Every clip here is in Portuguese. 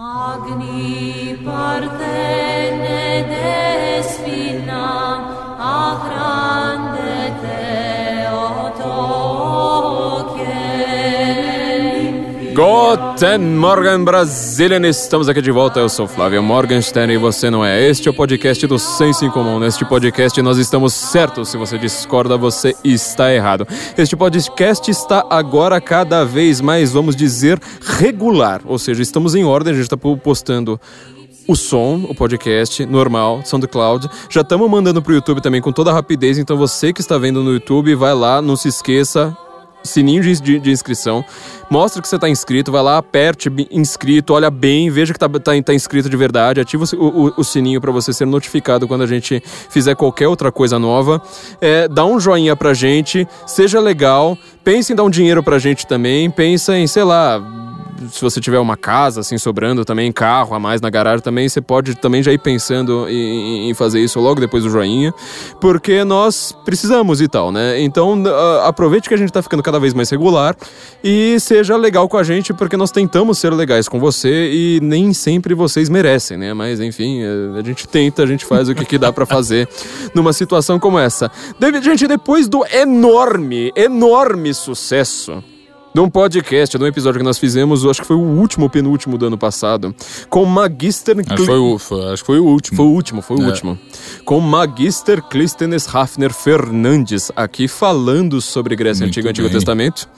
Agni partene despina, agra Guten Morgen, Brasilian! Estamos aqui de volta. Eu sou Flávio Morgenstern e você não é. Este é o podcast do Senso em Comum. Neste podcast nós estamos certos. Se você discorda, você está errado. Este podcast está agora cada vez mais, vamos dizer, regular. Ou seja, estamos em ordem, a gente está postando o som, o podcast normal, SoundCloud. Já estamos mandando pro YouTube também com toda a rapidez, então você que está vendo no YouTube, vai lá, não se esqueça, sininho de, de- inscrição. Mostra que você está inscrito, vai lá, aperte inscrito, olha bem, veja que tá, tá, tá inscrito de verdade, ativa o, o- o- sininho para você ser notificado quando a gente fizer qualquer outra coisa nova. É, dá um joinha pra gente, seja legal, pense em dar um dinheiro pra gente também, pensa em, sei lá, se você tiver uma casa assim sobrando também, carro a mais na garagem também, você pode também já ir pensando em, em fazer isso logo depois do joinha, porque nós precisamos e tal, né? Então ah, aproveite que a gente tá ficando cada vez mais regular e seja legal com a gente, porque nós tentamos ser legais com você e nem sempre vocês merecem, né? Mas enfim, eh, a gente tenta, a gente faz o que, que dá pra fazer numa situação como essa. Gente, depois do enorme, enorme sucesso de um podcast, de um episódio que nós fizemos, acho que foi o último ou penúltimo do ano passado, com Magister... Acho que foi o, foi- acho que foi o último. Foi o último, foi o É. último. Com Magister Clístenes Hafner Fernandes, aqui falando sobre Grécia Muito Antiga e Antigo. Testamento.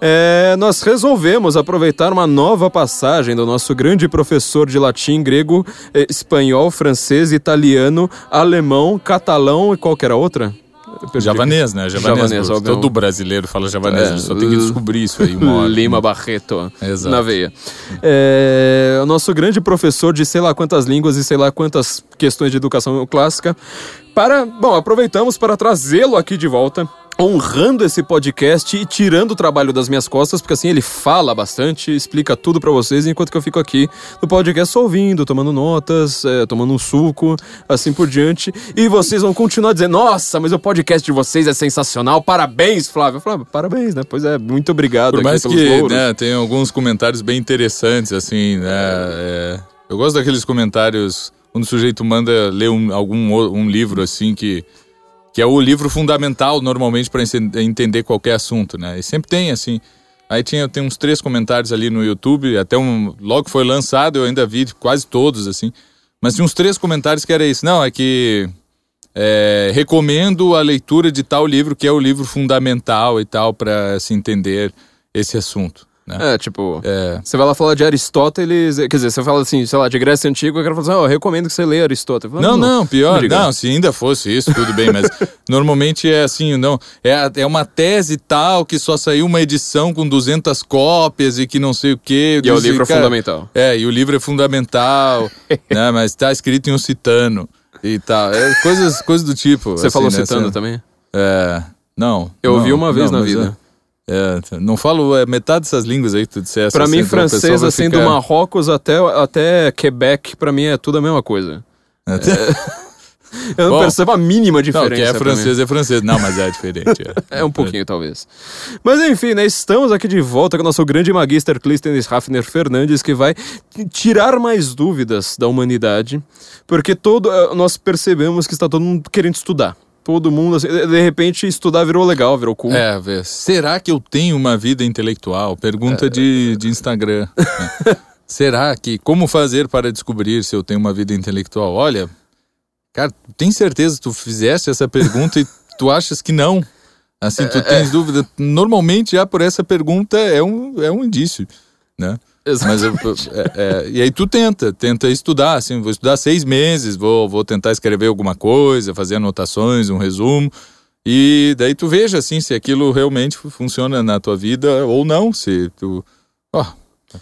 É, nós resolvemos aproveitar uma nova passagem do nosso grande professor de latim, grego, eh, espanhol, francês, italiano, alemão, catalão e qual que era a outra? Perdi Javanês, né? Javanês. Javanês, óbvio. Todo brasileiro fala javanês, É, ele só tem que descobrir isso aí uma hora. Lima Barreto Exato. na veia. É, o nosso grande professor de sei lá quantas línguas e sei lá quantas questões de educação clássica. Para, bom, aproveitamos para trazê-lo aqui de volta. Honrando esse podcast e tirando o trabalho das minhas costas, porque assim ele fala bastante, explica tudo pra vocês, enquanto que eu fico aqui no podcast ouvindo, tomando notas, é, tomando um suco, assim por diante. E vocês vão continuar dizendo: Nossa, mas o podcast de vocês é sensacional, parabéns, Flávio. Flávio, parabéns, né? Pois é, muito obrigado Por mais que né, tem alguns comentários bem interessantes, assim, né? é, eu gosto daqueles comentários quando o sujeito manda ler um, algum um livro, assim, que, que é o livro fundamental, normalmente, para entender qualquer assunto, né? E sempre tem, assim. Aí tinha, tem uns três comentários ali no YouTube, até um. Logo foi lançado, eu ainda vi quase todos, assim. Mas tinha uns três comentários que era isso. Não, é que é, recomendo a leitura de tal livro que é o livro fundamental e tal para se entender esse assunto. Né? É, tipo, É. você vai lá falar de Aristóteles, quer dizer, você fala assim, sei lá, de Grécia Antiga, o cara fala assim, ó, eu recomendo que você leia Aristóteles. Falo, Não, não, pior. Obrigado. Não, se ainda fosse isso, tudo bem, mas normalmente é assim, não. É, é uma tese tal que só saiu uma edição com 200 cópias e que não sei o quê. E é o livro cara, fundamental. É, e o livro é fundamental, né? Mas tá escrito em um citano e tal. É, coisas, coisas do tipo. Você assim, falou né? citando Você- também? É. Não. Eu não, ouvi uma vez não, na vida. É, é, não falo é, metade dessas línguas aí que tu disseste. Pra assim, mim, então francês, assim, do ficar- Marrocos até, até Quebec, pra mim é tudo a mesma coisa. Eu não Bom, percebo a mínima Não, diferença. que é francês é francês. Não, mas é diferente. É, É um pouquinho, talvez. Mas enfim, né? Estamos aqui de volta com o nosso grande magister Clístenes Hafner Fernandes, que vai tirar mais dúvidas da humanidade, porque todo, eh, nós percebemos que está todo mundo querendo estudar. Todo mundo, assim, de repente, estudar virou legal, virou cool. É, vê, será que eu tenho uma vida intelectual? Pergunta É. de, de Instagram. né? será que. Como fazer para descobrir se eu tenho uma vida intelectual? Olha, cara, tem certeza que tu fizeste essa pergunta e tu achas que não? Assim, É, tu tens dúvida. Normalmente, já por essa pergunta é um, é um indício, né? Mas eu- é- é, e aí tu tenta, tenta estudar, assim, vou estudar seis meses, vou, vou tentar escrever alguma coisa, fazer anotações, um resumo, e daí tu veja, assim, se aquilo realmente funciona na tua vida ou não, se tu... Ó,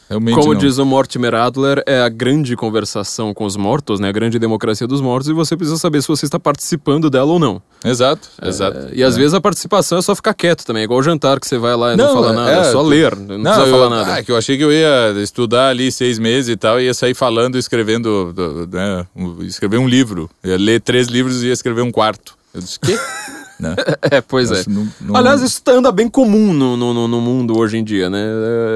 realmente Como não. diz o Mortimer Adler, é a grande conversação com os mortos, né? A grande democracia dos mortos, e você precisa saber se você está participando dela ou não. Exato, exato. É, e às vezes a participação é só ficar quieto também, é igual o jantar que você vai lá e não, Não, fala é- nada, é, é, só ler, não, precisa eu, falar nada. Ah, que eu achei que eu ia estudar ali seis meses e tal, e ia sair falando, escrevendo, né, escrever um livro. Ia ler três livros e ia escrever um quarto. Eu disse, quê? né? É, pois é. Acho não- não- Aliás, isso anda bem comum no, no, no- mundo hoje em dia, né?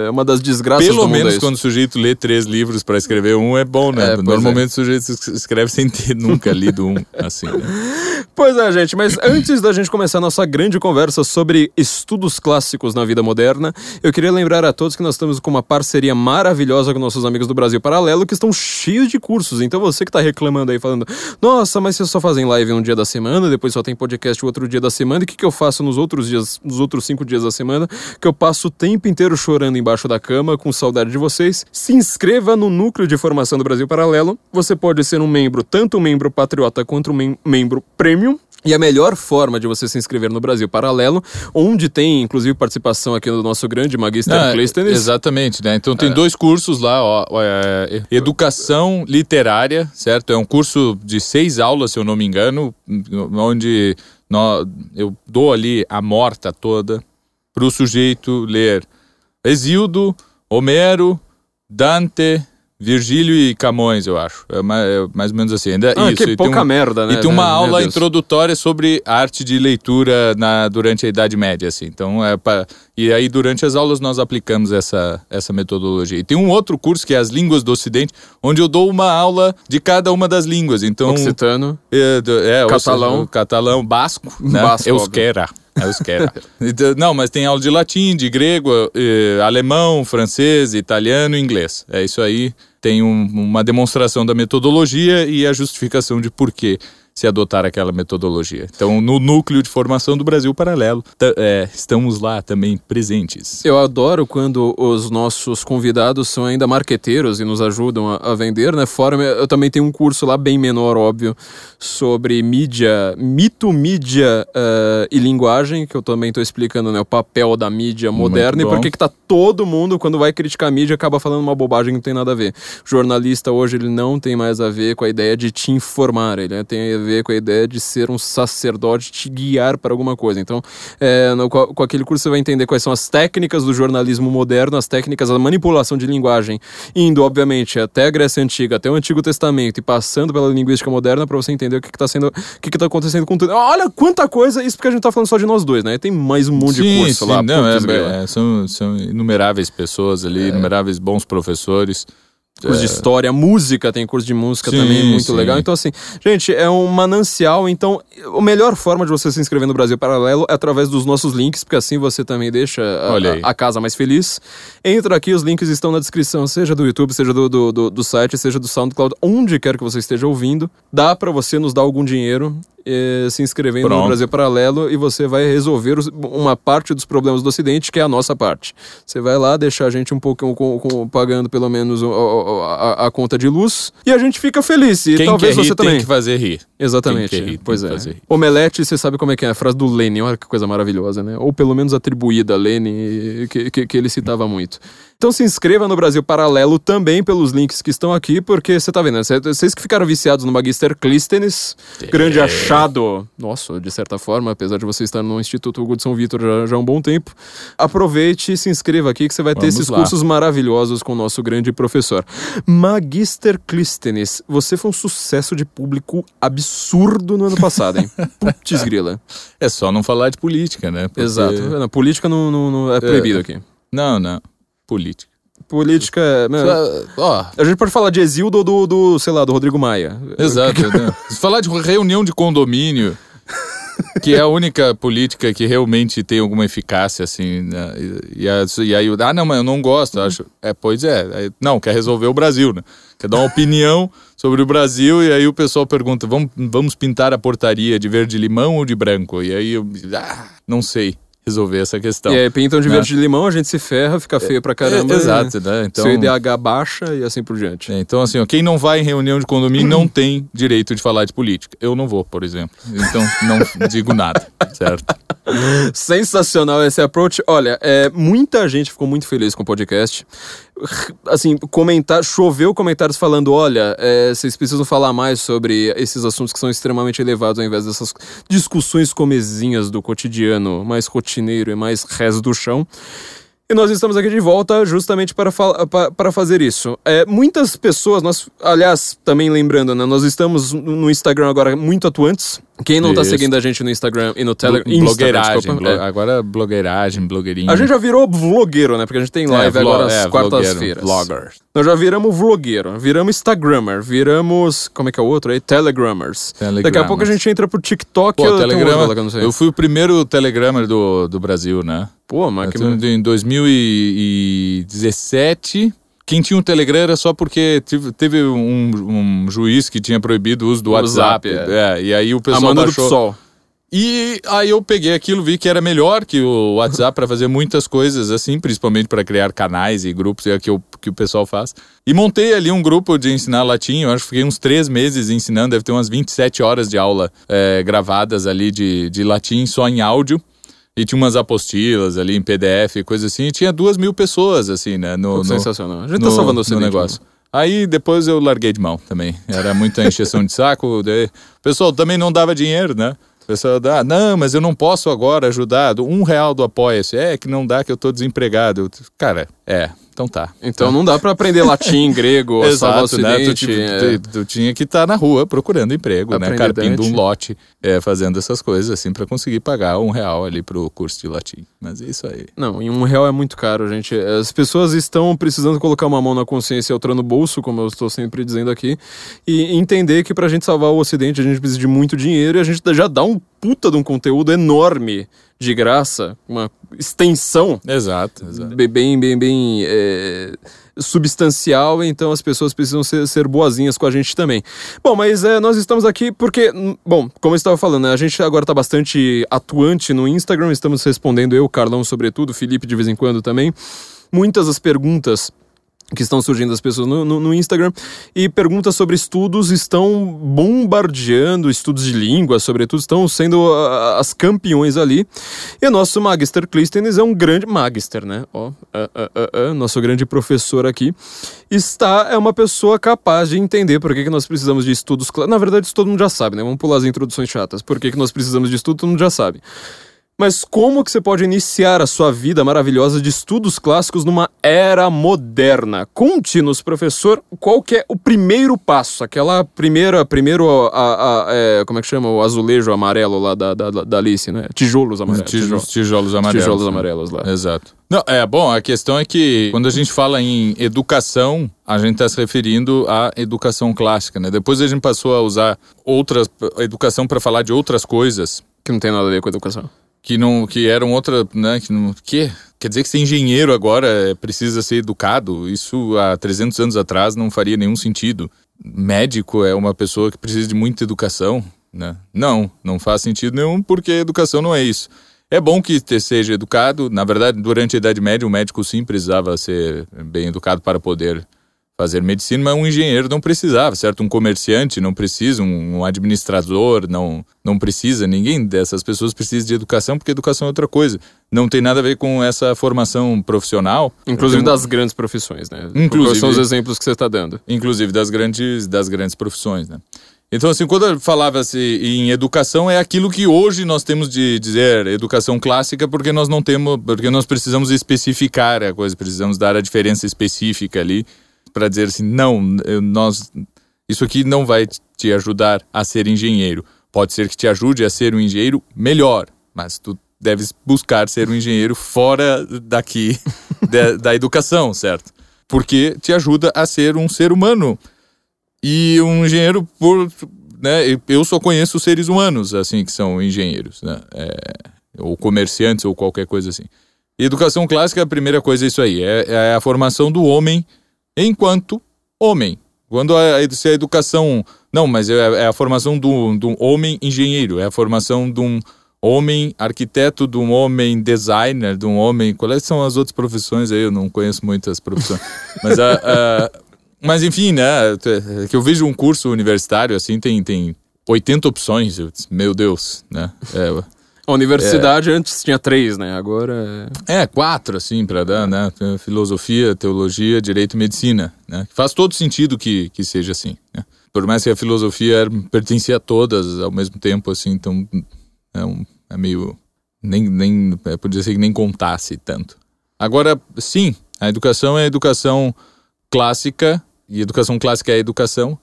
É uma das desgraças do Pelo mundo é menos isso. quando o sujeito lê três livros pra escrever um é bom, né? É, Normalmente o sujeito es- escreve sem ter nunca lido um, assim, né? Pois é, gente, mas antes da gente começar a nossa grande conversa sobre estudos clássicos na vida moderna, eu queria lembrar a todos que nós estamos com uma parceria maravilhosa com nossos amigos do Brasil Paralelo, que estão cheios de cursos. Então você que tá reclamando aí, falando, nossa, mas vocês só fazem live um dia da semana, depois só tem podcast o outro dia da semana, e o que, que eu faço nos outros dias, nos outros cinco dias da semana? Que eu passo o tempo inteiro chorando embaixo da cama, com saudade de vocês. Se inscreva no Núcleo de Formação do Brasil Paralelo. Você pode ser um membro, tanto um membro patriota quanto um mem- membro premium. E a melhor forma de você se inscrever no Brasil Paralelo, onde tem inclusive participação aqui do nosso grande Magister Ah, Clístenes. Exatamente, né? Então tem dois cursos lá, ó, ó, é, Educação Literária, certo? É um curso de seis aulas, se eu não me engano, onde eu dou ali a morta toda para o sujeito ler Exildo, Homero, Dante, Virgílio e Camões, eu acho. É mais, é mais ou menos assim. Ainda, Ah, isso. que E tem pouca um- merda, né? E tem uma Meu aula introdutória sobre arte de leitura na, durante a Idade Média, assim. Então, é pra, e aí durante as aulas nós aplicamos essa, essa metodologia. E tem um outro curso que é as línguas do Ocidente, onde eu dou uma aula de cada uma das línguas. Então, Occitano. é, é, Catalão. seja, catalão, basco, né? Basco, Euskera. Euskera. Então, Não, mas tem aula de latim, de grego, eh, alemão, francês, italiano e inglês. É isso aí. Tem um- uma demonstração da metodologia e a justificação de por que se adotar aquela metodologia. Então, no núcleo de formação do Brasil Paralelo, é, estamos lá também presentes. Eu adoro quando os nossos convidados são ainda marqueteiros e nos ajudam a, a vender, né? Fora, eu também tenho um curso lá bem menor, óbvio, sobre mídia, mito, mídia eh, e linguagem, que eu também estou explicando, né? O papel da mídia moderna e por que que tá todo mundo, quando vai criticar a mídia, acaba falando uma bobagem que não tem nada a ver. O jornalista hoje, ele não tem mais a ver com a ideia de te informar, ele né, tem a ver com a ideia de ser um sacerdote, te guiar para alguma coisa. Então, é, no- com, aquele curso você vai entender quais são as técnicas do jornalismo moderno, as técnicas da manipulação de linguagem, indo, obviamente, até a Grécia Antiga, até o Antigo Testamento e passando pela linguística moderna para você entender o que está sendo, o que, que tá acontecendo com tudo. Olha quanta coisa, isso porque a gente tá falando só de nós dois, né? Tem mais um monte de curso lá. Não, é- é, são, são inumeráveis pessoas ali, inumeráveis bons professores. Curso de história, música, tem curso de música Sim, também, muito sim. legal. Então, assim, gente, é um manancial. Então, a melhor forma de você se inscrever no Brasil Paralelo é através dos nossos links, porque assim você também deixa a, a- casa mais feliz. Entra aqui, os links estão na descrição, seja do YouTube, seja do, do, do- do site, seja do SoundCloud, onde quer que você esteja ouvindo. Dá pra você nos dar algum dinheiro. Eh, se inscrevendo no Pronto. Brasil Paralelo e você vai resolver os- uma parte dos problemas do Ocidente, que é a nossa parte. Você vai lá deixar a gente um pouco com- com- pagando pelo menos o- a, a conta de luz e a gente fica feliz. E Quem talvez quer rir você tem também. que fazer rir. Exatamente. Quem quer rir tem pois que é. fazer rir. Omelete, você sabe como é que é a frase do Lenin, olha que coisa maravilhosa, né? Ou pelo menos atribuída a Lenin, que, que, que ele citava muito. Então se inscreva no Brasil Paralelo também pelos links que estão aqui, porque você tá vendo, né? Cê- vocês que ficaram viciados no Magister Clístenes, grande achado, nossa, de certa forma, apesar de você estar no Instituto Hugo de São Vitor já, já há um bom tempo, aproveite e se inscreva aqui que você vai ter Vamos esses lá. cursos maravilhosos com o nosso grande professor. Magister Clístenes, você foi um sucesso de público absurdo no ano passado, hein? Putz grila. É só não falar de política, né? Porque- Exato. Na política não, não- não- é proibido aqui. Não, não. Política. Política. meu, Ó, a gente pode falar de Exildo ou do, do, sei lá, do Rodrigo Maia. exato. né? Se falar de reunião de condomínio, que é a única política que realmente tem alguma eficácia, assim, né? e, e e aí, ah, não, mas eu não gosto, eu acho. É, pois é, não, quer resolver o Brasil, né? Quer dar uma opinião sobre o Brasil, e aí o pessoal pergunta, vamos, vamos pintar a portaria de verde limão ou de branco? E aí eu, ah, não sei resolver essa questão. E aí, pintam de né? verde de limão, a gente se ferra, fica feio pra caramba. É, exato, né? Então, Seu IDH baixa e assim por diante. é, então, assim, ó, quem não vai em reunião de condomínio não tem direito de falar de política. Eu não vou, por exemplo. Então, não digo nada, certo? Sensacional esse approach. Olha, é, muita gente ficou muito feliz com o podcast. Assim, comentar, choveu comentários falando: olha, é, vocês precisam falar mais sobre esses assuntos que são extremamente elevados, ao invés dessas discussões comezinhas do cotidiano, mais rotineiro e mais res do chão. E nós estamos aqui de volta justamente para, para fazer isso. É, muitas pessoas, nós, aliás, também lembrando, né, nós estamos no Instagram agora muito atuantes. Quem não tá Isso. seguindo a gente no Instagram e no Telegram... blogueiragem. desculpa, blo- é. Agora blogueiragem, blogueirinho. A gente já virou vlogueiro, né? Porque a gente tem live É, agora às é, quartas-feiras. Vlogger. Nós já viramos vlogueiro, viramos Instagrammer, viramos. Como é que é o outro aí? Telegrammers. Daqui a pouco a gente entra pro TikTok Pô, eu Telegrama, eu eu fui o primeiro Telegrammer do, do Brasil, né? Pô, mas que. Eu Em 2017, quem tinha um Telegram era só porque tive- teve um, um juiz que tinha proibido o uso do O WhatsApp. Zap, é. e aí o pessoal Amanda do baixou. PSOL. E aí eu peguei aquilo, vi que era melhor que o WhatsApp para fazer muitas coisas assim, principalmente para criar canais e grupos, é o que, o que o pessoal faz. E montei ali um grupo de ensinar latim, eu acho que fiquei uns três meses ensinando, deve ter umas 27 horas de aula é, gravadas ali de, de latim só em áudio. E tinha umas apostilas ali em PDF, coisa assim, e tinha duas mil pessoas, assim, né? No, no, Sensacional. A gente tá no- salvando o no negócio. Aí depois eu larguei de mão também. Era muita encheção de saco. daí- O pessoal também não dava dinheiro, né? O pessoal dá, não, mas eu não posso agora ajudar. Um real do apoia-se. É que não dá que eu tô desempregado. Cara, é, então tá. Então não dá pra aprender latim, grego, salvar o Exato, né? Tu, Ocidente. tipo, é. tu- tu tinha que estar na rua procurando emprego, né? Aprender Carpindo Dante. um lote, é, fazendo essas coisas assim para conseguir pagar um real ali pro curso de latim. Mas é isso aí. Não, em um real é muito caro, gente. As pessoas estão precisando colocar uma mão na consciência e outra no bolso, como eu estou sempre dizendo aqui, e entender que pra gente salvar o Ocidente a gente precisa de muito dinheiro e a gente já dá um puta de um conteúdo enorme de graça, uma extensão Exato, exato. be- bem, bem, bem é, substancial, então as pessoas precisam ser, ser boazinhas com a gente também. Bom, mas é, nós estamos aqui porque, bom, como eu estava falando, né, a gente agora está bastante atuante no Instagram, estamos respondendo eu, Carlão, sobretudo, Felipe de vez em quando também. Muitas das perguntas que estão surgindo das pessoas no, no, no Instagram e perguntas sobre estudos estão bombardeando estudos de língua, sobretudo estão sendo ah, as campeões ali. E o nosso Magister Clístenes é um grande Magister, né? Ó, nosso grande professor aqui está é uma pessoa capaz de entender por que, que nós precisamos de estudos. Na verdade, isso todo mundo já sabe, né? Vamos pular as introduções chatas. Por que, que nós precisamos de estudo, todo mundo já sabe. Mas como que você pode iniciar a sua vida maravilhosa de estudos clássicos numa era moderna? Conte-nos, professor, qual que é o primeiro passo? Aquela primeira, primeiro, a, a- é, como é que chama? O azulejo amarelo lá da, da, da Alice, né? Tijolos amarelos. Tijolos, tijolos, tijolos amarelos. tijolos né? amarelos lá. Exato. Não, é bom, a questão é que quando a gente fala em educação, a gente está se referindo à educação clássica, né? Depois a gente passou a usar outras educação para falar de outras coisas Que não tem nada a ver com educação. Que não que eram outra, né, que não, que quer dizer que ser engenheiro agora é, precisa ser educado. Isso há 300 anos atrás não faria nenhum sentido. Médico é uma pessoa que precisa de muita educação, né? Não, não faz sentido nenhum porque educação não é isso. É bom que seja educado. Na verdade, durante a Idade Média, o médico sim precisava ser bem educado para poder fazer medicina, mas um engenheiro não precisava, certo? Um comerciante não precisa, um, administrador não, não precisa, ninguém dessas pessoas precisa de educação, porque educação é outra coisa. Não tem nada a ver com essa formação profissional. Inclusive das grandes profissões, né? Inclusive- Quais são os exemplos que você está dando? inclusive das grandes, das grandes profissões, né? Então, assim, quando falava-se em educação, é aquilo que hoje nós temos de dizer educação clássica, porque nós não temos, porque nós precisamos especificar a coisa, precisamos dar a diferença específica ali para dizer assim, não, nós, isso aqui não vai te ajudar a ser engenheiro. Pode ser que te ajude a ser um engenheiro melhor, mas tu deves buscar ser um engenheiro fora daqui da, da educação, certo? Porque te ajuda a ser um ser humano e um engenheiro por né eu só conheço seres humanos assim que são engenheiros né É, ou comerciantes ou qualquer coisa assim educação clássica a primeira coisa é isso aí é, é a formação do homem enquanto homem quando a, a educação não mas é, é a formação do, do homem engenheiro é a formação de um homem arquiteto de um homem designer de um homem quais são as outras profissões aí eu não conheço muitas profissões mas a, a mas enfim, né? é Que eu vejo um curso universitário assim, tem, tem 80 opções. Disse, meu Deus, né? É, A universidade antes tinha três, né? Agora. é quatro, assim, para dar, né? Filosofia, teologia, direito e medicina, né? Faz todo sentido que, que seja assim, né? Por mais que a filosofia pertencia a todas ao mesmo tempo, assim, então é, um, é meio. Nem, nem, é, podia ser que nem contasse tanto. Agora, sim, a educação é a educação clássica, e educação clássica é educação.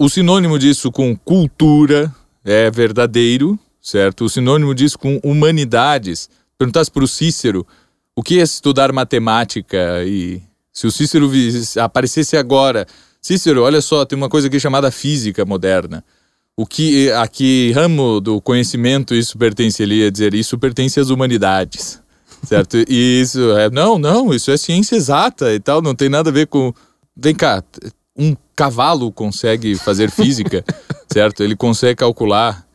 O sinônimo disso com cultura é verdadeiro, certo? O sinônimo disso com humanidades. Perguntasse para o Cícero o que é estudar matemática e se o Cícero aparecesse agora, Cícero, olha só, tem uma coisa aqui chamada física moderna. O que a que ramo do conhecimento isso pertence? Ele ia dizer isso pertence às humanidades, certo? E isso é não, não, isso é ciência exata e tal, não tem nada a ver com. Vem cá, um cavalo consegue fazer física, certo? Ele consegue calcular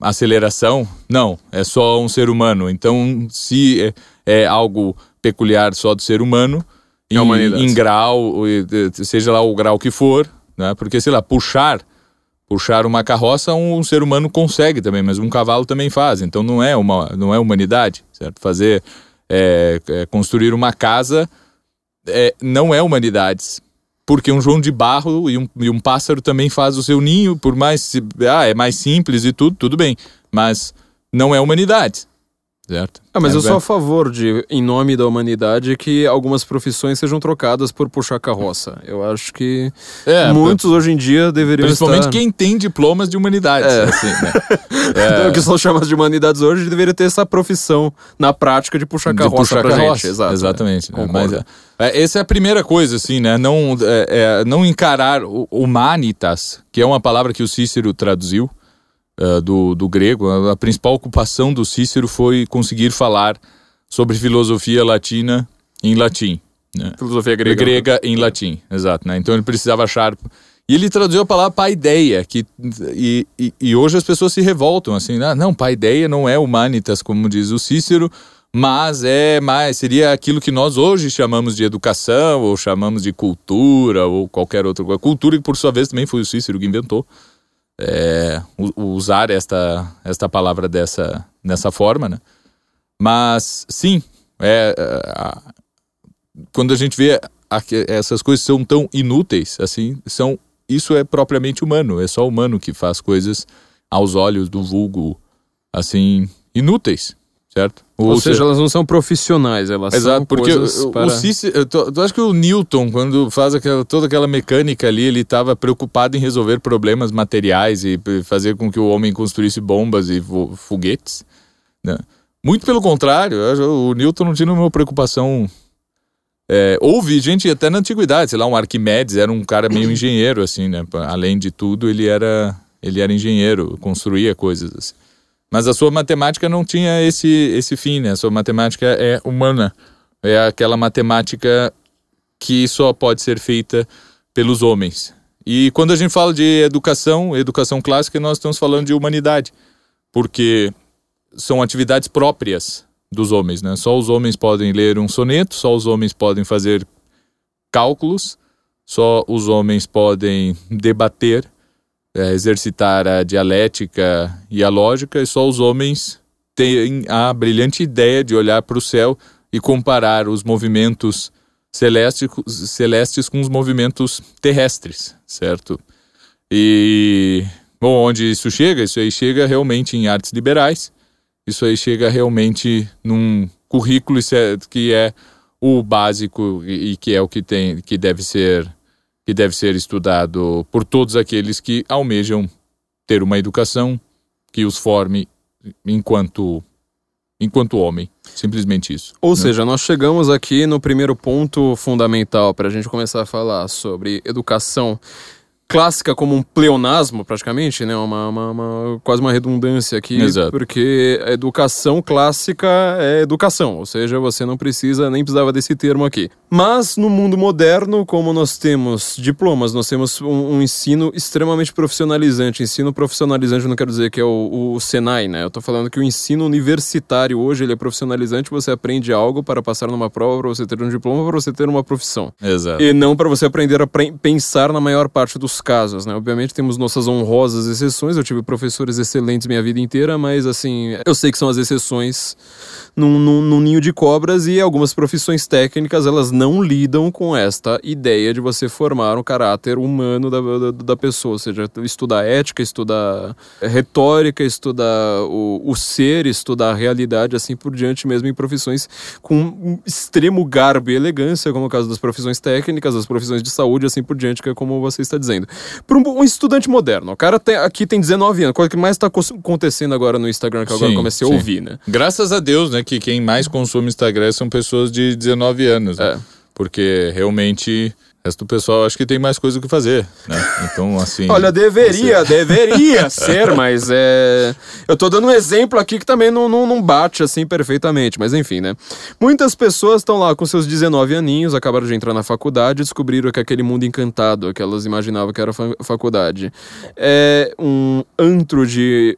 aceleração? Não, é só um ser humano. Então, se é, é algo peculiar só do ser humano, em, em, grau, seja lá o grau que for, né? Porque, sei lá, puxar, puxar uma carroça um, um, ser humano consegue também, mas um cavalo também faz. Então não é uma, não é humanidade, certo? Fazer, é, é, construir uma casa é, não é humanidades, porque um João de barro e um, e um pássaro também faz o seu ninho, por mais ah, é mais simples e tudo, tudo bem, mas não é humanidade. Certo. Ah, mas é, eu sou a favor de, em nome da humanidade, que algumas profissões sejam trocadas por puxar carroça. Eu acho que é, muitos hoje em dia deveriam Principalmente estar... quem tem diplomas de humanidades. É. Assim, né? é. que são chamados de humanidades hoje deveria ter essa profissão na prática de puxar de carroça puxar pra carroça. gente. Exato, Exatamente. Né? Mas, é, essa é a primeira coisa, assim, né? Não, é, não encarar o humanitas, que é uma palavra que o Cícero traduziu, uh, do, do grego, a, principal ocupação do Cícero foi conseguir falar sobre filosofia latina em latim. Né? Filosofia grega. Grega né? em latim, exato. Né? Então ele precisava achar. E ele traduziu a palavra paideia, que, e, e, e, hoje as pessoas se revoltam, assim, ah, não, paideia não é humanitas, como diz o Cícero, mas é mais, seria aquilo que nós hoje chamamos de educação, ou chamamos de cultura, ou qualquer outra coisa. Cultura que, por sua vez, também foi o Cícero que inventou é, usar esta, esta palavra dessa, dessa forma, né? Mas, sim, é, é quando a gente vê a, essas coisas são tão inúteis, assim, são isso é propriamente humano, é só humano que faz coisas aos olhos do vulgo, assim, inúteis certo? Ou, Ou seja, elas não são profissionais, elas Exato, são porque o, para... o tu acha que o Newton, quando faz aquela, toda aquela mecânica ali, ele estava preocupado em resolver problemas materiais e fazer com que o homem construísse bombas e foguetes? Né? Muito pelo contrário, o Newton não tinha nenhuma preocupação é, houve gente até na antiguidade, sei lá, um Arquimedes era um cara meio engenheiro, assim, né? Além de tudo, ele era, ele era engenheiro, construía coisas assim. Mas a sua matemática não tinha esse, esse fim, né? A sua matemática é humana. É aquela matemática que só pode ser feita pelos homens. E quando a gente fala de educação, educação clássica, nós estamos falando de humanidade. Porque são atividades próprias dos homens, né? Só os homens podem ler um soneto, só os homens podem fazer cálculos, só os homens podem debater, é, exercitar a dialética e a lógica, e só os homens têm a brilhante ideia de olhar para o céu e comparar os movimentos celestes, celestes com os movimentos terrestres, certo? E, bom, onde isso chega? Isso aí chega realmente em artes liberais, isso aí chega realmente num currículo é, que é o básico e que é o que tem que deve ser que deve ser estudado por todos aqueles que almejam ter uma educação que os forme enquanto enquanto homem. Simplesmente isso. Ou né? seja, nós chegamos aqui no primeiro ponto fundamental para a gente começar a falar sobre educação clássica como um pleonasmo, praticamente, né? Uma, uma, uma, quase uma redundância aqui. Exato. Porque a educação clássica é educação, ou seja, você não precisa, nem precisava desse termo aqui. Mas no mundo moderno, como nós temos diplomas, nós temos um, um ensino extremamente profissionalizante. Ensino profissionalizante não quero dizer que é o, o Senai, né? Eu tô falando que o ensino universitário hoje ele é profissionalizante, você aprende algo para passar numa prova, para você ter um diploma, para você ter uma profissão. Exato. E não para você aprender a pensar na maior parte dos casos, né? Obviamente temos nossas honrosas exceções, eu tive professores excelentes minha vida inteira, mas assim, eu sei que são as exceções num, num, num ninho de cobras e algumas profissões técnicas elas não lidam com esta ideia de você formar um caráter humano da, da, da pessoa, ou seja, estudar ética, estudar retórica, estudar o, o ser, estudar a realidade, assim por diante mesmo em profissões com extremo garbo e elegância, como o caso das profissões técnicas, das profissões de saúde, assim por diante, que é como você está dizendo. Acontecendo. Para um, um estudante moderno, o cara tem, aqui tem 19 anos, coisa que mais está acontecendo agora no Instagram, que agora Sim, comecei a sim. ouvir, né? Graças a Deus, né, que quem mais consome Instagram são pessoas de 19 anos. né? É. Porque realmente resto do pessoal acho que tem mais coisa o que fazer, né? Então, assim. Olha, deveria, deveria ser, mas é. Eu tô dando um exemplo aqui que também não, não, não bate assim perfeitamente, mas enfim, né? Muitas pessoas estão lá com seus 19 aninhos, acabaram de entrar na faculdade e descobriram que aquele mundo encantado que elas imaginavam que era fa- faculdade é um antro de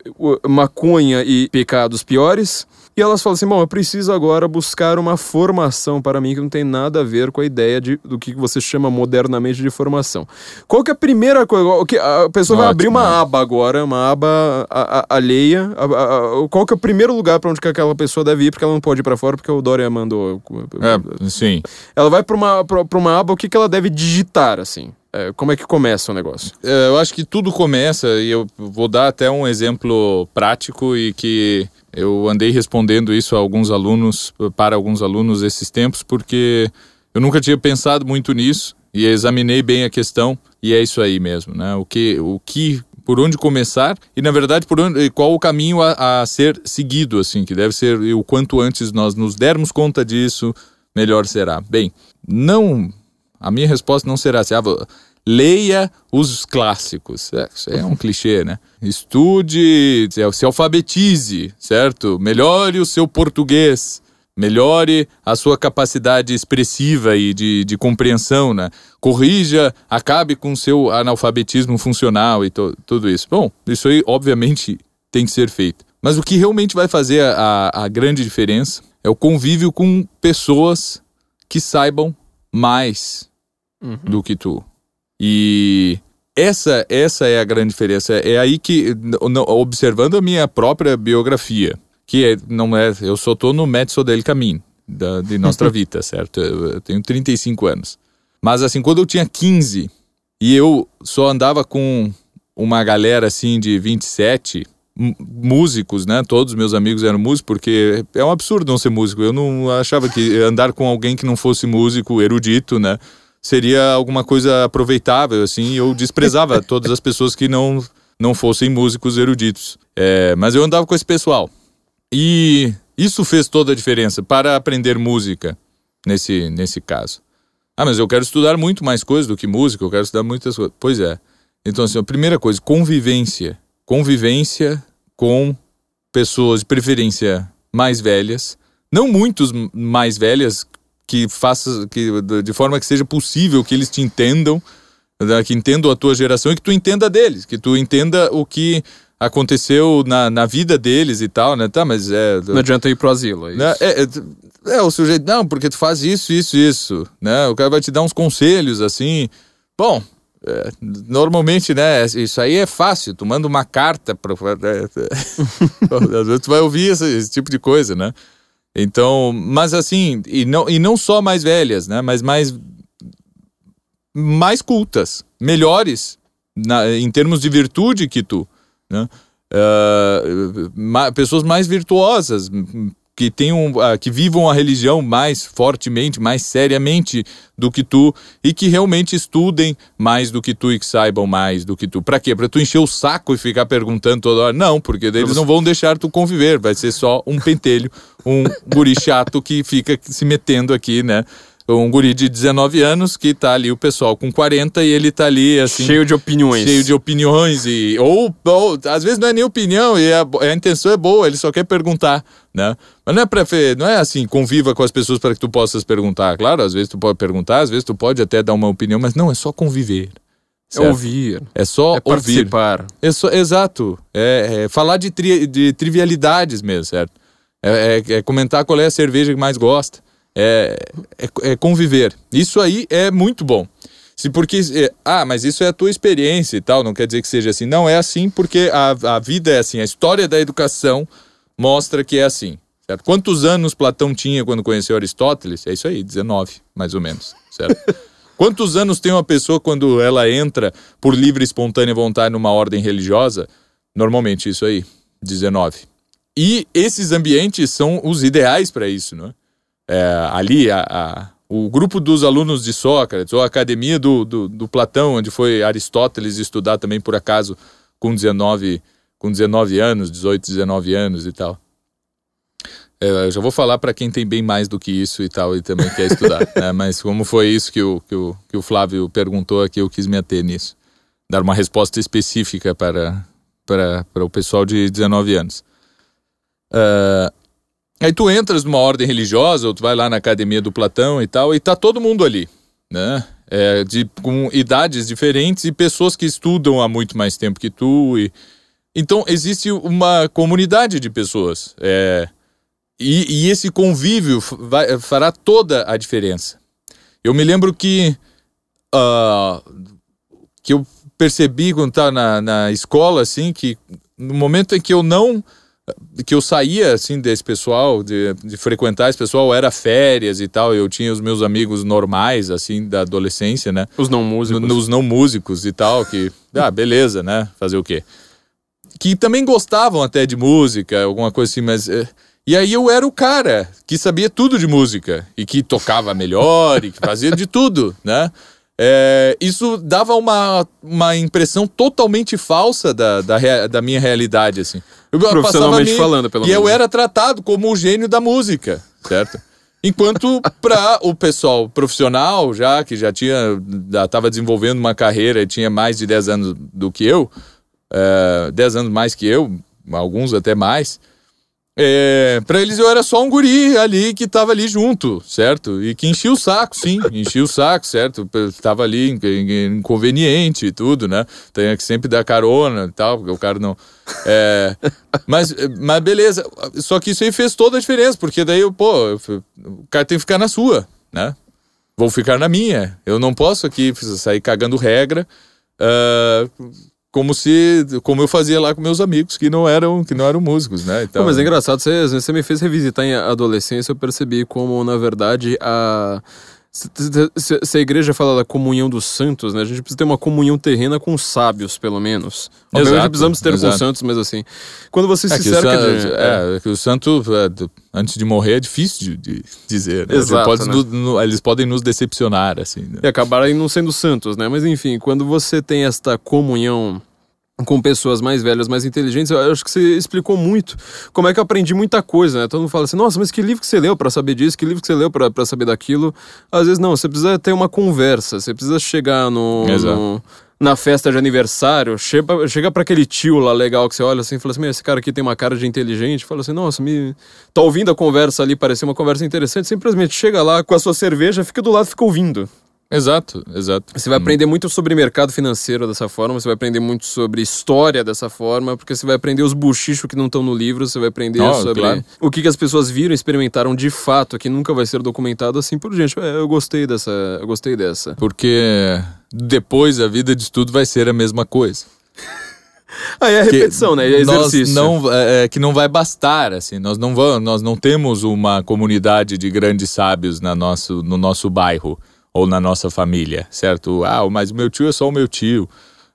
maconha e pecados piores. E elas falam assim: bom, eu preciso agora buscar uma formação para mim que não tem nada a ver com a ideia de, do que você chama modernamente de formação. Qual que é a primeira coisa? o que- A pessoa vai Ótimo, abrir uma aba agora, uma aba a- a- alheia. A- qual que é o primeiro lugar para onde que aquela pessoa deve ir? Porque ela não pode ir para fora, porque o Dória mandou. É, sim. Ela vai para uma, pra, pra uma aba, o que, que ela deve digitar, assim? É, como é que começa o negócio? É, eu acho que tudo começa, e eu vou dar até um exemplo prático e que eu andei respondendo isso a alguns alunos, para alguns alunos esses tempos, porque eu nunca tinha pensado muito nisso e examinei bem a questão e é isso aí mesmo, né? O que, o que por onde começar e na verdade por onde, qual o caminho a, a ser seguido assim que deve ser o quanto antes nós nos dermos conta disso melhor será bem não a minha resposta não será assim, ah, vou- leia os clássicos. É, isso é um clichê, né? Estude, se se alfabetize, certo? Melhore o seu português. Melhore a sua capacidade expressiva e de, de compreensão, né? Corrija, acabe com o seu analfabetismo funcional e to- tudo isso. Bom, isso aí, obviamente, tem que ser feito. Mas o que realmente vai fazer a, a grande diferença é o convívio com pessoas que saibam mais do que tu. E essa essa é a grande diferença. É aí que, observando a minha própria biografia, que é, não é, eu só tô no mezzo del caminho da, de Nostra Vita, certo? Eu, eu tenho 35 anos. Mas assim, quando eu tinha 15 e eu só andava com uma galera assim de 27 m- músicos, né? Todos meus amigos eram músicos, porque é um absurdo não ser músico. Eu não achava que andar com alguém que não fosse músico, erudito, né? Seria alguma coisa aproveitável, assim. Eu desprezava todas as pessoas que não, não fossem músicos eruditos. É, mas eu andava com esse pessoal. E isso fez toda a diferença para aprender música, nesse, nesse caso. Ah, mas eu quero estudar muito mais coisas do que música, eu quero estudar muitas coisas. Pois é. Então, assim, a primeira coisa, convivência. Convivência com pessoas, de preferência, mais velhas. Não muitos mais velhas que faça que de- forma que seja possível que eles te entendam, né, que entendam a tua geração e que tu entenda deles, que tu entenda o que aconteceu na, na vida deles e tal, né? Tá, mas é Não adianta ir pro asilo. É isso. né? É, é, é, o sujeito, não, porque tu faz isso, isso, isso, né? O cara vai te dar uns conselhos, assim. Bom, é, normalmente, né, isso aí é fácil, tu manda uma carta pra... é, é. Às vezes tu vai ouvir esse, esse tipo de coisa, né? Então, mas assim, e não, e não só mais velhas, né? Mas mais mais cultas, melhores na- em termos de virtude que tu, né? Ah, ma- pessoas mais virtuosas que tenham ah, que vivam a religião mais fortemente, mais seriamente do que tu e que realmente estudem mais do que tu e que saibam mais do que tu. Pra quê? Pra tu encher o saco e ficar perguntando toda hora? Não, porque eles não vão deixar tu conviver, vai ser só um pentelho, um guri chato que fica se metendo aqui, né? Um guri de 19 anos que tá ali o pessoal com 40 e ele tá ali assim Cheio de opiniões. cheio de opiniões e ou, ou às vezes não é nem opinião e a, a intenção é boa, ele só quer perguntar, né? Mas não é para não é assim, conviva com as pessoas para que tu possas perguntar. Claro, às vezes tu pode perguntar, às vezes tu pode até dar uma opinião, mas não é só conviver. É certo? ouvir. É só É ouvir. participar. É só, exato. É, é falar de, tri- de trivialidades mesmo, certo? É, é- é comentar qual é a cerveja que mais gosta. É, é- é conviver. Isso aí é muito bom. Se porque, é, ah, mas isso é a tua experiência e tal, não quer dizer que seja assim. Não, é assim porque a, a vida é assim. A história da educação mostra que é assim. Certo? Quantos anos Platão tinha quando conheceu Aristóteles? É isso aí, 19, mais ou menos. Certo? Quantos anos tem uma pessoa quando ela entra por livre e espontânea vontade numa ordem religiosa? Normalmente isso aí, 19. E esses ambientes são os ideais para isso, não é? É, ali a, a- o grupo dos alunos de Sócrates, ou a academia do, do, do, Platão, onde foi Aristóteles estudar também por acaso com 19, com 19 anos, 18, 19 anos e tal. É, eu já vou falar para quem tem bem mais do que isso e tal e também quer estudar. né? Mas como foi isso que o, que, o, que o Flávio perguntou aqui, eu quis me ater nisso. Dar uma resposta específica para, para, para o pessoal de 19 anos. Uh, Aí tu entras numa ordem religiosa, ou tu vai lá na academia do Platão e tal, e tá todo mundo ali, né? É, de, com idades diferentes e pessoas que estudam há muito mais tempo que tu. E... Então existe uma comunidade de pessoas. É... E, e, esse convívio vai, fará toda a diferença. Eu me lembro que, uh, que eu percebi quando estava na, na escola, assim, que no momento em que eu não que eu saía assim desse pessoal, de, de frequentar esse pessoal, era férias e tal, eu tinha os meus amigos normais assim da adolescência, né? Os não músicos. N os não músicos e tal, que ah, beleza, né? Fazer o quê? Que também gostavam até de música, alguma coisa assim, mas eh, e aí eu era o cara que sabia tudo de música e que tocava melhor e que fazia de tudo, né? É, isso dava uma, uma impressão totalmente falsa da, da, da minha realidade, assim. Eu Profissionalmente falando, pelo menos. E eu era tratado como o gênio da música, certo? Enquanto para o pessoal profissional, já que já tinha, estava desenvolvendo uma carreira e tinha mais de 10 anos do que eu, é, 10 anos mais que eu, alguns até mais, é, para eles eu era só um guri ali que tava ali junto, certo? E que enchia o saco, sim, enchia o saco, certo? Tava ali inconveniente e tudo, né? Tem que sempre dar carona e tal, porque o cara não. É, mas, mas beleza, só que isso aí fez toda a diferença, porque daí, pô, o cara tem que ficar na sua, né? Vou ficar na minha. Eu não posso aqui sair cagando regra. Uh, como se como eu fazia lá com meus amigos que não eram que não eram músicos né então, mas é engraçado você, você me fez revisitar em adolescência eu percebi como na verdade a se, se, a igreja fala da comunhão dos santos, né? A gente precisa ter uma comunhão terrena com os sábios, pelo menos. Obviamente precisamos ter exato. com os santos, mas assim. Quando você é se cerca de. É, é, que o santo, é, antes de morrer, é difícil de, de dizer. Né? Exato, pode, né? no, no, eles podem nos decepcionar, assim. Né? E acabarem não sendo santos, né? Mas enfim, quando você tem esta comunhão com pessoas mais velhas, mais inteligentes, eu acho que você explicou muito como é que eu aprendi muita coisa, né? Todo mundo fala assim, nossa, mas que livro que você leu para saber disso, que livro que você leu para saber daquilo. Às vezes não, você precisa ter uma conversa, você precisa chegar no, no na festa de aniversário, chega, chega para aquele tio lá legal que você olha assim e fala assim, esse cara aqui tem uma cara de inteligente, fala assim, nossa, me tá ouvindo a conversa ali, parecia uma conversa interessante, simplesmente chega lá com a sua cerveja, fica do lado, fica ouvindo. Exato, exato. Você vai aprender muito sobre mercado financeiro dessa forma, você vai aprender muito sobre história dessa forma, porque você vai aprender os buchichos que não estão no livro, você vai aprender oh, sobre claro. o que, que as pessoas viram, experimentaram de fato, que nunca vai ser documentado assim por gente. É, eu gostei dessa, eu gostei dessa. Porque depois a vida de estudo vai ser a mesma coisa. Aí é repetição, né? É exercício. Nós não, é, é, que não vai bastar, assim. Nós não, vamos, nós não temos uma comunidade de grandes sábios na nosso, no nosso bairro ou na nossa família, certo? Ah, mas o meu tio é só o meu tio.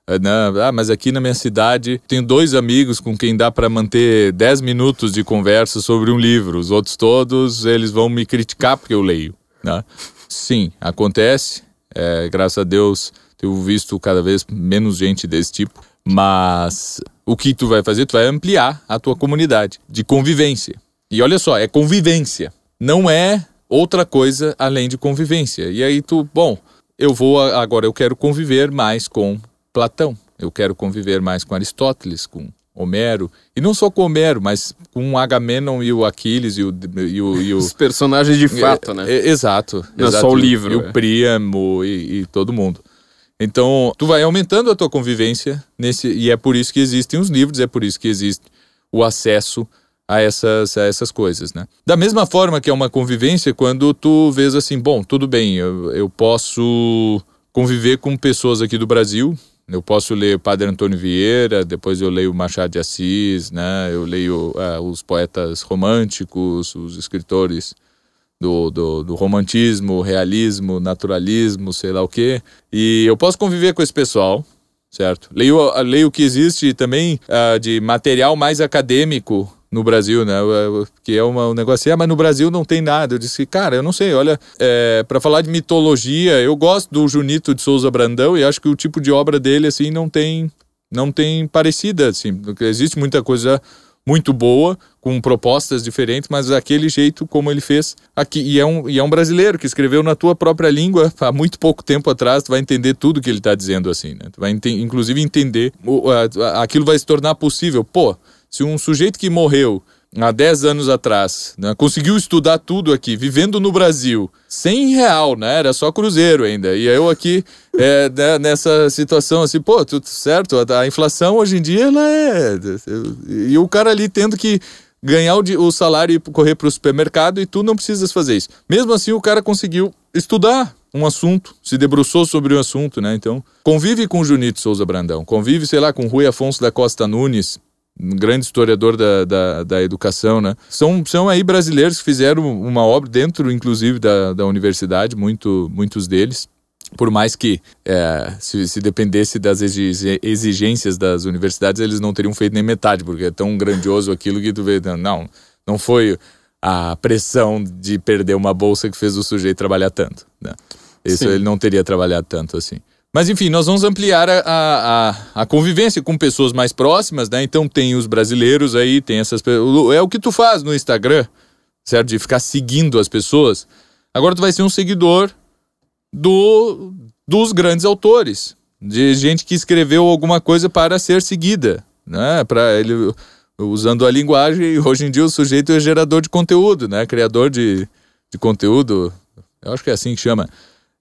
É, né? Ah, mas aqui na minha cidade tenho dois amigos com quem dá para manter 10 minutos de conversa sobre um livro. Os outros todos, eles vão me criticar porque eu leio. Né? Sim, acontece. É, graças a Deus, tenho visto cada vez menos gente desse tipo. Mas o que tu vai fazer? Tu vai ampliar a tua comunidade de convivência. E olha só, é convivência. Não é outra coisa além de convivência. E aí tu, bom, eu vou agora, eu quero conviver mais com Platão, eu quero conviver mais com Aristóteles, com Homero, e não só com Homero, mas com Agamenon e o Aquiles e o... E o, e o Os personagens de fato, é, né? É, exato. Não exato, é só o livro. E, é. o Príamo e, e todo mundo. Então, tu vai aumentando a tua convivência nesse e é por isso que existem os livros, é por isso que existe o acesso a essas, a essas coisas, né? Da mesma forma que é uma convivência quando tu vês assim, bom, tudo bem, eu, eu posso conviver com pessoas aqui do Brasil, eu posso ler Padre Antônio Vieira, depois eu leio Machado de Assis, né? Eu leio uh, os poetas românticos, os escritores do, do, do, romantismo, realismo, naturalismo, sei lá o quê. E eu posso conviver com esse pessoal, certo? Leio, leio o que existe também uh, de material mais acadêmico no Brasil, né? Que é uma, um negócio assim, ah, mas no Brasil não tem nada. Eu disse, cara, eu não sei, olha, é, para falar de mitologia, eu gosto do Junito de Souza Brandão e acho que o tipo de obra dele, assim, não tem, não tem parecida, assim. Existe muita coisa muito boa, com propostas diferentes, mas daquele jeito como ele fez aqui. E é um, e é um brasileiro que escreveu na tua própria língua há muito pouco tempo atrás, tu vai entender tudo que ele está dizendo assim, né? Tu vai ent inclusive entender, o, a, aquilo vai se tornar possível. Pô, se um sujeito que morreu há 10 anos atrás, né, conseguiu estudar tudo aqui, vivendo no Brasil, sem real, né? Era só cruzeiro ainda. E eu aqui, é, né, nessa situação assim, pô, tudo certo, a, a, inflação hoje em dia, ela é... E o cara ali tendo que ganhar o, o salário e correr para o supermercado e tu não precisas fazer isso. Mesmo assim, o cara conseguiu estudar um assunto, se debruçou sobre o um assunto, né? Então, convive com o Junito Souza Brandão, convive, sei lá, com Rui Afonso da Costa Nunes, um grande historiador da, da, da, educação, né? São, são aí brasileiros que fizeram uma obra dentro, inclusive, da, da universidade, muito, muitos deles. Por mais que é, se, se, dependesse das exigências das universidades, eles não teriam feito nem metade, porque é tão grandioso aquilo que tu vê. Não, não foi a pressão de perder uma bolsa que fez o sujeito trabalhar tanto. Né? Isso Sim. ele não teria trabalhado tanto assim. Mas enfim, nós vamos ampliar a, a, a, convivência com pessoas mais próximas, né? Então tem os brasileiros aí, tem essas É o que tu faz no Instagram, certo? De ficar seguindo as pessoas. Agora tu vai ser um seguidor do, dos grandes autores, de gente que escreveu alguma coisa para ser seguida, né? Para ele usando a linguagem, hoje em dia o sujeito é gerador de conteúdo, né? Criador de, de conteúdo, eu acho que é assim que chama.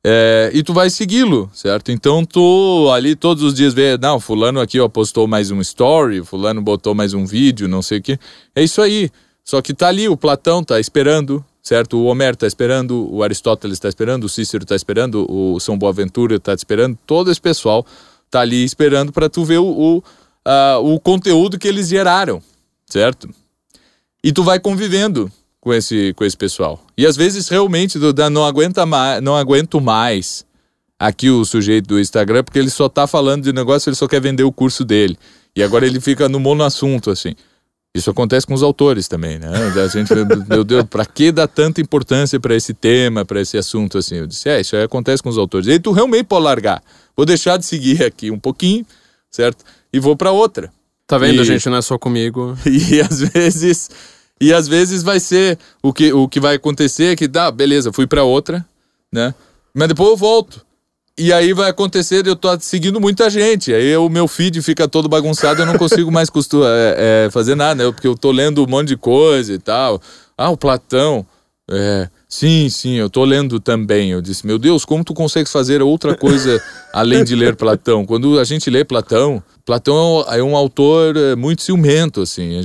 É, e tu vai segui-lo, certo? Então tu ali todos os dias vê, não, fulano aqui ó, postou mais um story, fulano botou mais um vídeo, não sei o que. É isso aí. Só que tá ali, o Platão tá esperando, certo? O Homero tá esperando, o Aristóteles tá esperando, o Cícero tá esperando, o São Boaventura tá esperando, todo esse pessoal tá ali esperando para tu ver o, o, uh, o conteúdo que eles geraram, certo? E tu vai convivendo com esse, com esse pessoal. E às vezes realmente não, aguenta mais, não aguento mais aqui o sujeito do Instagram, porque ele só tá falando de negócio, ele só quer vender o curso dele. E agora ele fica no monoassunto, assim. Isso acontece com os autores também, né? A gente, meu Deus, para que dar tanta importância para esse tema, para esse assunto assim? Eu disse, é, isso aí acontece com os autores. E aí tu realmente pode largar. Vou deixar de seguir aqui um pouquinho, certo? E vou para outra. Tá vendo, e, gente? Não é só comigo. E às vezes e às vezes vai ser o que, o que vai acontecer é que, dá, beleza, fui para outra, né? Mas depois eu volto. E aí vai acontecer, eu tô seguindo muita gente. Aí o meu feed fica todo bagunçado, eu não consigo mais costura, é, é, fazer nada, né? Porque eu tô lendo um monte de coisa e tal. Ah, o Platão. É, sim, sim, eu tô lendo também. Eu disse, meu Deus, como tu consegues fazer outra coisa além de ler Platão? Quando a gente lê Platão, Platão é um autor é, muito ciumento, assim.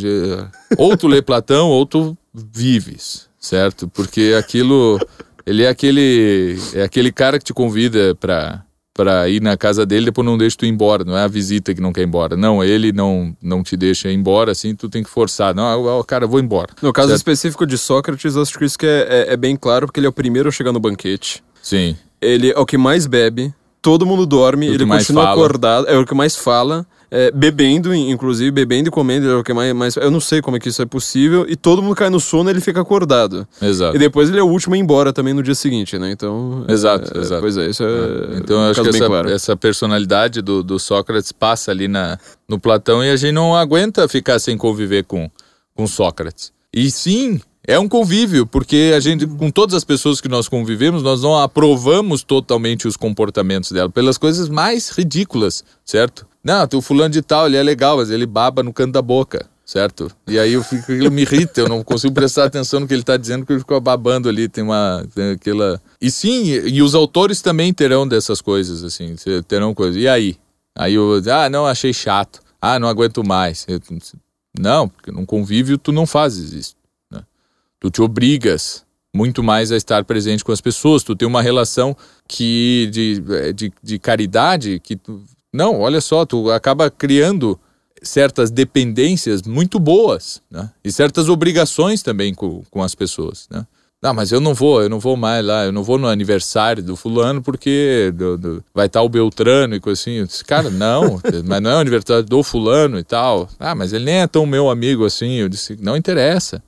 Ou tu lê Platão, ou tu vives, certo? Porque aquilo. Ele é aquele. É aquele cara que te convida pra, pra ir na casa dele, depois não deixa tu ir embora. Não é a visita que não quer ir embora. Não, ele não, não te deixa ir embora, assim, tu tem que forçar. Não, cara, vou embora. No caso certo? específico de Sócrates, acho que isso que é, é, é bem claro, porque ele é o primeiro a chegar no banquete. Sim. Ele é o que mais bebe todo mundo dorme, ele continua fala. acordado, é o que mais fala. É, bebendo, inclusive, bebendo e comendo, é o que mais, mais. Eu não sei como é que isso é possível. E todo mundo cai no sono e ele fica acordado. Exato. E depois ele é o último a ir embora também no dia seguinte, né? Então. Exato, é, exato. Pois é, isso é. é. Então eu acho que essa, claro. essa personalidade do, do Sócrates passa ali na, no Platão e a gente não aguenta ficar sem conviver com, com Sócrates. E sim, é um convívio, porque a gente, com todas as pessoas que nós convivemos, nós não aprovamos totalmente os comportamentos dela, pelas coisas mais ridículas, certo? Não, o fulano de tal, ele é legal, mas ele baba no canto da boca, certo? E aí eu fico, aquilo me irrita, eu não consigo prestar atenção no que ele está dizendo, porque ele fica babando ali, tem uma. Tem aquela. E sim, e os autores também terão dessas coisas, assim, terão coisas. E aí? Aí eu, ah, não, achei chato. Ah, não aguento mais. Eu, não, porque num convívio tu não fazes isso. Tu te obrigas muito mais a estar presente com as pessoas. Tu tem uma relação que de, eh, de, de caridade que tu, não, olha só, tu acaba criando certas dependências muito boas, né? E certas obrigações também com, com as pessoas, né? Não, mas eu não vou, eu não vou mais lá, eu não vou no aniversário do fulano porque do, do- vai estar o Beltrano e coisa assim. Eu disse, cara, não, mas não é o aniversário do fulano e tal. Ah, mas ele nem é tão meu amigo assim. Eu disse, não interessa.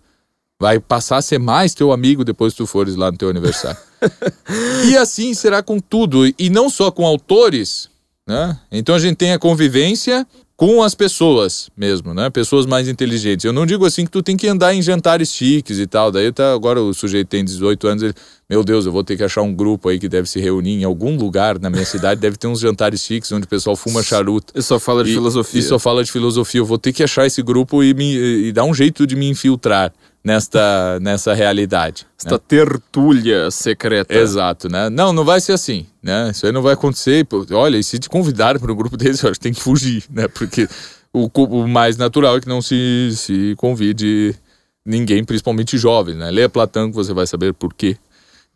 Vai passar a ser mais teu amigo depois que tu fores lá no teu aniversário. e assim será com tudo, e não só com autores, né? Então a gente tem a convivência com as pessoas mesmo, né? Pessoas mais inteligentes. Eu não digo assim que tu tem que andar em jantares chiques e tal. Daí tá, agora o sujeito tem 18 anos, ele, meu Deus, eu vou ter que achar um grupo aí que deve se reunir em algum lugar na minha cidade, deve ter uns jantares chiques onde o pessoal fuma charuto. E só fala de E- filosofia. E só fala de filosofia. Eu vou ter que achar esse grupo e, me, e dar um jeito de me infiltrar nesta, nessa realidade. Esta tertúlia secreta. Exato, né? Não, não vai ser assim, né? Isso aí não vai acontecer. Olha, e se te convidarem para um grupo desse, eu acho que tem que fugir, né? Porque o, o mais natural é que não se, se convide ninguém, principalmente jovens, né? Leia Platão que você vai saber por quê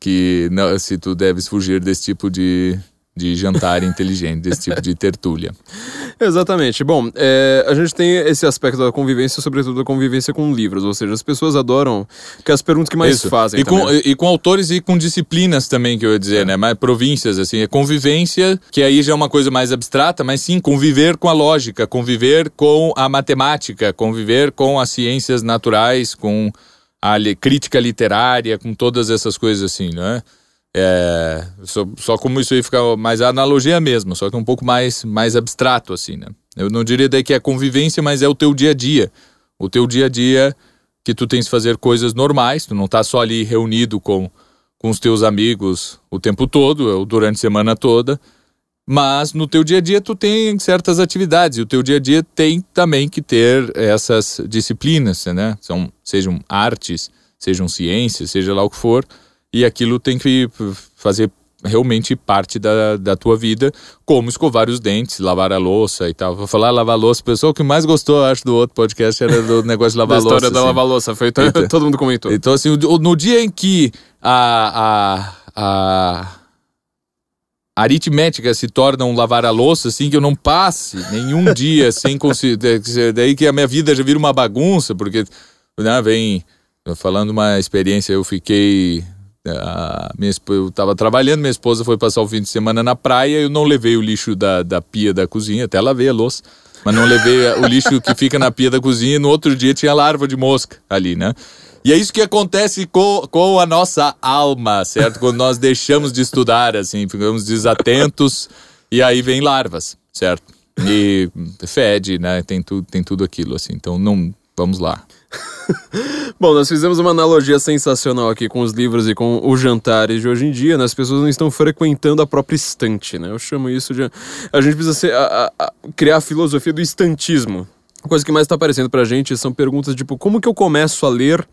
que não, se tu deves fugir desse tipo de, de jantar inteligente, desse tipo de tertúlia. Exatamente. Bom, é, a gente tem esse aspecto da convivência, sobretudo da convivência com livros, ou seja, as pessoas adoram que as perguntas que mais Isso. fazem. E com, também. e com autores e com disciplinas também, que eu ia dizer, né? Mas províncias, assim, é convivência, que aí já é uma coisa mais abstrata, mas sim conviver com a lógica, conviver com a matemática, conviver com as ciências naturais, com a li- crítica literária, com todas essas coisas assim, né? É, só, só como isso aí fica mais a analogia mesmo, só que um pouco mais, mais abstrato, assim, né? Eu não diria daí que é convivência, mas é o teu dia a dia. O teu dia a dia que tu tens que fazer coisas normais, tu não tá só ali reunido com, com os teus amigos o tempo todo, ou durante a semana toda, mas no teu dia a dia tu tem certas atividades, e o teu dia a dia tem também que ter essas disciplinas, né? São, sejam artes, sejam ciências, seja lá o que for, e aquilo tem que fazer realmente parte da, da tua vida, como escovar os dentes, lavar a louça e tal. Vou falar lavar a louça, o pessoal que mais gostou, acho, do outro podcast era do negócio de da lavar a louça. história da assim. lava-louça. Foi, Eita. todo mundo comentou. Então, assim, no dia em que a, a, a aritmética se torna um lavar a louça, assim, que eu não passe nenhum dia sem conseguir. Daí que a minha vida já vira uma bagunça, porque né, vem. Falando uma experiência, eu fiquei. A minha, eu tava trabalhando, minha esposa foi passar o fim de semana na praia, eu não levei o lixo da, da pia da cozinha, até lavei a louça, mas não levei o lixo que fica na pia da cozinha, e no outro dia tinha larva de mosca ali, né? E é isso que acontece com, com a nossa alma, certo? Quando nós deixamos de estudar, assim, ficamos desatentos e aí vem larvas, certo? E fede, né? Tem, tu, tem tudo aquilo, assim. Então, não. Vamos lá. Bom, nós fizemos uma analogia sensacional aqui com os livros e com os jantares de hoje em dia, né? As pessoas não estão frequentando a própria estante, né? Eu chamo isso de... A gente precisa ser, a- a- criar a filosofia do estantismo. A coisa que mais está aparecendo pra gente são perguntas tipo, como que eu começo a ler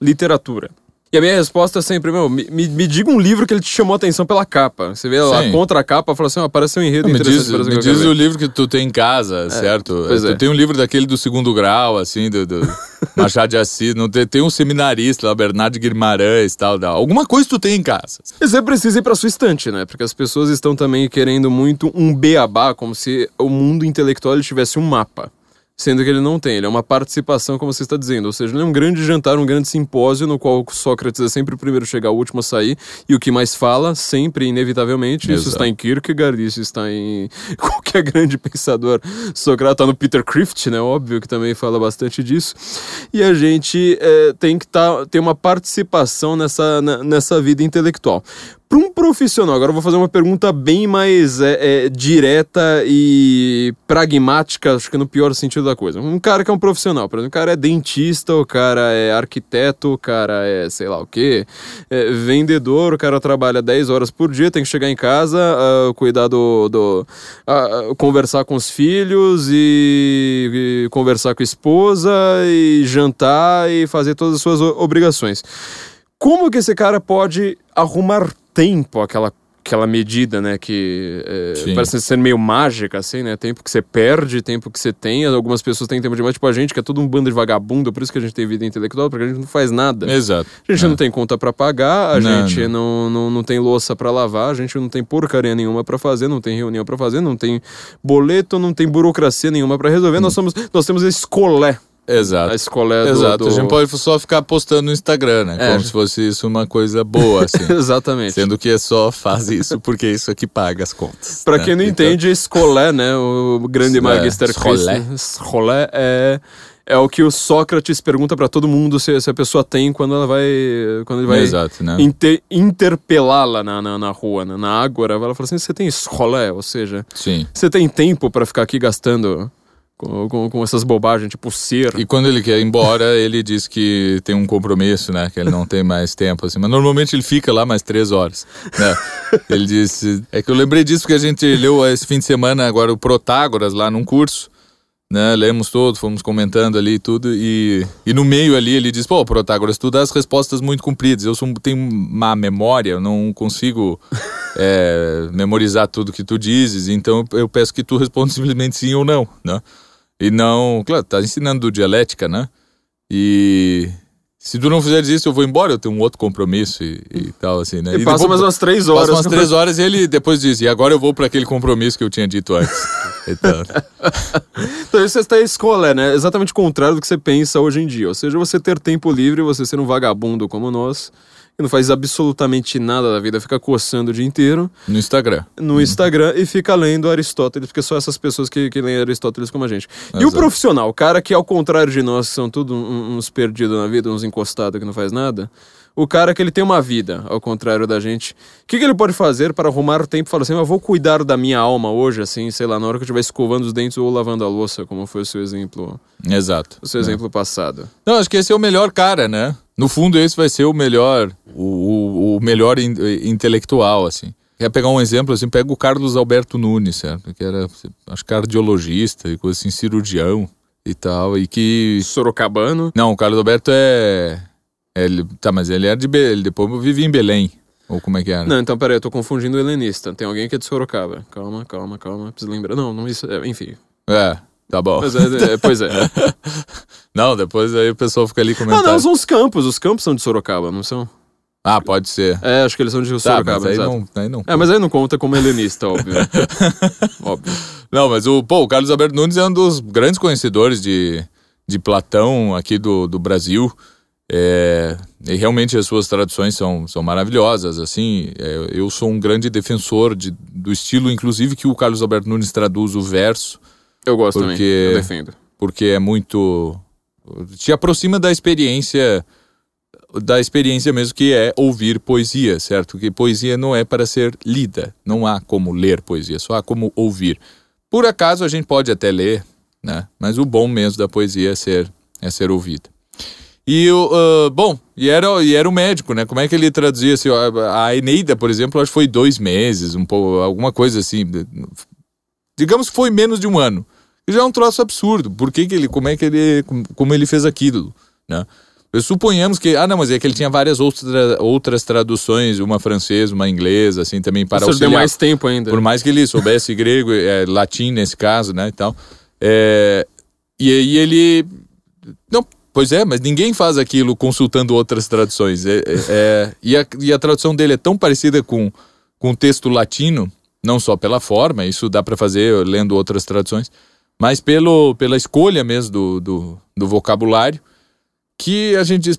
literatura? E a minha resposta é sempre, meu, me, me, me diga um livro que ele te chamou a atenção pela capa. Você vê lá, Sim. a contracapa, fala assim, ó, parece um enredo me interessante. diz, me que eu diz o livro que tu tem em casa, certo? pois tu é. tem um livro daquele do segundo grau, assim, do, do Machado de Assis. Não tem, tem um seminarista lá, Bernardo Guimarães e tal, tal. Alguma coisa tu tem em casa. E Você precisa ir pra sua estante, né? Porque as pessoas estão também querendo muito um beabá, como se o mundo intelectual ele tivesse um mapa. Sendo que ele não tem, ele é uma participação, como você está dizendo. Ou seja, ele é um grande jantar, um grande simpósio, no qual Sócrates é sempre o primeiro a chegar, o último a sair, e o que mais fala, sempre, inevitavelmente. Isso Exato. está em Kierkegaard, isso está em qualquer grande pensador. Sócrates está no Peter Crift, né? Óbvio que também fala bastante disso. E a gente eh, tem que tá, ter uma participação nessa, na- nessa vida intelectual. Para um profissional, agora eu vou fazer uma pergunta bem mais é, é, direta e pragmática, acho que no pior sentido da coisa. Um cara que é um profissional, por exemplo, o cara é dentista, o cara é arquiteto, o cara é sei lá o quê, é vendedor, o cara trabalha 10 horas por dia, tem que chegar em casa, ah, cuidar do. do ah, conversar com os filhos e, e conversar com a esposa e jantar e fazer todas as suas obrigações. Como que esse cara pode arrumar tempo aquela aquela medida, né, que é, parece ser meio mágica, assim, né, tempo que você perde, tempo que você tem, algumas pessoas têm tempo demais, tipo a gente, que é todo um bando de vagabundo, por isso que a gente tem vida intelectual, porque a gente não faz nada. Exato. A gente É. não tem conta pra pagar, a Não, gente não. Não, não, tem louça pra lavar, a gente não tem porcaria nenhuma pra fazer, não tem reunião pra fazer, não tem boleto, não tem burocracia nenhuma pra resolver. Hum. Nós, somos, nós temos esse colé Exato. a escolé do... Exato, do- a gente pode só ficar postando no Instagram, né? É. Como se fosse isso uma coisa boa, assim. Exatamente. Sendo que é só faz isso porque é isso que paga as contas. Pra né? quem não Então, entende, escolé, né? O grande É, magister escolé. Escolé é, é o que o Sócrates pergunta pra todo mundo se, se a pessoa tem quando ela vai. Quando ele vai Exato, né? inte- interpelá-la na, na, na rua, né, na ágora. Ela fala assim: você tem escolé? Ou seja, Sim. você tem tempo pra ficar aqui gastando com, com, com essas bobagens, tipo ser. E quando ele quer ir embora, ele diz que tem um compromisso, né? Que ele não tem mais tempo, assim. Mas normalmente ele fica lá mais três horas, né? Ele disse... É que eu lembrei disso porque a gente leu esse fim de semana agora o Protágoras lá num curso, né? Lemos todo, fomos comentando ali e tudo. E, e no meio ali ele diz, pô, Protágoras, tu dá as respostas muito compridas. Eu sou, tenho má memória, eu não consigo... é, memorizar tudo que tu dizes, então eu peço que tu responda simplesmente sim ou não, né? E não, claro, tá ensinando dialética, né? E se tu não fizeres isso, eu vou embora, eu tenho um outro compromisso e, e tal, assim, né? E passa depois- mais umas três horas. Passa umas três horas e ele depois diz, e agora eu vou para aquele compromisso que eu tinha dito antes. Então, Então isso está escolé, né? Exatamente o contrário do que você pensa hoje em dia. Ou seja, você ter tempo livre, você ser um vagabundo como nós, que não faz absolutamente nada da vida, fica coçando o dia inteiro no Instagram. no Instagram e fica lendo Aristóteles, porque são essas pessoas que, que leem Aristóteles como a gente. E o Exato. profissional, o cara que ao contrário de nós, que são tudo uns perdidos na vida, uns encostados que não faz nada, o cara que ele tem uma vida, ao contrário da gente, o que, que ele pode fazer para arrumar o tempo e falar assim, eu vou cuidar da minha alma hoje, assim, sei lá, na hora que eu estiver escovando os dentes ou lavando a louça, como foi o seu exemplo, Exato. o seu exemplo passado. Não, acho que esse é o melhor cara, né? No fundo, esse vai ser o melhor, o, o, o melhor in- intelectual, assim. Quer pegar um exemplo, assim, pega o Carlos Alberto Nunes, certo? Que era, acho, cardiologista e coisa assim, cirurgião e tal, e que... Sorocabano. Não, o Carlos Alberto é... é ele, tá, mas ele era de... Be- Ele depois vivia em Belém, ou como é que era? Não, então peraí, eu tô confundindo o helenista. Tem alguém que é de Sorocaba. Calma, calma, calma. Preciso lembrar. Não, não isso. é, enfim. É, tá bom. Mas é, é, pois é. Não, depois aí o pessoal fica ali Ah, comentando. não, são os campos. Os campos são de Sorocaba, não são? Ah, pode ser. É, acho que eles são de Tá, Sorocaba. mas aí exato. não, aí não É, mas aí não conta como helenista, óbvio. óbvio. Não, mas o, pô, o Carlos Alberto Nunes é um dos grandes conhecedores de, de Platão aqui do, do Brasil. É, e realmente as suas traduções são, são maravilhosas. Assim, é, eu sou um grande defensor de, do estilo, inclusive, que o Carlos Alberto Nunes traduz o verso, Eu gosto Porque- também. Eu defendo. porque é muito. te aproxima da experiência. Da experiência mesmo que é ouvir poesia, certo? Que poesia não é para ser lida, não há como ler poesia, só há como ouvir. Por acaso a gente pode até ler, né? Mas o bom mesmo da poesia é ser, é ser ouvida. E o, ah, bom, e era, e era o médico, né? Como é que ele traduzia assim, a Eneida, por exemplo, acho que foi dois meses, um pouco, alguma coisa assim. Digamos que foi menos de um ano. E já é um troço absurdo. Por que, que ele, como é que ele, como- ele fez aquilo, né? Suponhamos que, ah não, mas é que ele tinha várias outra, outras traduções, uma francesa, uma inglesa, assim, também para seja, deu mais tempo ainda. Por mais que ele soubesse grego, é, latim nesse caso, né, e tal. É, e aí ele... Não, pois é, mas ninguém faz aquilo consultando outras traduções. É, é- é- e, a, e a tradução dele é tão parecida com, com o texto latino, não só pela forma, isso dá para fazer lendo outras traduções, mas pelo, pela escolha mesmo do, do, do vocabulário, que a gente diz,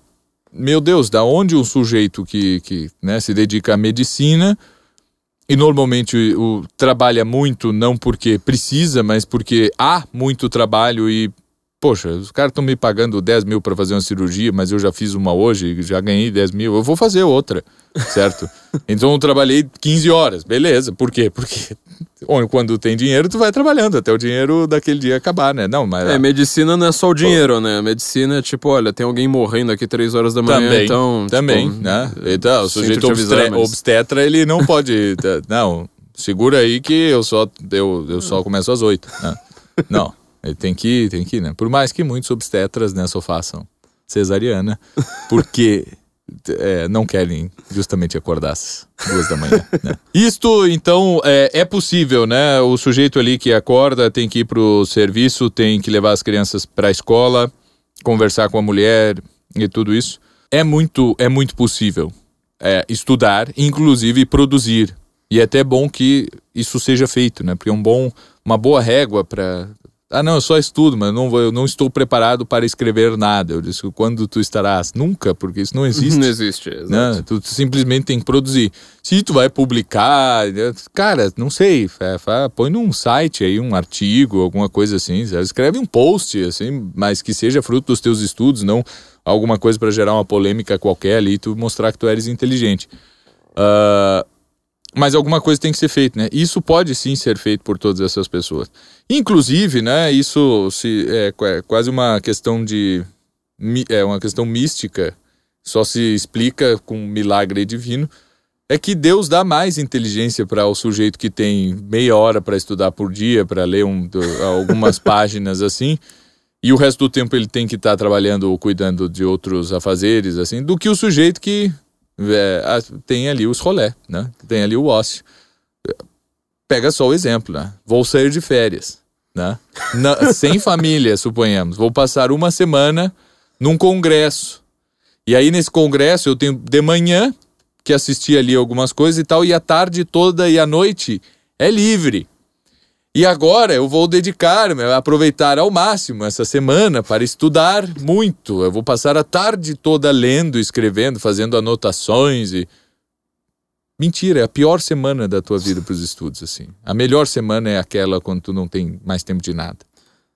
meu Deus, da onde um sujeito que, que né, se dedica à medicina e normalmente o, trabalha muito não porque precisa, mas porque há muito trabalho e, poxa, os caras estão me pagando 10 mil para fazer uma cirurgia, mas eu já fiz uma hoje, já ganhei 10 mil, eu vou fazer outra, certo? então eu trabalhei 15 horas, beleza, por quê? Porque quando tem dinheiro, tu vai trabalhando até o dinheiro daquele dia acabar, né? Não, mas... É, medicina não é só o dinheiro, né? Medicina é tipo, olha, tem alguém morrendo aqui três horas da manhã, Também, então. também, tipo, né? Então, o sujeito obstre- mas- obstetra, ele não pode. tá, não, segura aí que eu só, eu, eu só começo às oito. né? Não, ele tem que ir, tem que ir, né? Por mais que muitos obstetras, né, só façam cesariana, porque é, não querem justamente acordar às duas da manhã. Né? Isto, então, é, é possível, né? O sujeito ali que acorda tem que ir pro serviço, tem que levar as crianças para a escola, conversar com a mulher e tudo isso. É muito, é muito possível é, estudar, inclusive produzir. E é até bom que isso seja feito, né? Porque é um bom, uma boa régua para Ah, não, eu só estudo, mas não vou, eu não estou preparado para escrever nada. Eu disse, quando tu estarás? Nunca, porque isso não existe. Não existe, exato. né? Tu, tu simplesmente tem que produzir. Se tu vai publicar, né, cara, não sei, põe num site aí um artigo, alguma coisa assim, sabe? escreve um post, assim, mas que seja fruto dos teus estudos, não alguma coisa para gerar uma polêmica qualquer ali e tu mostrar que tu eres inteligente. Ah, mas alguma coisa tem que ser feita, né? Isso pode sim ser feito por todas essas pessoas. Inclusive, né? Isso se, é, é quase uma questão de é uma questão mística. Só se explica com milagre divino. É que Deus dá mais inteligência para o sujeito que tem meia hora para estudar por dia, para ler um, algumas páginas assim, e o resto do tempo ele tem que estar trabalhando ou cuidando de outros afazeres, assim, do que o sujeito que é, tem ali os rolé, né? Tem ali o ócio. Pega só o exemplo, né? Vou sair de férias, né? Na- sem família, suponhamos. Vou passar uma semana num congresso. E aí nesse congresso eu tenho de manhã que assistir ali algumas coisas e tal, e a tarde toda e a noite é livre. E agora eu vou dedicar, aproveitar ao máximo essa semana para estudar muito. Eu vou passar a tarde toda lendo, escrevendo, fazendo anotações e Mentira, é a pior semana da tua vida para os estudos assim. A melhor semana é aquela quando tu não tem mais tempo de nada.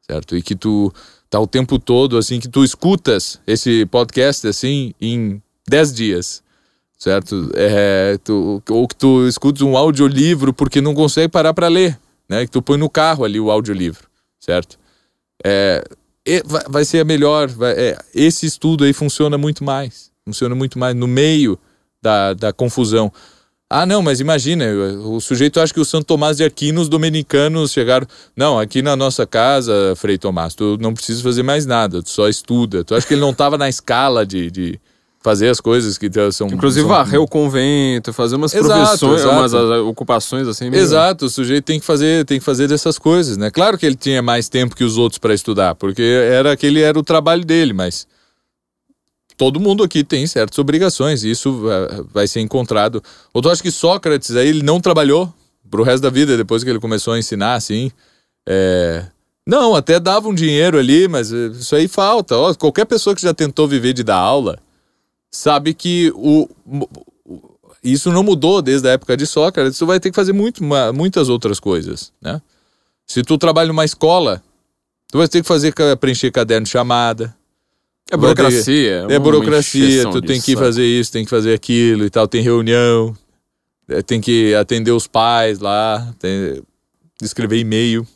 Certo? E que tu tá o tempo todo assim que tu escutas esse podcast assim em 10 dias. Certo? É, tu, ou que tu escutas um audiolivro porque não consegue parar para ler né? Que tu põe no carro ali o audiolivro, certo? É, vai, vai ser a melhor. vai- é, esse estudo aí funciona muito mais. Funciona muito mais no meio da, da confusão. Ah, não, mas imagina, o sujeito acha que o Santo Tomás de Aquino, os dominicanos chegaram. Não, aqui na nossa casa, Frei Tomás, tu não precisa fazer mais nada, tu só estuda. Tu acha que ele não estava na escala de, de fazer as coisas que são. Inclusive são... varrer o convento, fazer umas Exato, profissões, exato. umas ocupações assim. meio- Exato, o sujeito tem que fazer, tem que fazer dessas coisas, né? Claro que ele tinha mais tempo que os outros para estudar, porque era aquele era o trabalho dele, mas todo mundo aqui tem certas obrigações, e isso eh, vai ser encontrado. Ou tu acha que Sócrates aí ele não trabalhou pro resto da vida depois que ele começou a ensinar assim? É... Não, até dava um dinheiro ali, mas eh, isso aí falta. Ó, qualquer pessoa que já tentou viver de dar aula sabe que o, isso não mudou desde a época de Sócrates, tu vai ter que fazer muito, muitas outras coisas, né? Se tu trabalha numa escola, tu vai ter que fazer preencher caderno de chamada. É Vai ter- burocracia. É uma burocracia, tu tem que fazer isso, tem que fazer aquilo e tal, tem reunião, é, tem que atender os pais lá, tem, escrever e-mail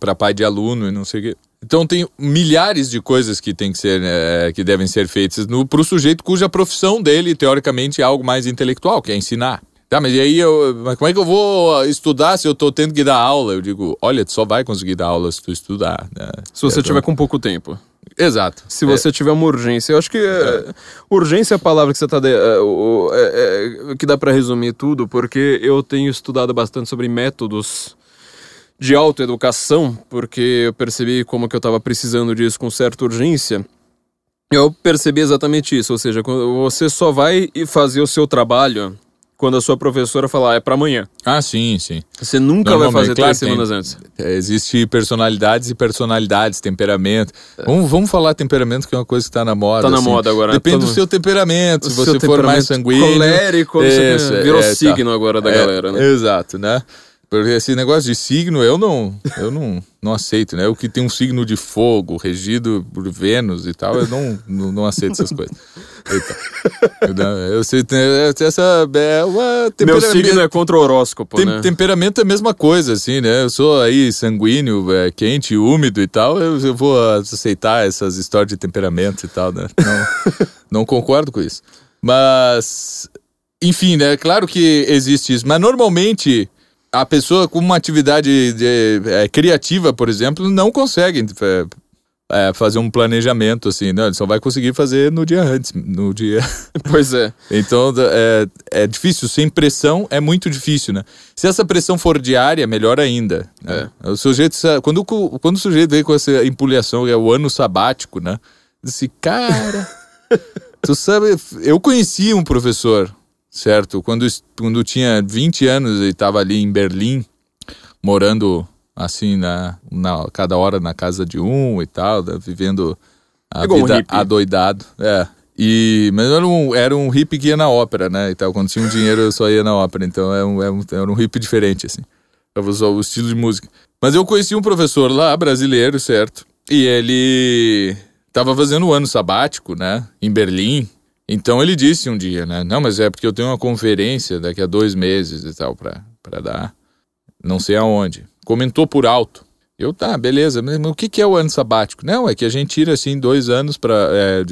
para pai de aluno e não sei o quê. Então tem milhares de coisas que tem que ser, né, que devem ser feitas para o sujeito cuja profissão dele, teoricamente, é algo mais intelectual, que é ensinar. Tá, mas e aí eu, mas como é que eu vou estudar se eu tô tendo que dar aula? Eu digo, olha, tu só vai conseguir dar aula se tu estudar. Né? Se você É, tiver com pouco tempo. Exato. Se você tiver uma urgência. Eu acho que é, urgência é a palavra que você tá. de- é, é, é, que dá pra resumir tudo, porque eu tenho estudado bastante sobre métodos de autoeducação, porque eu percebi como que eu tava precisando disso com certa urgência. Eu percebi exatamente isso, ou seja, você só vai e fazer o seu trabalho quando a sua professora falar é pra amanhã. Ah, sim, sim. Você nunca vai fazer claro, três tem- semanas antes. É, existe personalidades e personalidades, temperamento. Vamos, vamos falar temperamento, que é uma coisa que tá na moda. Tá na assim. moda agora, né? Depende Todo- do seu temperamento. O Se você for mais sanguíneo. colérico, quê, Isso, virou é, tá. signo agora da É, galera, né? Exato, né? Porque esse negócio de signo eu não, eu não, não aceito, né? O que tem um signo de fogo, regido por Vênus e tal, eu não, não, não aceito essas coisas. Eu, sei, essa é uma Meu signo é contra o horóscopo, tem- né? Temperamento é a mesma coisa, assim, né? Eu sou aí sanguíneo, é, quente, úmido e tal. Eu, eu vou aceitar essas histórias de temperamento e tal, né? Não, não concordo com isso. Mas, enfim, né? Claro que existe isso. Mas normalmente a pessoa com uma atividade de- é, criativa, por exemplo, não consegue é, é, fazer um planejamento assim, não, ele só vai conseguir fazer no dia antes, no dia Pois é. então é, é difícil, sem pressão é muito difícil, né? Se essa pressão for diária, melhor ainda. né? O sujeito, quando, o- quando o sujeito vem com essa empolhação, que é o ano sabático, né? Disse, cara, tu sabe, eu conheci um professor, certo? Quando, quando tinha 20 anos e estava ali em Berlim, morando assim, na, na, cada hora na casa de um e tal, né, vivendo a Igual um vida hippie. adoidado. É. E, mas era um, era um hippie que ia na ópera, né? E tal. Quando tinha um dinheiro, eu só ia na ópera. Então era um, era um, era um hippie diferente, assim. Era só o estilo de música. Mas eu conheci um professor lá, brasileiro, certo? E ele tava fazendo um ano sabático, né? Em Berlim. Então ele disse um dia, né? Não, mas é porque eu tenho uma conferência daqui a dois meses e tal pra, pra dar. Não sei aonde. Comentou por alto. Eu, tá, beleza, mas o que, que é o ano sabático? Não, é que a gente tira assim dois anos para é,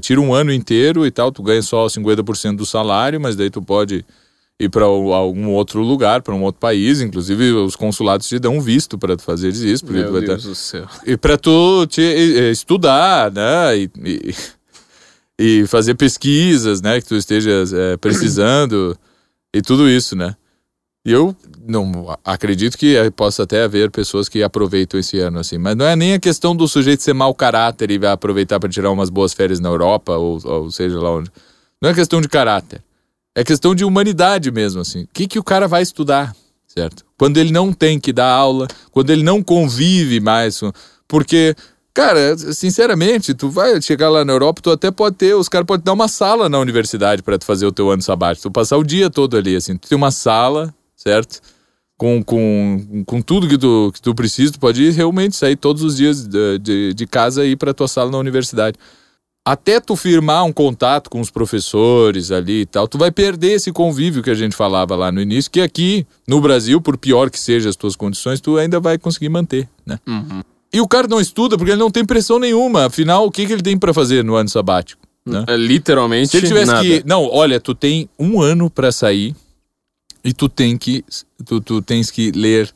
tira um ano inteiro e tal, tu ganha só 50% do salário, mas daí tu pode ir para algum outro lugar, para um outro país, inclusive os consulados te dão um visto para tu fazer isso, Meu Deus ter- do céu. e para tu te, estudar, né, e, e, e fazer pesquisas, né, que tu estejas eh, precisando e tudo isso, né. E eu não acredito que eh, possa até haver pessoas que aproveitam esse ano assim, mas não é nem a questão do sujeito ser mau caráter e vai aproveitar para tirar umas boas férias na Europa ou, ou seja lá onde. Não é questão de caráter. É questão de humanidade mesmo assim. O que que o cara vai estudar, certo? Quando ele não tem que dar aula, quando ele não convive mais, porque Cara, sinceramente, tu vai chegar lá na Europa, tu até pode ter, os caras podem dar uma sala na universidade para tu fazer o teu ano sabático, tu passar o dia todo ali, assim, tu tem uma sala, certo? Com, com, com tudo que tu, que tu precisa, tu pode ir realmente sair todos os dias de, de, de casa e ir pra tua sala na universidade. Até tu firmar um contato com os professores ali e tal, tu vai perder esse convívio que a gente falava lá no início, que aqui no Brasil, por pior que sejam as tuas condições, tu ainda vai conseguir manter, né? E o cara não estuda porque ele não tem pressão nenhuma. Afinal, o que, que ele tem pra fazer no ano sabático? Né? É, literalmente Se ele tivesse nada. que. Não, olha, tu tem um ano pra sair e tu tem que. Tu, tu tens que ler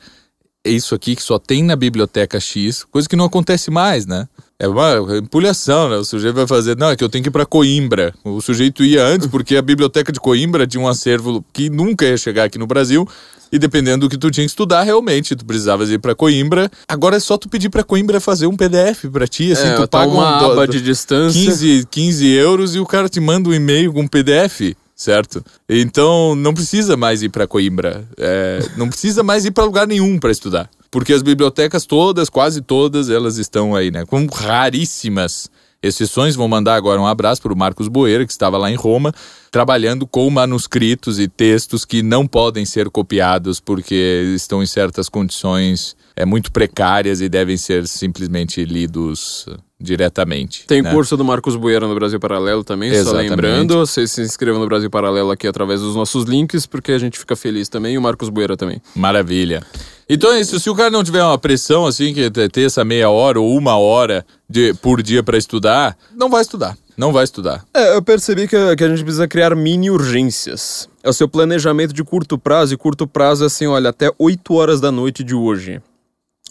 isso aqui que só tem na biblioteca X, coisa que não acontece mais, né? É uma empulhação, né? O sujeito vai fazer, não, é que eu tenho que ir pra Coimbra. O sujeito ia antes porque a biblioteca de Coimbra tinha um acervo que nunca ia chegar aqui no Brasil. E dependendo do que tu tinha que estudar, realmente, tu precisavas ir pra Coimbra. Agora é só tu pedir pra Coimbra fazer um PDF pra ti, assim, É, tu tá paga uma um aba de distância. 15, 15 euros e o cara te manda um e-mail com PDF, certo? Então não precisa mais ir para Coimbra, É, não precisa mais ir para lugar nenhum para estudar, porque as bibliotecas todas, quase todas, elas estão aí, né? Com raríssimas exceções. Vou mandar agora um abraço para o Marcos Boeira, que estava lá em Roma, trabalhando com manuscritos e textos que não podem ser copiados porque estão em certas condições é, muito precárias e devem ser simplesmente lidos eh, diretamente. Tem né? curso do Marcos Bueira no Brasil Paralelo também, só Exatamente. lembrando. Vocês se inscrevam no Brasil Paralelo aqui através dos nossos links, porque a gente fica feliz também. E o Marcos Bueira também. Maravilha. Então é isso. Se o cara não tiver uma pressão assim, que ter ter essa meia hora ou uma hora de, por dia para estudar, não vai estudar. Não vai estudar. É, eu percebi que, que a gente precisa criar mini urgências. É o seu planejamento de curto prazo, e curto prazo é assim, olha, até 8 horas da noite de hoje.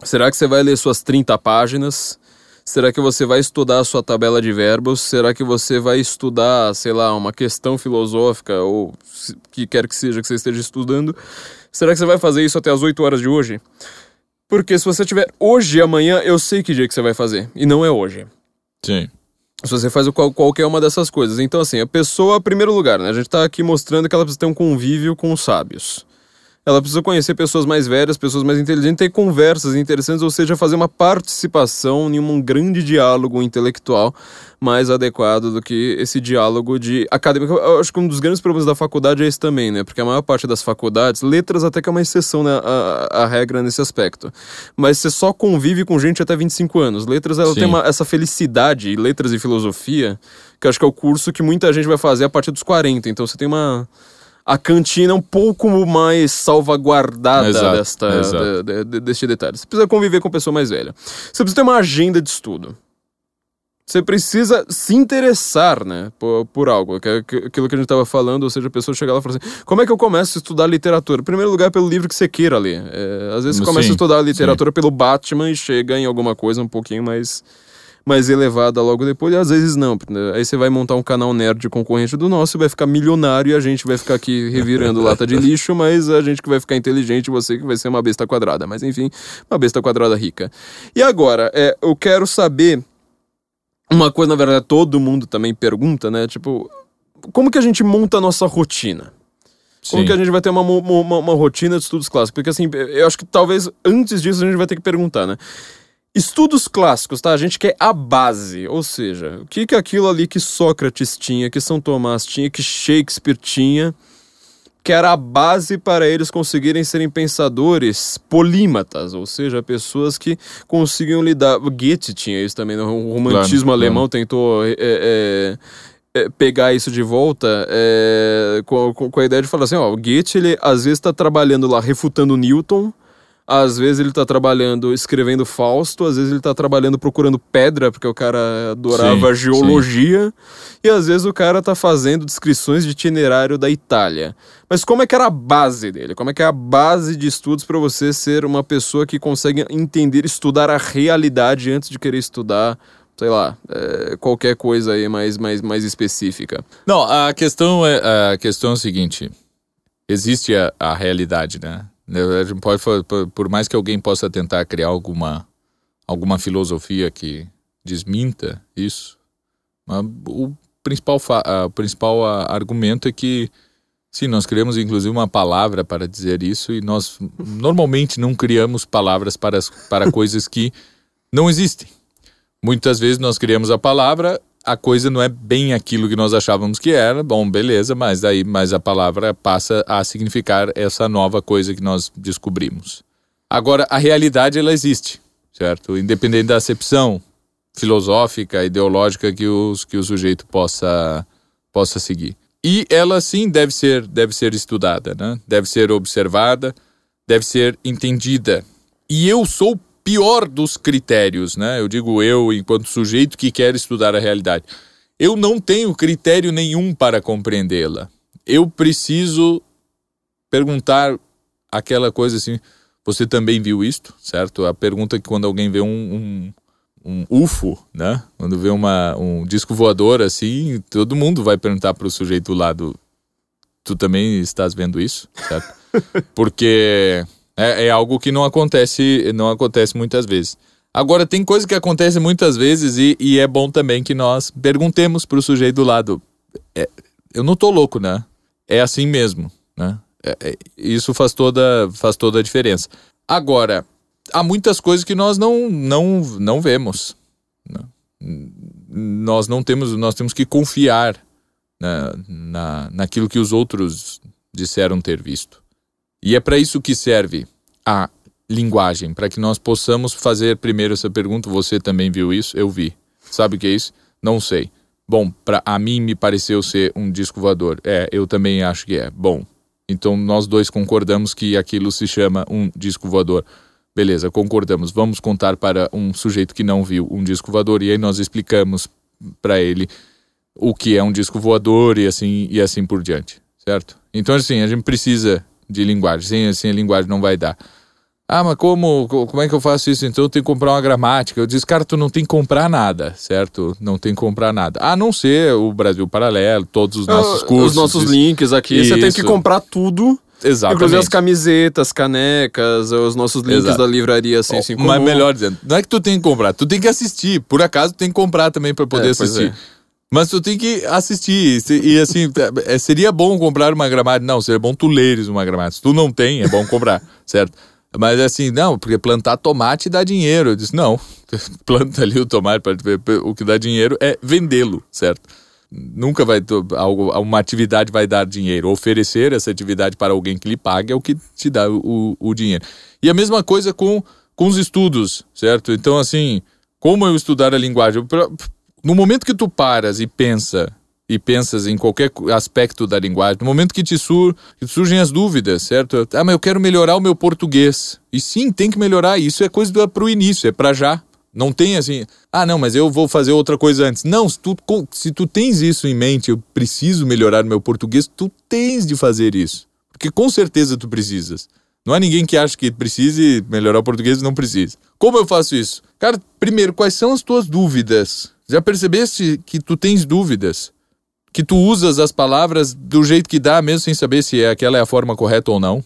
Será que você vai ler suas 30 páginas? Será que você vai estudar a sua tabela de verbos? Será que você vai estudar, sei lá, uma questão filosófica ou se- que quer que seja que você esteja estudando? Será que você vai fazer isso até as 8 horas de hoje? Porque se você tiver hoje e amanhã, eu sei que dia que você vai fazer. E não é hoje. Sim. Se você faz qual, qualquer uma dessas coisas. Então, assim, a pessoa, primeiro lugar, né? A gente tá aqui mostrando que ela precisa ter um convívio com os sábios. Ela precisa conhecer pessoas mais velhas, pessoas mais inteligentes, ter conversas interessantes, ou seja, fazer uma participação em um grande diálogo intelectual mais adequado do que esse diálogo de acadêmico. Eu acho que um dos grandes problemas da faculdade é esse também, né? Porque a maior parte das faculdades, letras até que é uma exceção, né? A, a regra nesse aspecto. Mas você só convive com gente até 25 anos. Letras, ela Sim. tem uma, essa felicidade, letras e filosofia, que eu acho que é o curso que muita gente vai fazer a partir dos 40. Então você tem uma. A cantina um pouco mais salvaguardada Exato, desta, exato. de- de- deste detalhe. Você precisa conviver com pessoa mais velha. Você precisa ter uma agenda de estudo. Você precisa se interessar, né, por, por algo, que é que- aquilo que a gente estava falando, ou seja, a pessoa chegar lá e falar assim, como é que eu começo a estudar literatura? Em primeiro lugar, pelo livro que você queira ler. É, às vezes você Sim, começa a estudar literatura pelo Batman e chega em alguma coisa um pouquinho mais, mais elevada logo depois, e às vezes não. né? Aí você vai montar um canal nerd concorrente do nosso, vai ficar milionário e a gente vai ficar aqui revirando lata de lixo, mas a gente que vai ficar inteligente, você que vai ser uma besta quadrada. Mas enfim, uma besta quadrada rica. E agora, é, eu quero saber uma coisa, na verdade, todo mundo também pergunta, né? Tipo, como que a gente monta a nossa rotina? Como Sim. que a gente vai ter uma, uma, uma rotina de estudos clássicos? Porque assim, eu acho que talvez antes disso a gente vai ter que perguntar, né? Estudos clássicos, tá? A gente quer a base, ou seja, o que que é aquilo ali que Sócrates tinha, que São Tomás tinha, que Shakespeare tinha, que era a base para eles conseguirem serem pensadores polímatas, ou seja, pessoas que conseguiam lidar. O Goethe tinha isso também, né? o romantismo Claro, alemão tentou é, é, é, pegar isso de volta é, com, com- com a ideia de falar assim: ó, o Goethe, ele às vezes está trabalhando lá refutando Newton. Às vezes ele tá trabalhando escrevendo Fausto, às vezes ele tá trabalhando procurando pedra, porque o cara adorava Sim, geologia, e às vezes o cara tá fazendo descrições de itinerário da Itália. Mas como é que era a base dele? Como é que é a base de estudos para você ser uma pessoa que consegue entender, estudar a realidade antes de querer estudar, sei lá, é, qualquer coisa aí mais, mais, mais específica? Não, a questão é a questão é a seguinte: existe a, a realidade, né? Pode, por- mais que alguém possa tentar criar alguma alguma filosofia que desminta isso, o principal o principal argumento é que sim, nós criamos inclusive uma palavra para dizer isso e nós normalmente não criamos palavras para para coisas que não existem. Muitas vezes nós criamos a palavra, a coisa não é bem aquilo que nós achávamos que era, bom, beleza, mas daí mas a palavra passa a significar essa nova coisa que nós descobrimos. Agora, a realidade ela existe, certo? Independente da acepção filosófica, ideológica que, os, que o sujeito possa, possa seguir. E ela sim deve ser, deve ser estudada, né? deve ser observada, deve ser entendida. E eu sou pior dos critérios, né? Eu digo eu, enquanto sujeito que quer estudar a realidade. Eu não tenho critério nenhum para compreendê-la. Eu preciso perguntar aquela coisa assim: você também viu isto, certo? A pergunta que quando alguém vê um, um, um UFO, né? Quando vê uma, um disco voador assim, todo mundo vai perguntar para o sujeito do lado: tu também estás vendo isso, certo? Porque é, é algo que não acontece, não acontece muitas vezes. Agora, tem coisa que acontece muitas vezes e, e é bom também que nós perguntemos para o sujeito do lado: é, eu não tô louco, né? É assim mesmo, né? É- é- isso faz toda, faz toda a diferença. Agora, há muitas coisas que nós não, não, não vemos. né? Nós não temos, nós temos que confiar na, na, naquilo que os outros disseram ter visto. E é para isso que serve a linguagem, para que nós possamos fazer primeiro essa pergunta: você também viu isso? Eu vi. Sabe o que é isso? Não sei. Bom, para a mim me pareceu ser um disco voador. É, eu também acho que é. Bom, então nós dois concordamos que aquilo se chama um disco voador. Beleza, concordamos. Vamos contar para um sujeito que não viu um disco voador e aí nós explicamos para ele o que é um disco voador e assim e assim por diante, certo? Então assim, a gente precisa de linguagem. Sem assim a linguagem não vai dar. Ah, mas como, co- como é que eu faço isso? Então eu tenho que comprar uma gramática. Eu disse, cara, tu não tem que comprar nada, certo? Não tem que comprar nada. A não ser o Brasil Paralelo, todos os nossos Ah, cursos. Os nossos isso- links aqui, você tem que comprar tudo. Exatamente. Inclusive as camisetas, canecas, os nossos links Exato. da livraria sem assim, Mas melhor dizendo, não é que tu tem que comprar, tu tem que assistir. Por acaso tu tem que comprar também para poder É, assistir. é. Mas tu tem que assistir. E, assim, é, seria bom comprar uma gramática. Não, seria bom tu leres uma gramática. Se tu não tem, é bom comprar, certo? Mas assim, não, porque plantar tomate dá dinheiro. Eu disse, não, planta ali o tomate, ver, o que dá dinheiro é vendê-lo, certo? Nunca vai, algo, uma atividade vai dar dinheiro. Oferecer essa atividade para alguém que lhe pague é o que te dá o, o dinheiro. E a mesma coisa com, com os estudos, certo? Então, assim, como eu estudar a linguagem? No momento que tu paras e pensa e pensas em qualquer aspecto da linguagem, no momento que te, sur que surgem as dúvidas, certo? Ah, mas eu quero melhorar o meu português. E sim, tem que melhorar. Isso é coisa do- pro início, é para já. Não tem assim, ah, não, mas eu vou fazer outra coisa antes. Não, se tu, se tu tens isso em mente, eu preciso melhorar o meu português, tu tens de fazer isso. Porque com certeza tu precisas. Não há ninguém que acha que precise melhorar o português e não precisa. Como eu faço isso? Cara, primeiro, quais são as tuas dúvidas? Já percebeste que tu tens dúvidas? Que tu usas as palavras do jeito que dá, mesmo sem saber se é- aquela é a forma correta ou não?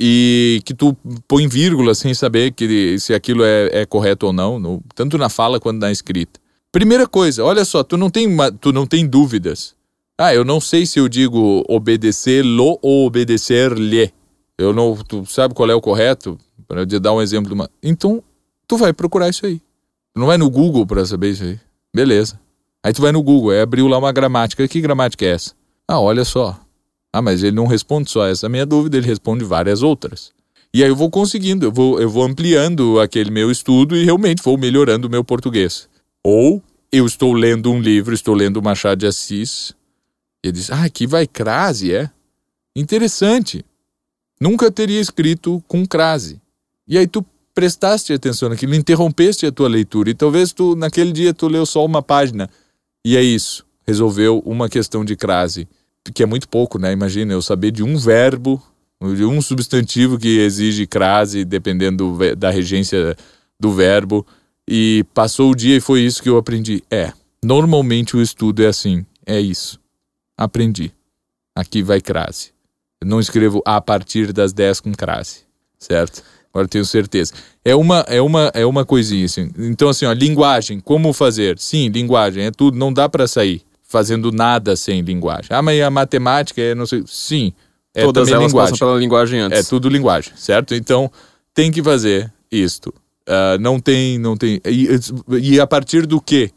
E que tu põe vírgula sem saber que, se aquilo é, é correto ou não, no- tanto na fala quanto na escrita. Primeira coisa, olha só, tu não tem, tu não tem dúvidas. Ah, eu não sei se eu digo obedecer-lo ou obedecer-lhe. Eu não. Tu sabe qual é o correto? Para eu dar um exemplo. Então, tu vai procurar isso aí. Não vai no Google para saber isso aí. Beleza. Aí tu vai no Google, aí abriu lá uma gramática. Que gramática é essa? Ah, olha só. Ah, mas ele não responde só essa minha dúvida, ele responde várias outras. E aí eu vou conseguindo, eu vou, eu vou ampliando aquele meu estudo e realmente vou melhorando o meu português. Ou eu estou lendo um livro, estou lendo Machado de Assis, e ele diz, ah, aqui vai crase, é? Interessante. Nunca teria escrito com crase. E aí tu prestaste atenção naquilo, interrompeste a tua leitura, e talvez tu, naquele dia, tu leu só uma página, e é isso, resolveu uma questão de crase, que é muito pouco, né? Imagina, eu saber de um verbo de um substantivo que exige crase, dependendo do, da regência do verbo. E passou o dia e foi isso que eu aprendi. É, normalmente o estudo é assim, é isso. Aprendi. Aqui vai crase. Eu não escrevo a partir das 10 com crase, certo? Agora tenho certeza. É uma, é uma, é uma coisinha assim. Então assim, ó, linguagem, como fazer? Sim, linguagem é tudo, não dá para sair fazendo nada sem linguagem. Ah, mas a matemática é não sei. Sim, é Todas elas linguagem. passam pela linguagem antes. É tudo linguagem, certo? Então tem que fazer isto. Uh, não tem, não tem. E, e a partir do quê?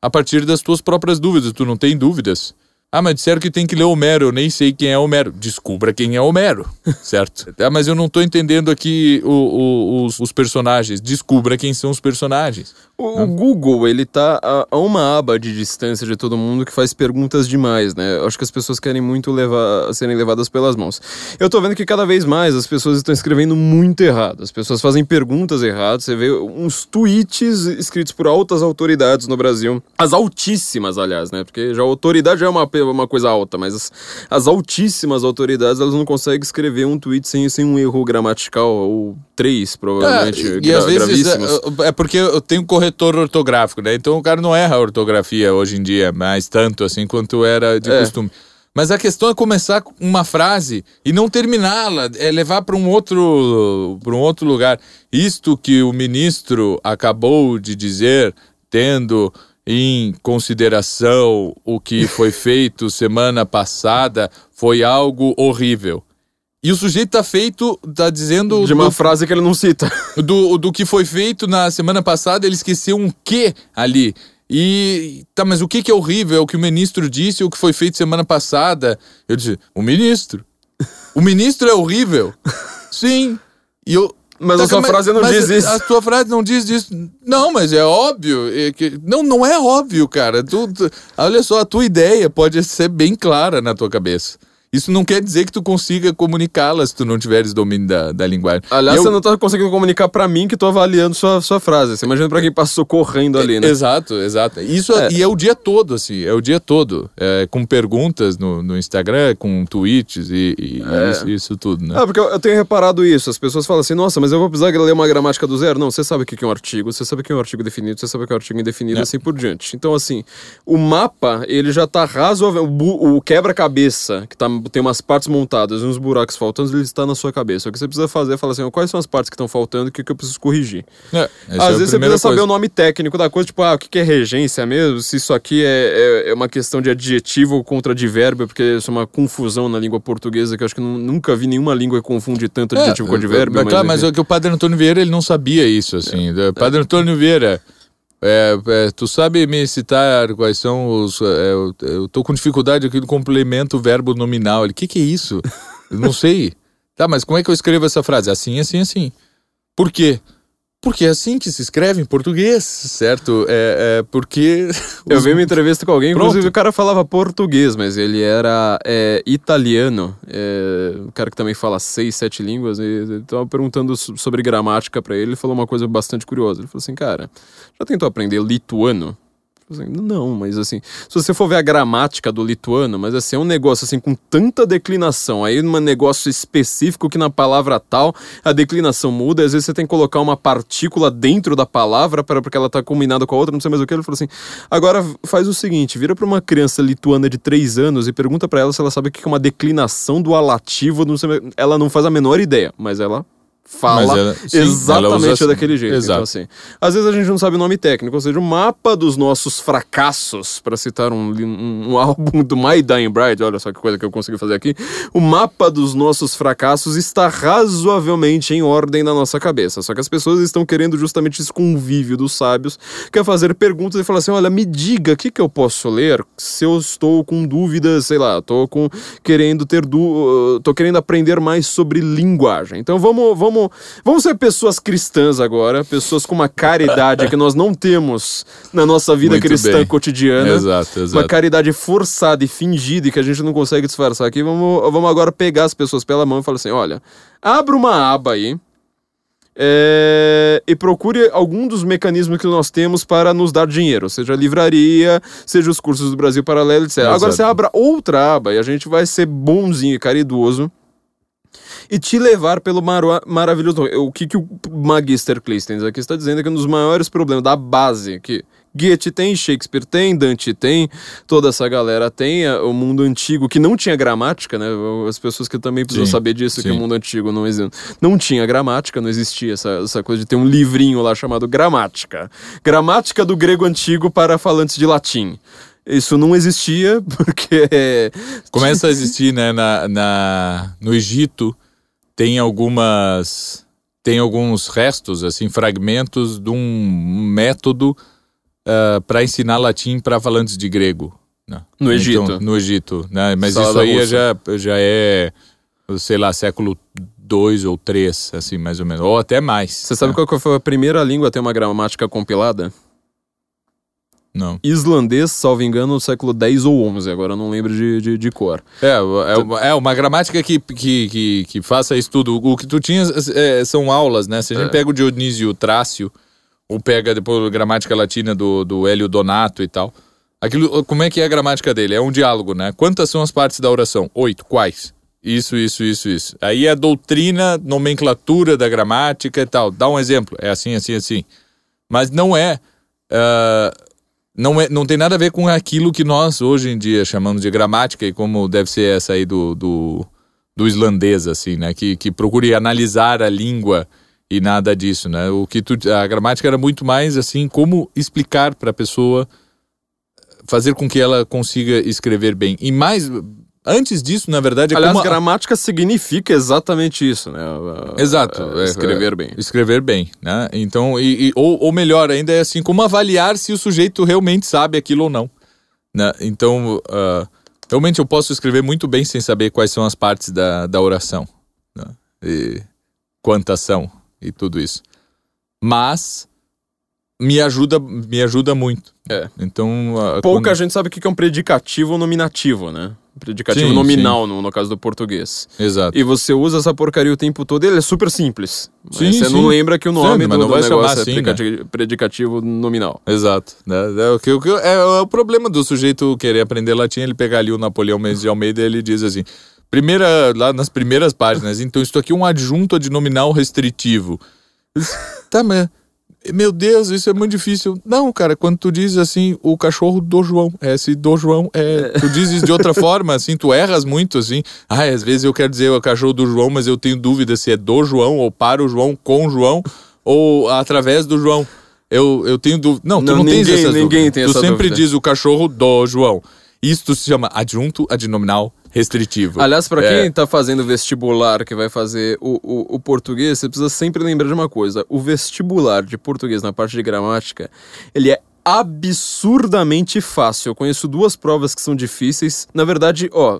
A partir das tuas próprias dúvidas. Tu não tem dúvidas? Ah, mas disseram que tem que ler Homero, eu nem sei quem é Homero. Descubra quem é Homero, certo? ah, mas eu não tô entendendo aqui o, o, os, os, personagens. Descubra quem são os personagens. O, o, Google, ele tá a, a, uma aba de distância de todo mundo que faz perguntas demais, né? Eu acho que as pessoas querem muito levar, serem levadas pelas mãos. Eu tô vendo que cada vez mais as pessoas estão escrevendo muito errado. As pessoas fazem perguntas erradas. Você vê uns tweets escritos por altas autoridades no Brasil. As altíssimas, aliás, né? Porque já a autoridade já é uma uma coisa alta, mas as, as altíssimas autoridades elas não conseguem escrever um tweet sem, sem um erro gramatical, ou três, provavelmente. É, e gra às vezes é, é, porque eu tenho corretor ortográfico, né? Então o cara não erra a ortografia hoje em dia, mais tanto assim quanto era de é. costume. Mas a questão é começar uma frase e não terminá-la, é levar para um outro para um outro lugar. Isto que o ministro acabou de dizer, tendo em consideração o que foi feito semana passada, foi algo horrível. E o sujeito tá feito, tá dizendo. De uma do, frase que ele não cita. Do, do que foi feito na semana passada, ele esqueceu um que ali. E. Tá, mas o que, que é horrível? É o que o ministro disse, o que foi feito semana passada. Eu disse, o ministro. O ministro é horrível. Sim. E eu, mas tá, a sua mas, frase não diz isso. A sua frase não diz isso. Não, mas é óbvio. É que, não, não é óbvio, cara. Tu, tu, olha só, a tua ideia pode ser bem clara na tua cabeça. Isso não quer dizer que tu consiga comunicá-la se tu não tiveres domínio da, da linguagem. Aliás, eu... você não tá conseguindo comunicar para mim que tô avaliando sua, sua frase. Você imagina para quem passou correndo ali, né? exato, exato. Isso é. e é o dia todo, assim, é o dia todo. É, com perguntas no, no Instagram, com tweets e, e é. isso, isso, tudo, né? Ah, porque eu, eu, tenho reparado isso. As pessoas falam assim, nossa, mas eu vou precisar ler uma gramática do zero. Não, você sabe o que é um artigo, você sabe o que é um artigo definido, você sabe o que é um artigo indefinido, é. assim por diante. Então, assim, o mapa, ele já tá razoável. O, o quebra-cabeça, que tá, tem umas partes montadas e uns buracos faltando, ele está na sua cabeça. O que você precisa fazer é falar assim, quais são as partes que estão faltando e o que, que eu preciso corrigir. É, Às é vezes você precisa saber o nome técnico da coisa, tipo, ah, o que, que é regência mesmo? Se isso aqui é, é, é uma questão de adjetivo contra advérbio, porque isso é uma confusão na língua portuguesa que eu acho que nunca vi nenhuma língua que confunde tanto é, adjetivo com advérbio. Mas, claro, mas é que o Padre Antônio Vieira ele não sabia isso, assim. É. Padre Antônio Vieira... É, é, tu sabe me citar quais são os. É, eu, tô com dificuldade aqui no complemento verbo nominal. O que, que é isso? Eu não sei. Tá, mas como é que eu escrevo essa frase? Assim, assim, assim. Por quê? Porque é assim que se escreve em português, certo? É, é porque. Eu vi uma entrevista com alguém, Pronto. inclusive o cara falava português, mas ele era é, italiano. É, o cara que também fala seis, sete línguas. E ele tava perguntando sobre gramática para ele. Ele falou uma coisa bastante curiosa. Ele falou assim: Cara, já tentou aprender lituano? Não, mas assim, se você for ver a gramática do lituano, mas assim, é um negócio assim com tanta declinação, aí um negócio específico que na palavra tal a declinação muda, às vezes você tem que colocar uma partícula dentro da palavra para porque ela tá combinada com a outra, não sei mais o que. Ele falou assim: agora faz o seguinte, vira para uma criança lituana de 3 anos e pergunta para ela se ela sabe o que é uma declinação do alativo, não sei, ela não faz a menor ideia, mas ela fala ela- sim, exatamente usa- daquele jeito. Exato. Então, assim, às vezes a gente não sabe o nome técnico, ou seja, o mapa dos nossos fracassos, para citar um, um, um álbum do My Dying Bride, olha só que coisa que eu consegui fazer aqui, o mapa dos nossos fracassos está razoavelmente em ordem na nossa cabeça. Só que as pessoas estão querendo justamente esse convívio dos sábios, que é fazer perguntas e falar assim, olha, me diga, o que, que eu posso ler se eu estou com dúvidas, sei lá, tô com querendo ter du... tô querendo aprender mais sobre linguagem. Então vamos, vamos, vamos ser pessoas cristãs agora, pessoas com uma caridade que nós não temos na nossa vida Muito cristã bem. cotidiana. Exato, Uma exato. caridade forçada e fingida e que a gente não consegue disfarçar aqui. Vamos, vamos agora pegar as pessoas pela mão e falar assim: olha, abra uma aba aí. é, e procure algum dos mecanismos que nós temos para nos dar dinheiro, seja a livraria, seja os cursos do Brasil Paralelo, etc. Agora Exato. você abra outra aba e a gente vai ser bonzinho e caridoso e te levar pelo maro- maravilhoso. O que, que o Magister Clístenes aqui está dizendo é que um dos maiores problemas da base que Goethe tem, Shakespeare tem, Dante tem, toda essa galera tem, é, o mundo antigo que não tinha gramática, né? As pessoas que também precisam Sim, saber disso, que sim. o mundo antigo não, exi- não tinha gramática, não existia essa, essa coisa de ter um livrinho lá chamado Gramática. Gramática do grego antigo para falantes de latim. Isso não existia porque Começa a existir, né, na, na, no Egito, tem algumas, tem alguns restos, assim, fragmentos de um método para ensinar latim para falantes de grego. né? No Egito. Então, no Egito, né? Mas Sala isso aí já, já é, sei lá, século 2 ou 3, assim, mais ou menos. Ou até mais. Você sabe né? qual foi a primeira língua a ter uma gramática compilada? Não. Islandês, salvo engano, no século 10 ou 11, agora não lembro de, de, de cor. É, é, uma, é uma gramática que, que, que, que faça isso tudo. O que tu tinhas é, são aulas, né? Se a gente É. pega o Dionísio Trácio, ou pega depois a gramática latina do, do Hélio Donato e tal. Aquilo, como é que é a gramática dele? É um diálogo, né? Quantas são as partes da oração? Oito. Quais? Isso, isso, isso, isso. Aí é a doutrina, nomenclatura da gramática e tal. Dá um exemplo. É assim, assim, assim. Mas não é. ah, não, é, não tem nada a ver com aquilo que nós hoje em dia chamamos de gramática e como deve ser essa aí do, do, do islandês, assim, né? Que, que procure analisar a língua e nada disso, né? O que tu, a gramática era muito mais assim, como explicar para a pessoa fazer com que ela consiga escrever bem. E mais, antes disso, na verdade, é Aliás, como a- gramática significa exatamente isso, né? Exato. É, é, escrever bem. Escrever bem, né? Então, e, e- ou, ou melhor ainda, é assim, como avaliar se o sujeito realmente sabe aquilo ou não. Né? Então, ah, realmente eu posso escrever muito bem sem saber quais são as partes da, da oração. Né? E quantas são e tudo isso. Mas me ajuda, me ajuda muito. É. Então, ah, Pouca quando- gente sabe o que é um predicativo ou nominativo, né? Predicativo Sim, nominal, no, no caso do português. Exato. E você usa essa porcaria o tempo todo, ele é super simples. Mas Sim, você sim. não lembra que o nome Sim, do, não do vai chamar negócio assim, é né? predicati- predicativo nominal. Exato. Né? É, o que, o que- é, é o problema do sujeito querer aprender latim, ele pegar ali o Napoleão Mendes de Almeida e ele diz assim, primeira, lá nas primeiras páginas, então isso aqui é um adjunto adnominal restritivo. Tá, mas... Meu Deus, isso é muito difícil. Não, cara, quando tu diz assim, o cachorro do João, é, esse do João, é, tu dizes de outra forma, assim, tu erras muito, assim. Ai, às vezes eu quero dizer o cachorro do João, mas eu tenho dúvida se é do João, ou para o João, com o João, ou através do João. Eu, eu tenho dúvida. Não, tu Não, não, tens ninguém- essas ninguém dúvidas. tem tu essa sempre dúvida. diz o cachorro do João. Isto se chama adjunto adnominal restritivo. Aliás, pra É. quem tá fazendo vestibular, que vai fazer o, o, o português, você precisa sempre lembrar de uma coisa. O vestibular de português na parte de gramática, ele é absurdamente fácil. Eu conheço duas provas que são difíceis. Na verdade, ó,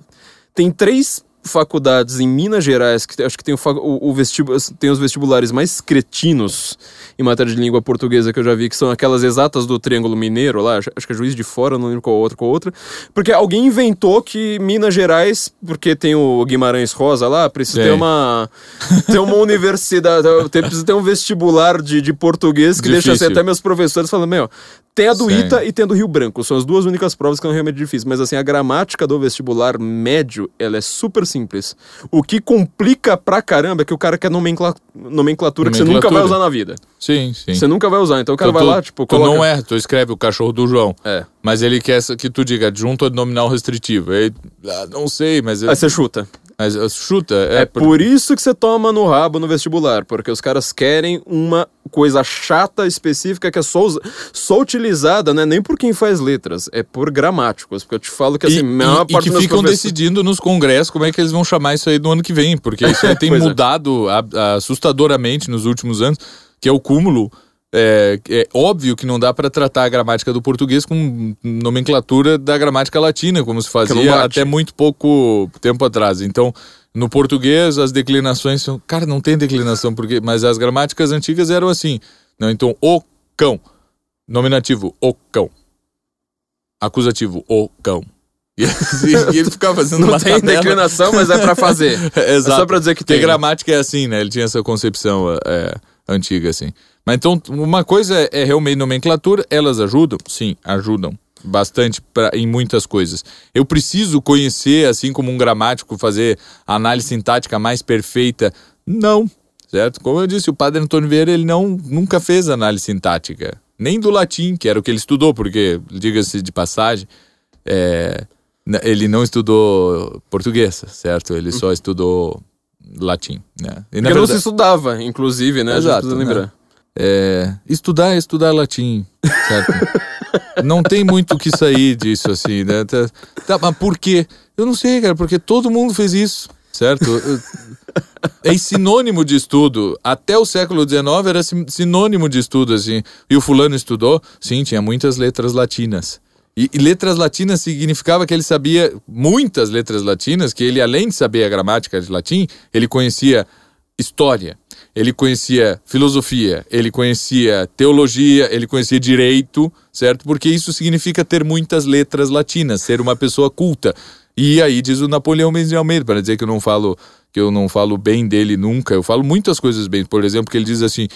tem três faculdades em Minas Gerais que acho que tem, o, o, vestibu- tem os vestibulares mais cretinos em matéria de língua portuguesa que eu já vi, que são aquelas exatas do Triângulo Mineiro lá, acho que é Juiz de Fora, não lembro qual outra, qual outra. Porque alguém inventou que Minas Gerais, porque tem o Guimarães Rosa lá, precisa ter uma ter uma universidade, ter- precisa ter um vestibular de, de português que deixa assim, Difícil. até meus professores falando, meu, tem a do Sim. ITA e tem a do Rio Branco, são as duas únicas provas que são realmente difíceis, mas assim, a gramática do vestibular médio, ela é super simples. O que complica pra caramba é que o cara quer nomencla- nomenclatura que você nunca vai Nomenclatura. usar na vida. Sim, sim. Você nunca vai usar, então o cara Então, vai tu- lá, tipo, tu coloca... não é, tu escreve o cachorro do João. É. Mas ele quer que tu diga adjunto adnominal restritivo. Aí, ah, não sei, mas... Aí você chuta. Mas uh, chuta. É, por... isso que você toma no rabo no vestibular, porque os caras querem uma coisa chata específica que é só, us- só utilizada, né? Nem por quem faz letras, é por gramáticos. Porque eu te falo que assim, E, maior e- e parte que dos meus ficam decidindo nos congressos como é que eles vão chamar isso aí no ano que vem, porque isso aí tem é. mudado a- assustadoramente nos últimos anos, que é o cúmulo. É, é óbvio que não dá para tratar a gramática do português com nomenclatura da gramática latina, como se fazia até muito pouco tempo atrás. Então, no português, as declinações são. Cara, não tem declinação, porque mas as gramáticas antigas eram assim. Não, então, o cão. Nominativo, o cão. Acusativo, o cão. E, e ele ficava fazendo Não tem tabela. declinação, mas é pra fazer. Exato. É só pra dizer que tem. né? gramática é assim, né? Ele tinha essa concepção é, antiga, assim. Mas então, uma coisa é, é realmente nomenclatura, elas ajudam? Sim, ajudam. Bastante pra, em muitas coisas. Eu preciso conhecer, assim como um gramático, fazer a análise sintática mais perfeita? Não, certo? Como eu disse, o padre Antônio Vieira, ele não, nunca fez análise sintática. Nem do latim, que era o que ele estudou, porque, diga-se de passagem, é, ele não estudou português, certo? Ele só estudou latim, né? E, Porque não se verdade- estudava, inclusive, né? Exato, gente precisa né? É, estudar é estudar latim, certo? não tem muito o que sair disso, assim, né? Tá, tá, mas por quê? Eu não sei, cara, porque todo mundo fez isso, certo? É sinônimo de estudo. Até o século XIX era sin- sinônimo de estudo, assim. E o fulano estudou? Sim, tinha muitas letras latinas. E, e letras latinas significava que ele sabia muitas letras latinas, que ele, além de saber a gramática de latim, ele conhecia história, ele conhecia filosofia, ele conhecia teologia, ele conhecia direito, certo? Porque isso significa ter muitas letras latinas, ser uma pessoa culta. E aí diz o Napoleão Mendes de Almeida, para dizer que eu não falo que eu não falo bem dele nunca, eu falo muitas coisas bem. Por exemplo, que ele diz assim,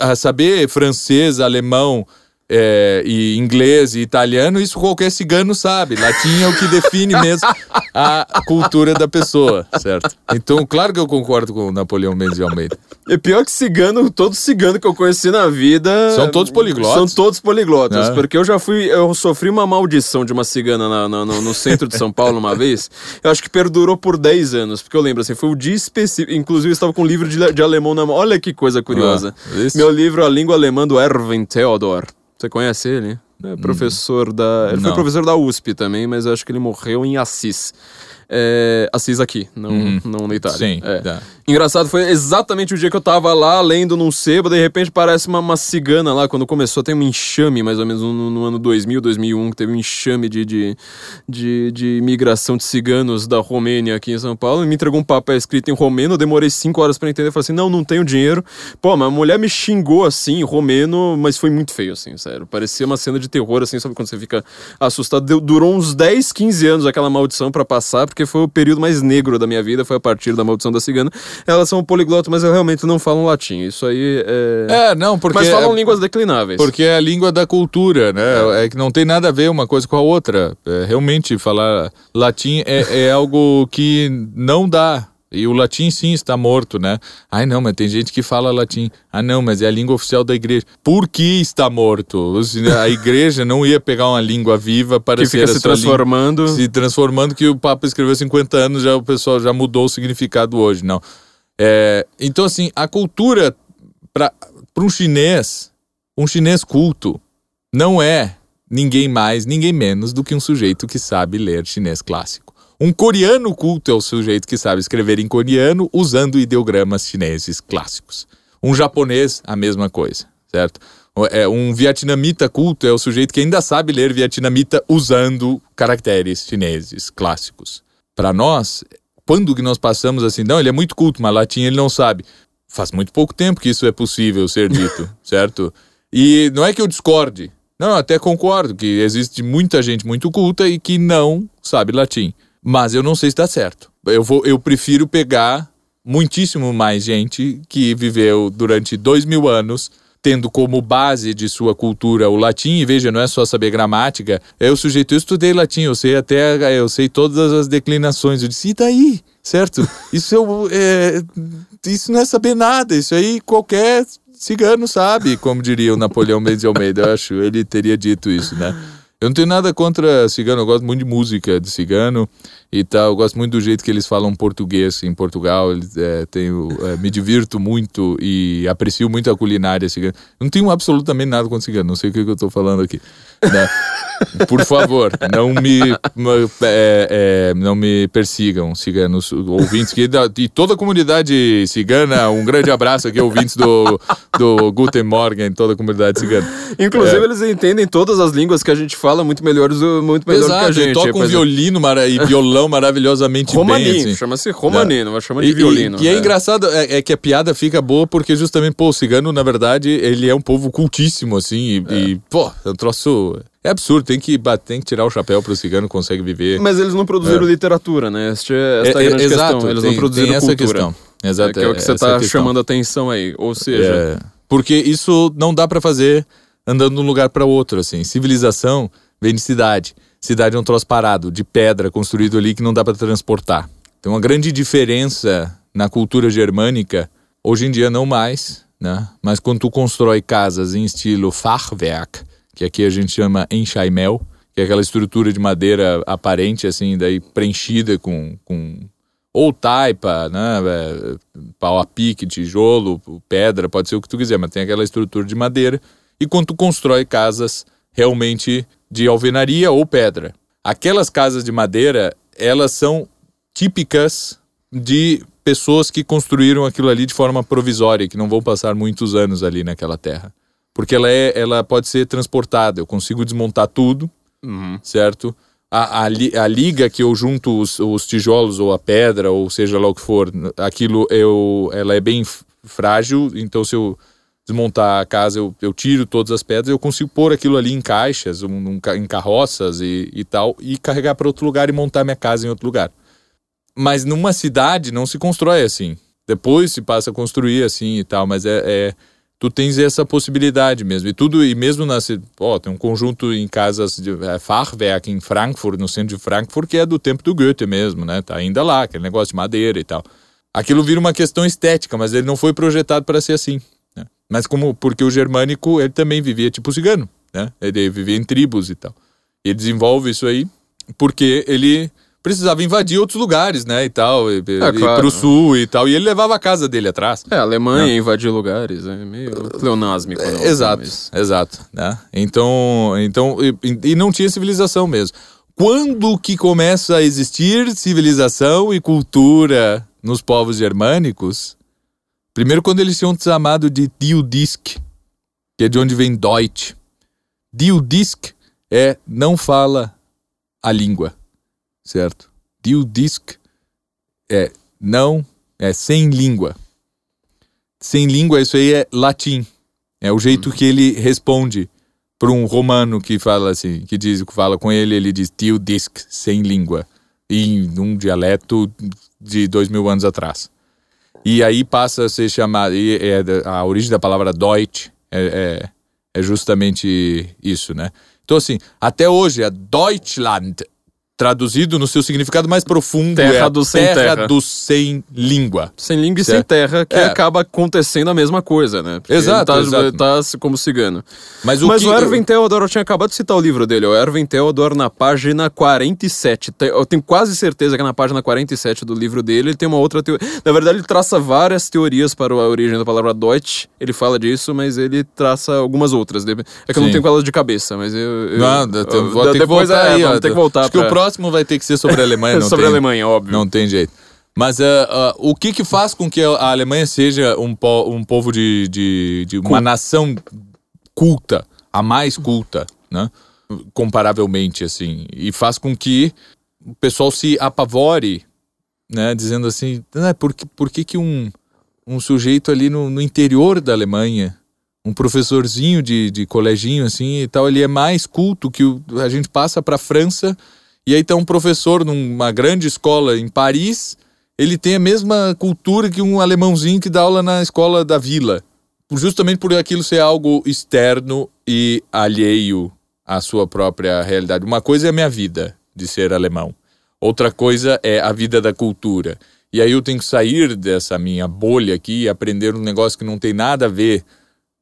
"Ah, saber francês, alemão, é, e inglês e italiano, isso qualquer cigano sabe. Latim é o que define mesmo a cultura da pessoa, certo? Então, claro que eu concordo com o Napoleão Mendes de Almeida. É pior que cigano, todo cigano que eu conheci na vida. São todos poliglotas. São todos poliglotas. É. Porque eu já fui. Eu sofri uma maldição de uma cigana na- na- no, no centro de São Paulo uma vez. Eu acho que perdurou por 10 anos. Porque eu lembro, assim, foi o dia específico. Inclusive, eu estava com um livro de, de alemão na mão. Olha que coisa curiosa. Ah. Meu livro, A Língua Alemã do Erwin Theodor. Você conhece ele? É professor da. Ele foi Não. professor da USP também, mas eu acho que ele morreu em Assis. É, Assis aqui, não, não na Itália. Sim, É. tá. Engraçado, foi exatamente o dia que eu tava lá lendo num sebo, de repente parece uma, uma cigana lá, quando começou, tem um enxame, mais ou menos no, no ano 2000, 2001, que teve um enxame de, de, de, de imigração de ciganos da Romênia aqui em São Paulo, e me entregou um papel escrito em romeno, eu demorei cinco horas pra entender, eu falei assim, não, não tenho dinheiro. Pô, mas a mulher me xingou assim, romeno, mas foi muito feio, assim, sério. Parecia uma cena de terror, assim, sabe quando você fica assustado. Durou uns 10, 15 anos aquela maldição pra passar, porque foi o período mais negro da minha vida, foi a partir da maldição da cigana. Elas são poliglotas, mas realmente não falam latim. Isso aí é. É, não, porque. mas falam é- línguas declináveis. Porque é a língua da cultura, né? É. que não tem nada a ver uma coisa com a outra. É, realmente, falar latim é, é algo que não dá. E o latim, sim, está morto, né? Ai, não, mas tem gente que fala latim. Ah, não, mas é a língua oficial da igreja. Por que está morto? A igreja não ia pegar uma língua viva para que ser fica se sua língua transformando. se transformando que o Papa escreveu 50 anos, já o pessoal já mudou o significado hoje, não. É, então, assim, a cultura para um chinês, um chinês culto, não é ninguém mais, ninguém menos do que um sujeito que sabe ler chinês clássico. Um coreano culto é o sujeito que sabe escrever em coreano usando ideogramas chineses clássicos. Um japonês, a mesma coisa, certo? É, um vietnamita culto é o sujeito que ainda sabe ler vietnamita usando caracteres chineses clássicos. Para nós, quando que nós passamos assim, não, ele é muito culto, mas latim ele não sabe. Faz muito pouco tempo que isso é possível ser dito, certo? E não é que eu discorde. Não, eu até concordo que existe muita gente muito culta e que não sabe latim. Mas eu não sei se está certo. Eu, vou, eu prefiro pegar muitíssimo mais gente que viveu durante dois mil anos tendo como base de sua cultura o latim, e veja, não é só saber gramática, é o sujeito, eu estudei latim, eu sei até, eu sei todas as declinações, eu disse, e daí? Certo? Isso, eu, é, isso não é saber nada, isso aí qualquer cigano sabe, como diria o Napoleão Mendes de Almeida, eu acho, ele teria dito isso, né? Eu não tenho nada contra cigano, eu gosto muito de música de cigano e tal. Eu gosto muito do jeito que eles falam português em Portugal. Eles, é, tenho, é, me divirto muito e aprecio muito a culinária cigana. Não tenho absolutamente nada contra cigano, não sei o que, que eu estou falando aqui. Né? Por favor, não me, é, é, não me persigam, ciganos ouvintes. Que, e toda a comunidade cigana, um grande abraço aqui, ouvintes do, do Guten Morgen, toda a comunidade cigana. Inclusive, é. eles entendem todas as línguas que a gente fala muito melhor, muito melhor Exato, que a gente. tocam um violino e violão maravilhosamente romaninho, bem. Assim. Chama-se romanino, mas chama de e, violino. E, e é, é, engraçado, é, é, que a piada fica boa porque justamente, pô, o cigano, na verdade, ele é um povo cultíssimo, assim, e, é. e pô, é um troço é absurdo, tem que, tem que tirar o chapéu para o cigano consegue viver. Mas eles não produziram é. literatura, né? Esta, é, esta é, é a grande exato, questão. Eles tem, não produziram tem essa cultura. Questão. Exato, é, que é o que você está chamando atenção aí. Ou seja. É, porque isso não dá para fazer andando de um lugar para outro, assim. Civilização vem de cidade. Cidade é um troço parado, de pedra, construído ali que não dá para transportar. Tem uma grande diferença na cultura germânica, hoje em dia não mais, né? Mas quando tu constrói casas em estilo Fachwerk, que aqui a gente chama enxaimel, que é aquela estrutura de madeira aparente, assim, daí preenchida com, com ou taipa, né, é, pau a pique, tijolo, pedra, pode ser o que tu quiser, mas tem aquela estrutura de madeira. E quando tu constrói casas realmente de alvenaria ou pedra. Aquelas casas de madeira, elas são típicas de pessoas que construíram aquilo ali de forma provisória, que não vão passar muitos anos ali naquela terra porque ela, é, ela pode ser transportada. Eu consigo desmontar tudo, uhum. certo? A, a, a, liga que eu junto os, os, tijolos ou a pedra, ou seja lá o que for, aquilo eu, ela é bem frágil, então se eu desmontar a casa, eu, eu tiro todas as pedras, eu consigo pôr aquilo ali em caixas, um, um, em carroças e, e tal, e carregar para outro lugar e montar minha casa em outro lugar. Mas numa cidade não se constrói assim. Depois se passa a construir assim e tal, mas é, é tu tens essa possibilidade mesmo. E tudo, e mesmo na. Ó, tem um conjunto em casas de é, em Frankfurt, no centro de Frankfurt, que é do tempo do Goethe mesmo, né? Tá ainda lá, aquele negócio de madeira e tal. Aquilo vira uma questão estética, mas ele não foi projetado para ser assim. Né? Mas como. Porque o germânico, ele também vivia tipo cigano, né? Ele vivia em tribos e tal. E ele desenvolve isso aí porque ele precisava invadir outros lugares, né, e tal, e, é, ir claro. pro sul e tal, e ele levava a casa dele atrás. É, a Alemanha né? invadir lugares, é meio pleonásmico. É, exato, mas... exato, né, então, então e, e não tinha civilização mesmo. Quando que começa a existir civilização e cultura nos povos germânicos? Primeiro quando eles tinham chamado de Diudisk, que é de onde vem Deutsch. Diudisk é não fala a língua certo? Dio disc é não, é sem língua. Sem língua, isso aí é latim. É o jeito que ele responde para um romano que fala assim, que diz que fala com ele, ele diz dio disc, sem língua, em um dialeto de dois mil anos atrás. E aí passa a ser chamado, e é, a origem da palavra Deutsch é, é, é justamente isso, né? Então, assim, até hoje, a Deutschland traduzido no seu significado mais profundo terra é do sem terra, terra, do sem língua. Sem língua e sem terra, que é. acaba acontecendo a mesma coisa, né? Porque exato, tá, exato. tá como cigano. Mas o, Mas que... o Erwin Theodor, eu tinha acabado de citar o livro dele, o Erwin Theodor na página 47. Eu tenho quase certeza que na página 47 do livro dele ele tem uma outra teoria. Na verdade, ele traça várias teorias para a origem da palavra Deutsch. Ele fala disso, mas ele traça algumas outras. É que eu Sim. não tenho elas de cabeça, mas eu. eu não, eu, vou ter depois que voltar é, aí, vamos ter que voltar. Acho pra... que o próximo vai ter que ser sobre a Alemanha. Não sobre tem, a Alemanha, óbvio. Não tem jeito. Mas uh, uh, o que que faz com que a Alemanha seja um, po um povo de, de, de uma nação culta, a mais culta, né? Comparavelmente, assim. E faz com que o pessoal se apavore, né? Dizendo assim, ah, por, que, por que que um, um sujeito ali no, no interior da Alemanha um professorzinho de, de coleginho assim e tal, ele é mais culto que o, a gente passa para a França e aí tá um professor numa grande escola em Paris, ele tem a mesma cultura que um alemãozinho que dá aula na escola da vila. Justamente por aquilo ser algo externo e alheio à sua própria realidade. Uma coisa é a minha vida de ser alemão. Outra coisa é a vida da cultura. E aí eu tenho que sair dessa minha bolha aqui e aprender um negócio que não tem nada a ver,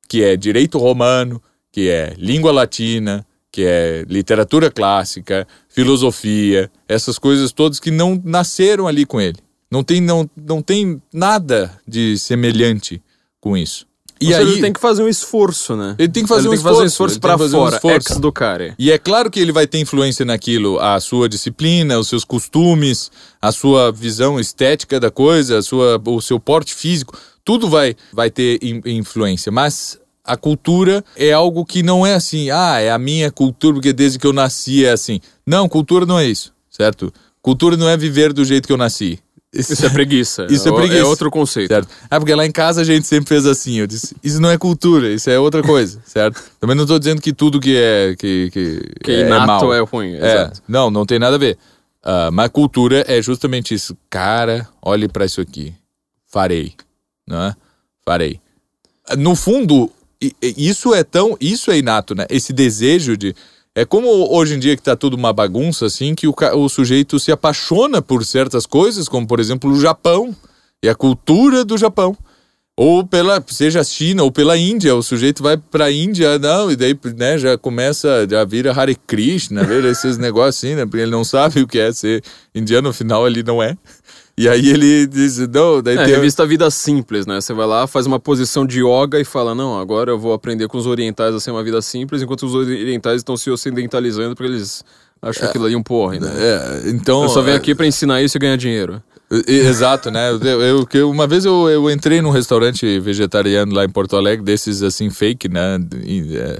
que é direito romano, que é língua latina, que é literatura clássica, filosofia, essas coisas todas que não nasceram ali com ele. Não tem, não, não tem nada de semelhante com isso. E aí ele tem que fazer um esforço, né? Ele tem que fazer ele um tem que fazer um esforço, esforço que fazer um fora, esforço. ex do cara. E é claro que ele vai ter influência naquilo, a sua disciplina, os seus costumes, a sua visão estética da coisa, a sua, o seu porte físico, tudo vai, vai ter in- influência. Mas a cultura é algo que não é assim, ah, é a minha cultura, porque desde que eu nasci é assim. Não, cultura não é isso, certo? Cultura não é viver do jeito que eu nasci. Isso é preguiça. Isso é o- preguiça. É outro conceito. Certo. Ah, porque lá em casa a gente sempre fez assim. Eu disse, isso não é cultura, isso é outra coisa, certo? Também não tô dizendo que tudo que é que, que, Que é, inato mal. é ruim, É, exato. não, não tem nada a ver. Ah, mas cultura é justamente isso. Cara, olhe para isso aqui. Farei, né? Farei. No fundo, isso é tão, isso é inato, né? Esse desejo de é como hoje em dia que tá tudo uma bagunça assim, que o, o sujeito se apaixona por certas coisas, como por exemplo o Japão e a cultura do Japão. Ou pela, seja a China ou pela Índia, o sujeito vai pra Índia, não, e daí, né, já começa, já vira Hare Krishna, vira esses negócios assim, né, porque ele não sabe o que é ser indiano, afinal ele não é. E aí ele diz, não, daí É, tem... revista Vida Simples, né? Você vai lá, faz uma posição de yoga e fala: Não, agora eu vou aprender com os orientais a ser uma vida simples, enquanto os orientais estão se ocidentalizando porque eles acham aquilo ali um porre, né? É, então... Eu só venho é, aqui pra ensinar isso e ganhar dinheiro. Exato, né? Eu, eu- uma vez eu, eu entrei num restaurante vegetariano lá em Porto Alegre, desses assim, fake, né? E, é,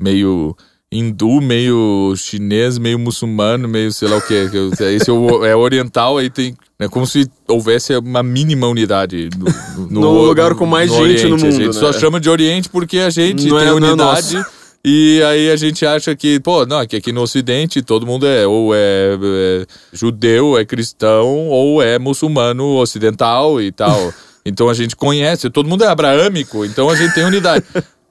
meio hindu, meio chinês, meio muçulmano, meio sei lá o quê. eu- Esse é é oriental, aí tem. É como se houvesse uma mínima unidade no, no- No lugar com mais gente no Oriente. A mundo, gente né? só chama de Oriente porque a gente Não tem é- não é unidade. nosso. E aí a gente acha que, pô, não, que aqui no Ocidente todo mundo é ou é, é judeu, é cristão, ou é muçulmano ocidental e tal. Então a gente conhece, todo mundo é abraâmico, então a gente tem unidade.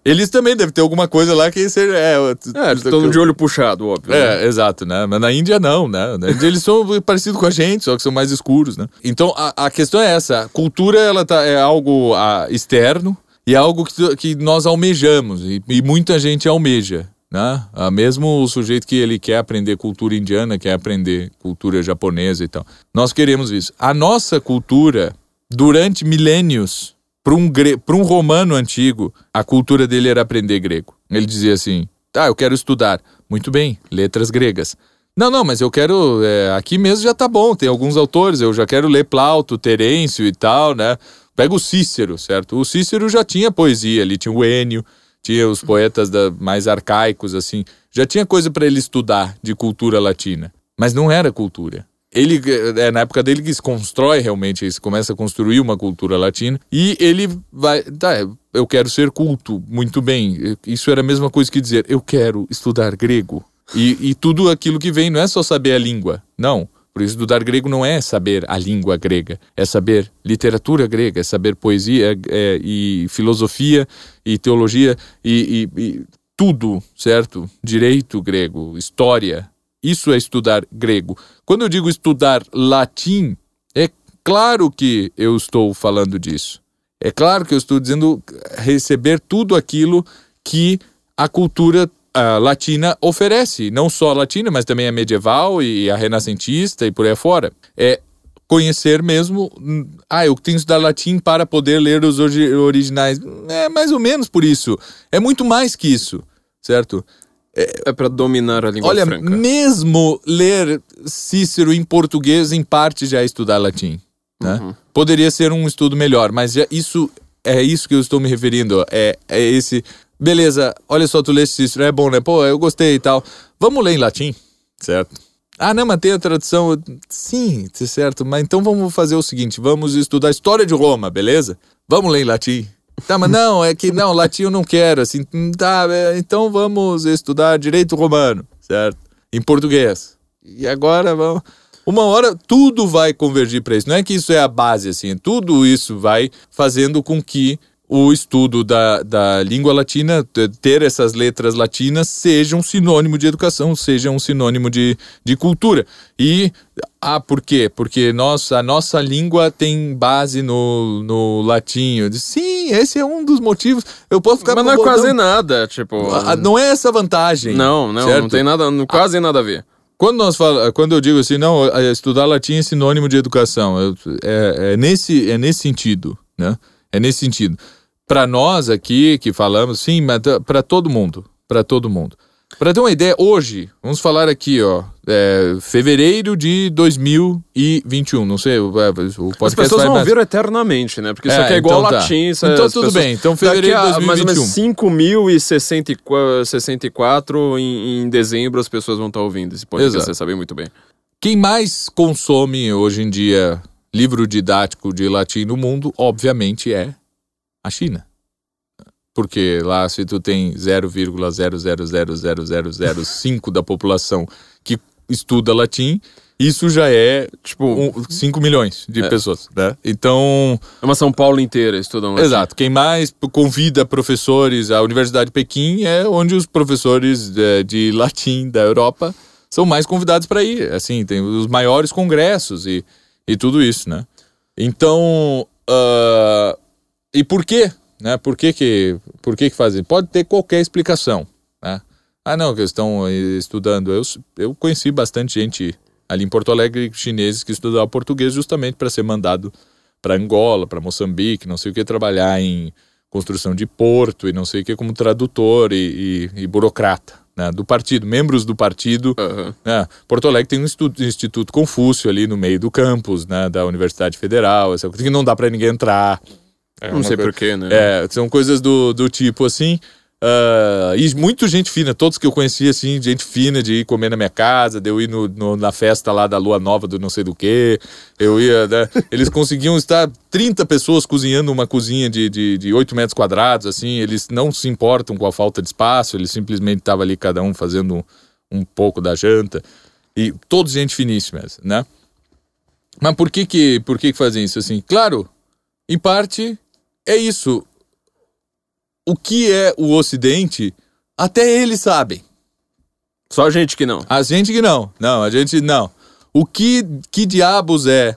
Eles também devem ter alguma coisa lá que seja. É, É, mundo de olho puxado, óbvio. né? é, exato, né? Mas na Índia não, né? Na Índia eles são parecidos com a gente, só que são mais escuros, né? Então a, a questão é essa: a cultura ela tá, é algo externo e é algo que, que nós almejamos e, e muita gente almeja. Né? Ah, mesmo o sujeito que ele quer aprender cultura indiana, quer aprender cultura japonesa e tal. Nós queremos isso. A nossa cultura, durante milênios, para um, gre- um romano antigo, a cultura dele era aprender grego. Ele dizia assim: tá, eu quero estudar. Muito bem, letras gregas. Não, não, mas eu quero. é, aqui mesmo já tá bom, tem alguns autores, eu já quero ler Plauto, Terêncio e tal, né? Pega o Cícero, certo? O Cícero já tinha poesia, ele tinha o Enio, tinha os poetas da- mais arcaicos, assim. Já tinha coisa para ele estudar de cultura latina. Mas não era cultura. Ele, é na época dele que se constrói realmente, se começa a construir uma cultura latina. E ele vai. Tá, eu quero ser culto, muito bem. Isso era a mesma coisa que dizer, eu quero estudar grego. E, e tudo aquilo que vem não é só saber a língua. Não. Por isso, estudar grego não é saber a língua grega, é saber literatura grega, é saber poesia é, e filosofia e teologia e, e- e tudo, certo? Direito grego, história. Isso é estudar grego. Quando eu digo estudar latim, é claro que eu estou falando disso. É claro que eu estou dizendo receber tudo aquilo que a cultura latina oferece. Não só a latina, mas também a medieval e a renascentista e por aí afora. É conhecer mesmo. hum, Ah, eu tenho que estudar latim para poder ler os originais. É mais ou menos por isso. É muito mais que isso, certo? É pra dominar a língua Olha, franca. mesmo ler Cícero em português, em parte já é estudar latim. Né? Uhum. Poderia ser um estudo melhor, mas já isso é isso que eu estou me referindo. É, é esse. Beleza, olha só, tu leste Cícero, é bom, né? Pô, eu gostei e tal. Vamos ler em latim, certo? Ah, não, mas tem a tradução. Sim, certo, mas então vamos fazer o seguinte: vamos estudar a história de Roma, beleza? Vamos ler em latim. Tá, mas não, é que não, latim eu não quero, assim, tá, é, então vamos estudar direito romano, certo? Em português. E agora vamos. Uma hora tudo vai convergir para isso. Não é que isso é a base, assim, tudo isso vai fazendo com que o estudo da, da língua latina, ter essas letras latinas, seja um sinônimo de educação, seja um sinônimo de, de cultura. E Ah, por quê? Porque nós, a nossa língua tem base no, no latim. Eu disse, sim, esse é um dos motivos. Eu posso ficar Mas não é quase nada, tipo. Ah, Não é essa a vantagem. Não, não, certo? não tem nada, não, quase nada a ver. Quando, nós fala, quando eu digo assim, não, é, estudar latim é sinônimo de educação, eu- é, é nesse, é nesse sentido, né? É nesse sentido. Para nós aqui que falamos, sim, mas para todo mundo, para todo mundo. Para ter uma ideia, hoje, vamos falar aqui, ó, é, fevereiro de 2021, não sei, o, é, o podcast As pessoas vai vão mais- ouvir eternamente, né? Porque isso É, aqui é igual então tá. latim. isso Então tudo pessoas- bem, então fevereiro de mais ou menos 2021. 5.064 em, em dezembro as pessoas vão estar ouvindo esse podcast, Exato. você sabe muito bem. Quem mais consome hoje em dia livro didático de latim no mundo, obviamente, é a China. Porque lá, se tu tem 0,0000005 da população que estuda latim, isso já é Tipo, 5 milhões de É. pessoas, né? Então, é uma São Paulo inteira estudando latim. exato. Quem mais convida professores, a Universidade de Pequim é onde os professores eh, de latim da Europa são mais convidados para ir. Assim, tem os maiores congressos e, e tudo isso, né? Então, ah, e por quê? Né? Por que que, por que que fazem? Pode ter qualquer explicação, né? Ah, não, que estão eh, estudando. Eu, eu conheci bastante gente ali em Porto Alegre, chineses que estudavam português justamente para ser mandado para Angola, para Moçambique, não sei o que, trabalhar em construção de porto e não sei o que, como tradutor e, e- e burocrata né, do partido, membros do partido. Aham. né. Porto Alegre tem um estu- Instituto Confúcio ali no meio do campus né, da Universidade Federal, essa coisa que não dá para ninguém entrar. É Não sei coisa- porquê, né? é, são coisas do, do tipo assim. ah, e muito gente fina, todos que eu conheci, assim, gente fina de ir comer na minha casa, de eu ir no, no- na festa lá da lua nova do não sei do que. Eu ia, né? Eles conseguiam estar 30 pessoas cozinhando uma cozinha de, de, de 8 metros quadrados, assim. Eles não se importam com a falta de espaço, eles simplesmente estavam ali, cada um fazendo um, um pouco da janta. E todos gente finíssima, né? Mas por que que, por que que fazem isso assim? Claro, em parte é isso. O que é o Ocidente, até eles sabem. Só gente que não. A gente que não. Não, a gente não. O que, que diabos é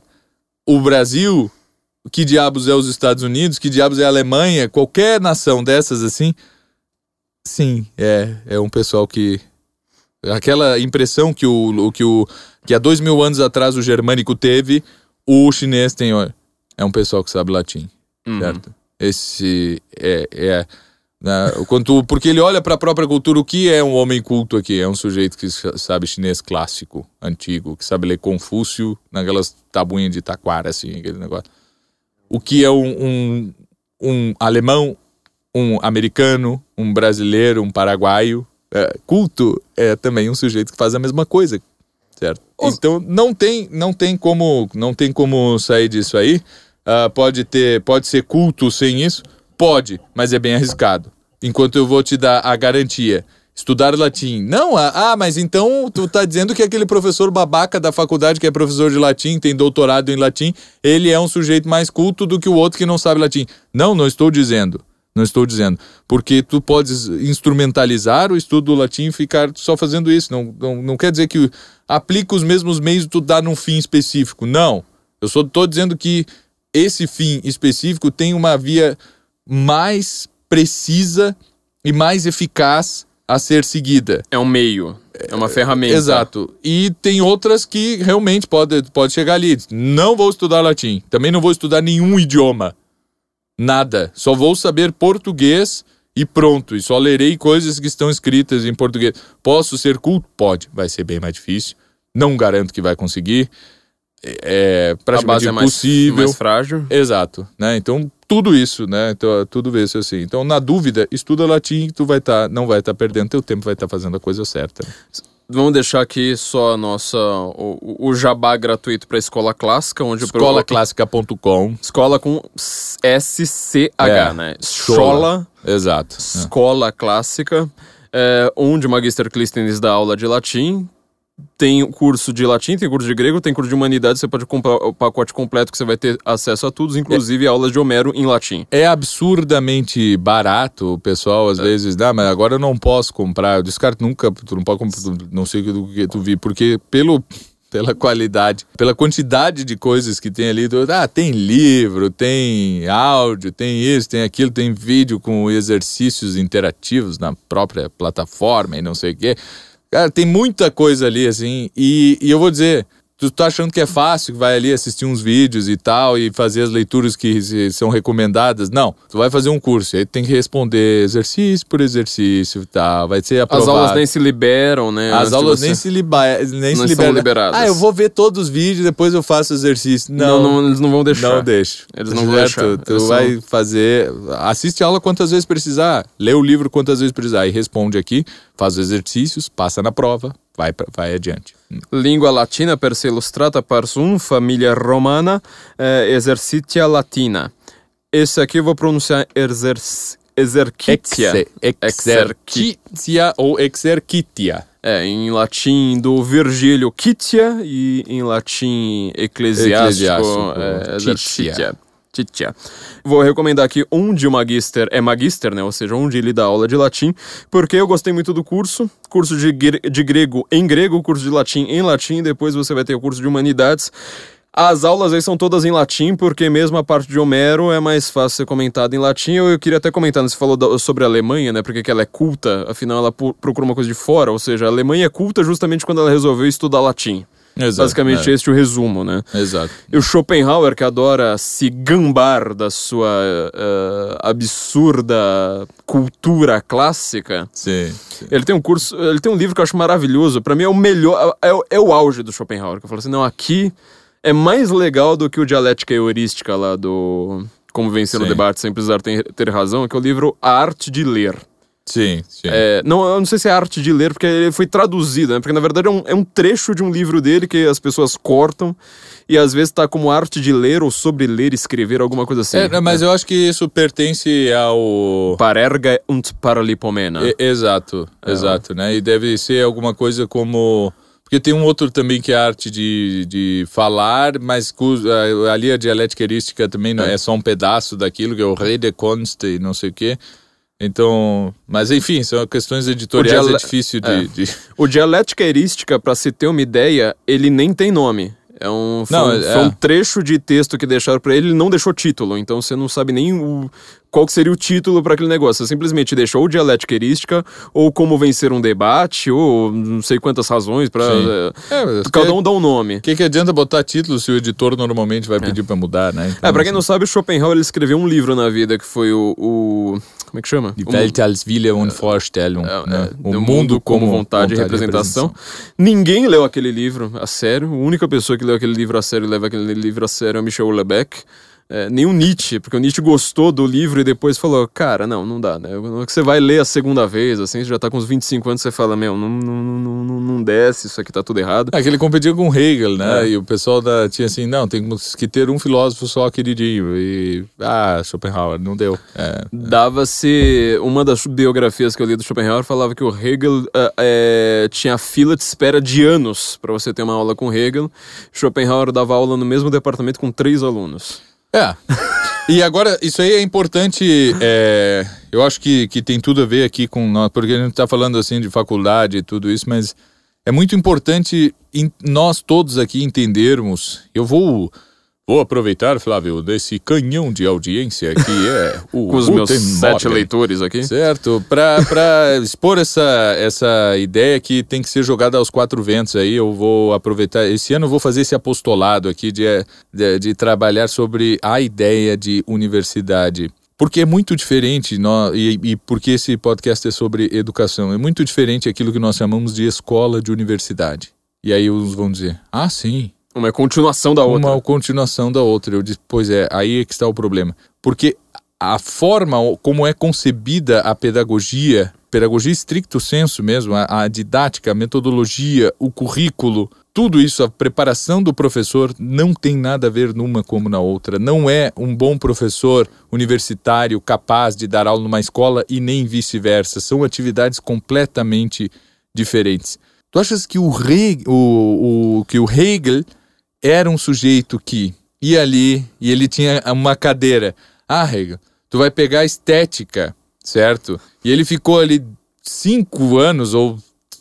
o Brasil? O que diabos é os Estados Unidos? Que diabos é a Alemanha? Qualquer nação dessas assim. Sim, é, é um pessoal que. Aquela impressão que o, o que o que há dois mil anos atrás o germânico teve, o chinês tem. ó, É um pessoal que sabe latim Uhum. certo? Esse é, é né, quanto, porque ele olha para a própria cultura. O que é um homem culto aqui? É um sujeito que sa- sabe chinês clássico, antigo, que sabe ler Confúcio naquelas tabuinhas de taquara, assim, aquele negócio. O que é um, um, um alemão, um americano, um brasileiro, um paraguaio? É, culto é também um sujeito que faz a mesma coisa, certo? Então não tem, não tem como, não tem como sair disso aí. Ah, pode ter, pode ser culto sem isso, pode, mas é bem arriscado. Enquanto eu vou te dar a garantia, estudar latim. Não, ah, ah, mas então tu tá dizendo que aquele professor babaca da faculdade que é professor de latim, tem doutorado em latim, ele é um sujeito mais culto do que o outro que não sabe latim. Não, não estou dizendo. Não estou dizendo. Porque tu podes instrumentalizar o estudo do latim e ficar só fazendo isso. Não, não, não quer dizer que aplica os mesmos meios tu dá num fim específico. Não. Eu só estou dizendo que esse fim específico tem uma via mais precisa e mais eficaz a ser seguida. É um meio. É uma ferramenta. Exato. E tem outras que realmente pode, pode chegar ali. Não vou estudar latim. Também não vou estudar nenhum idioma. Nada. Só vou saber português e pronto. E só lerei coisas que estão escritas em português. Posso ser culto? Pode. Vai ser bem mais difícil. Não garanto que vai conseguir. É A praticamente base é mais, impossível. mais frágil. Exato, né? Então tudo isso, né? Então, tudo isso assim. Então na dúvida, estuda latim, tu vai estar, não vai estar perdendo teu tempo, vai estar fazendo a coisa certa. Vamos deixar aqui só a nossa, o, o jabá gratuito para Escola Clássica, onde Escolaclássica.com. Escola com SCH, É, né? Escola, Exato. Escola Clássica, é, onde o Magister Clístenes dá aula de latim. Tem curso de latim, tem curso de grego, tem curso de humanidade. Você pode comprar o pacote completo que você vai ter acesso a tudo, inclusive aulas de Homero em latim. É absurdamente barato, o pessoal às vezes, ah, mas agora eu não posso comprar. Eu disse, cara, nunca, tu não pode comprar, não sei do que tu vi, porque pelo, pela qualidade, pela quantidade de coisas que tem ali. Do, ah, tem livro, tem áudio, tem isso, tem aquilo, tem vídeo com exercícios interativos na própria plataforma e não sei o quê. Cara, tem muita coisa ali, assim, e, e eu vou dizer, tu tá achando que é fácil, que vai ali assistir uns vídeos e tal, e fazer as leituras que são recomendadas. Não, tu vai fazer um curso, aí tem que responder exercício por exercício e tal, vai ser aprovado. As aulas nem se liberam, né? As aulas nem se, liba nem Não se liberam. liberadas. Ah, eu vou ver todos os vídeos, depois eu faço exercício. Não, Não, não, eles não vão deixar. não deixo. Eles não vão Certo? deixar. Tu Eles vai fazer. Assiste a aula quantas vezes precisar. Lê o livro quantas vezes precisar. E responde aqui, faz os exercícios, passa na prova, vai, pra- vai adiante. Língua latina per se illustrata pars un, família romana, eh, exercitia latina. Esse aqui eu vou pronunciar exer exercitia. Exe- Exercitia ou exercitia. É, em latim do Virgílio Kitia e em latim eclesiástico, Eclesiástico, é, titia. exercitia. Vou recomendar aqui um de magister, é magister, né? Ou seja, onde ele dá aula de latim, porque eu gostei muito do curso. Curso de, de grego em grego, curso de latim em latim, depois você vai ter o curso de humanidades. As aulas aí são todas em latim, porque mesmo a parte de Homero é mais fácil ser comentada em latim. Eu, eu queria até comentar, né, você falou da- sobre a Alemanha, né? Porque que ela é culta, afinal ela procura uma coisa de fora, ou seja, a Alemanha é culta justamente quando ela resolveu estudar latim. Exato, Basicamente é. este é o resumo, né? Exato. E o Schopenhauer, que adora se gambar da sua eh, absurda cultura clássica, Sim, sim. ele tem um curso, ele tem um livro que eu acho maravilhoso. Pra mim é o melhor, é, o- é o auge do Schopenhauer. Que eu falo assim, não, aqui é mais legal do que o Dialética e Heurística lá do Como Vencer o Sim. Debate Sem Precisar Ter, ter Razão, que é o livro A Arte de Ler. Sim, sim. É, não, eu não sei se é arte de ler, porque ele foi traduzido, né? Porque na verdade é um, é um trecho de um livro dele que as pessoas cortam e às vezes tá como arte de ler ou sobre ler, escrever, alguma coisa assim. É, mas eu acho que isso pertence ao. Parerga und Paralipomena. E- exato, exato, né? E deve ser alguma coisa como. Porque tem um outro também que é a arte de, de falar, mas ali a dialética erística também não é. só um pedaço daquilo, que é o rei de conste e não sei o quê. Então, mas enfim, são questões editoriais, diale- é difícil de... é. de- O Dialética Erística, pra se ter uma ideia, ele nem tem nome. É um, foi, Não, um, é- foi um trecho de texto que deixaram pra ele, ele não deixou título, então você não sabe nem o, qual seria o título pra aquele negócio. Você simplesmente deixou ou Dialética Erística, ou Como Vencer um Debate, ou não sei quantas razões pra... Sim. é, É, cada um dá um nome. O que, que adianta botar título se o editor normalmente vai pedir pra mudar, né? Então, É, pra quem assim, não sabe, o Schopenhauer ele escreveu um livro na vida que foi o. o- como é que chama? Die O- Welt als Wille und Vorstellung. É, né? é, o mundo como vontade, e representação. Ninguém leu aquele livro a sério. A única pessoa que leu aquele livro a sério e leva aquele livro a sério é Michel Houellebecq. É, nem o Nietzsche, porque o Nietzsche gostou do livro e depois falou, cara, não, não dá, né? Você vai ler a segunda vez, assim, você já tá com uns 25 anos, você fala, meu, não, não, não, não, não desce, isso aqui tá tudo errado. É que ele competia com Hegel, né? É. E o pessoal da, tinha assim, não, tem que ter um filósofo só queridinho. E, ah, Schopenhauer, não deu. É, Dava-se. Uma das biografias que eu li do Schopenhauer falava que o Hegel eh, eh, tinha fila de espera de anos para você ter uma aula com Hegel. Schopenhauer dava aula no mesmo departamento com três alunos. É. E agora, isso aí é importante, é, eu acho que, que tem tudo a ver aqui com nós, porque a gente está falando assim de faculdade e tudo isso, mas é muito importante nós todos aqui entendermos. Eu vou, vou aproveitar, Flávio, desse canhão de audiência que é o Com os meus sete leitores aqui. Certo, para expor essa, essa ideia que tem que ser jogada aos quatro ventos aí, eu vou aproveitar. Esse ano eu vou fazer esse apostolado aqui de, de, de trabalhar sobre a ideia de universidade. Porque é muito diferente, nó- e, e porque esse podcast é sobre educação, é muito diferente aquilo que nós chamamos de escola de universidade. E aí uns vão dizer, ah, sim, Uma continuação da outra. uma continuação da outra. Eu disse, pois é, aí é que está o problema. Porque a forma como é concebida a pedagogia, pedagogia estricto senso mesmo, a, a didática, a metodologia, o currículo, tudo isso, a preparação do professor não tem nada a ver numa como na outra. Não é um bom professor universitário capaz de dar aula numa escola e nem vice-versa. São atividades completamente diferentes. Tu achas que o, Hegel, o, o, que o Hegel era um sujeito que ia ali e ele tinha uma cadeira. Ah, Hegel, tu vai pegar estética, certo? E ele ficou ali cinco anos ou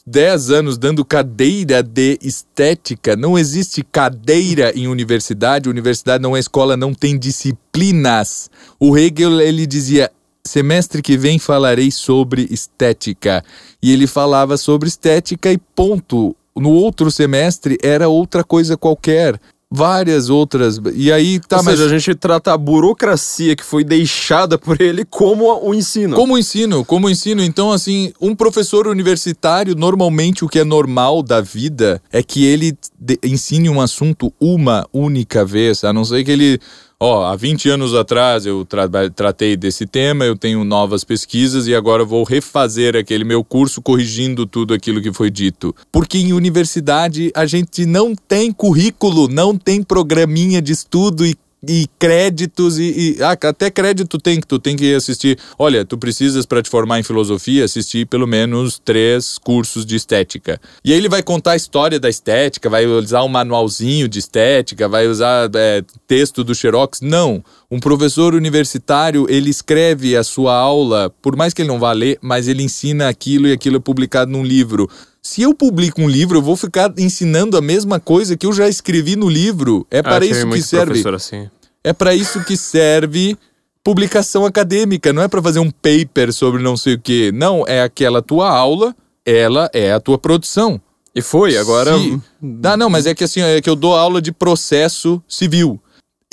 10 anos dando cadeira de estética. Não existe cadeira em universidade. Universidade não é escola, não tem disciplinas. O Hegel ele dizia semestre que vem falarei sobre estética. E ele falava sobre estética e ponto. No outro semestre era outra coisa qualquer. Várias outras. E aí tá, Ou mas. seja, a gente trata a burocracia que foi deixada por ele como o ensino. Como ensino, como ensino. Então, assim, um professor universitário, normalmente o que é normal da vida é que ele ensine um assunto uma única vez, a não ser que ele. Ó, há 20 anos atrás eu tra- tratei desse tema, eu tenho novas pesquisas e agora vou refazer aquele meu curso corrigindo tudo aquilo que foi dito. Porque em universidade a gente não tem currículo, não tem programinha de estudo e e créditos e, e- ah, até crédito tem que tu tem que assistir. Olha, tu precisas para te formar em filosofia assistir pelo menos três cursos de estética. E aí ele vai contar a história da estética, vai usar um manualzinho de estética, vai usar é, texto do Xerox. Não, um professor universitário ele escreve a sua aula, por mais que ele não vá ler, mas ele ensina aquilo e aquilo é publicado num livro. Se eu publico um livro, eu vou ficar ensinando a mesma coisa que eu já escrevi no livro. É Ah, para tem isso que serve. assim. É para isso que serve publicação acadêmica, não é para fazer um paper sobre não sei o quê. Não, é aquela tua aula, ela é a tua produção. E foi, agora. Se... Ah, não, mas é que assim, é que eu dou aula de processo civil.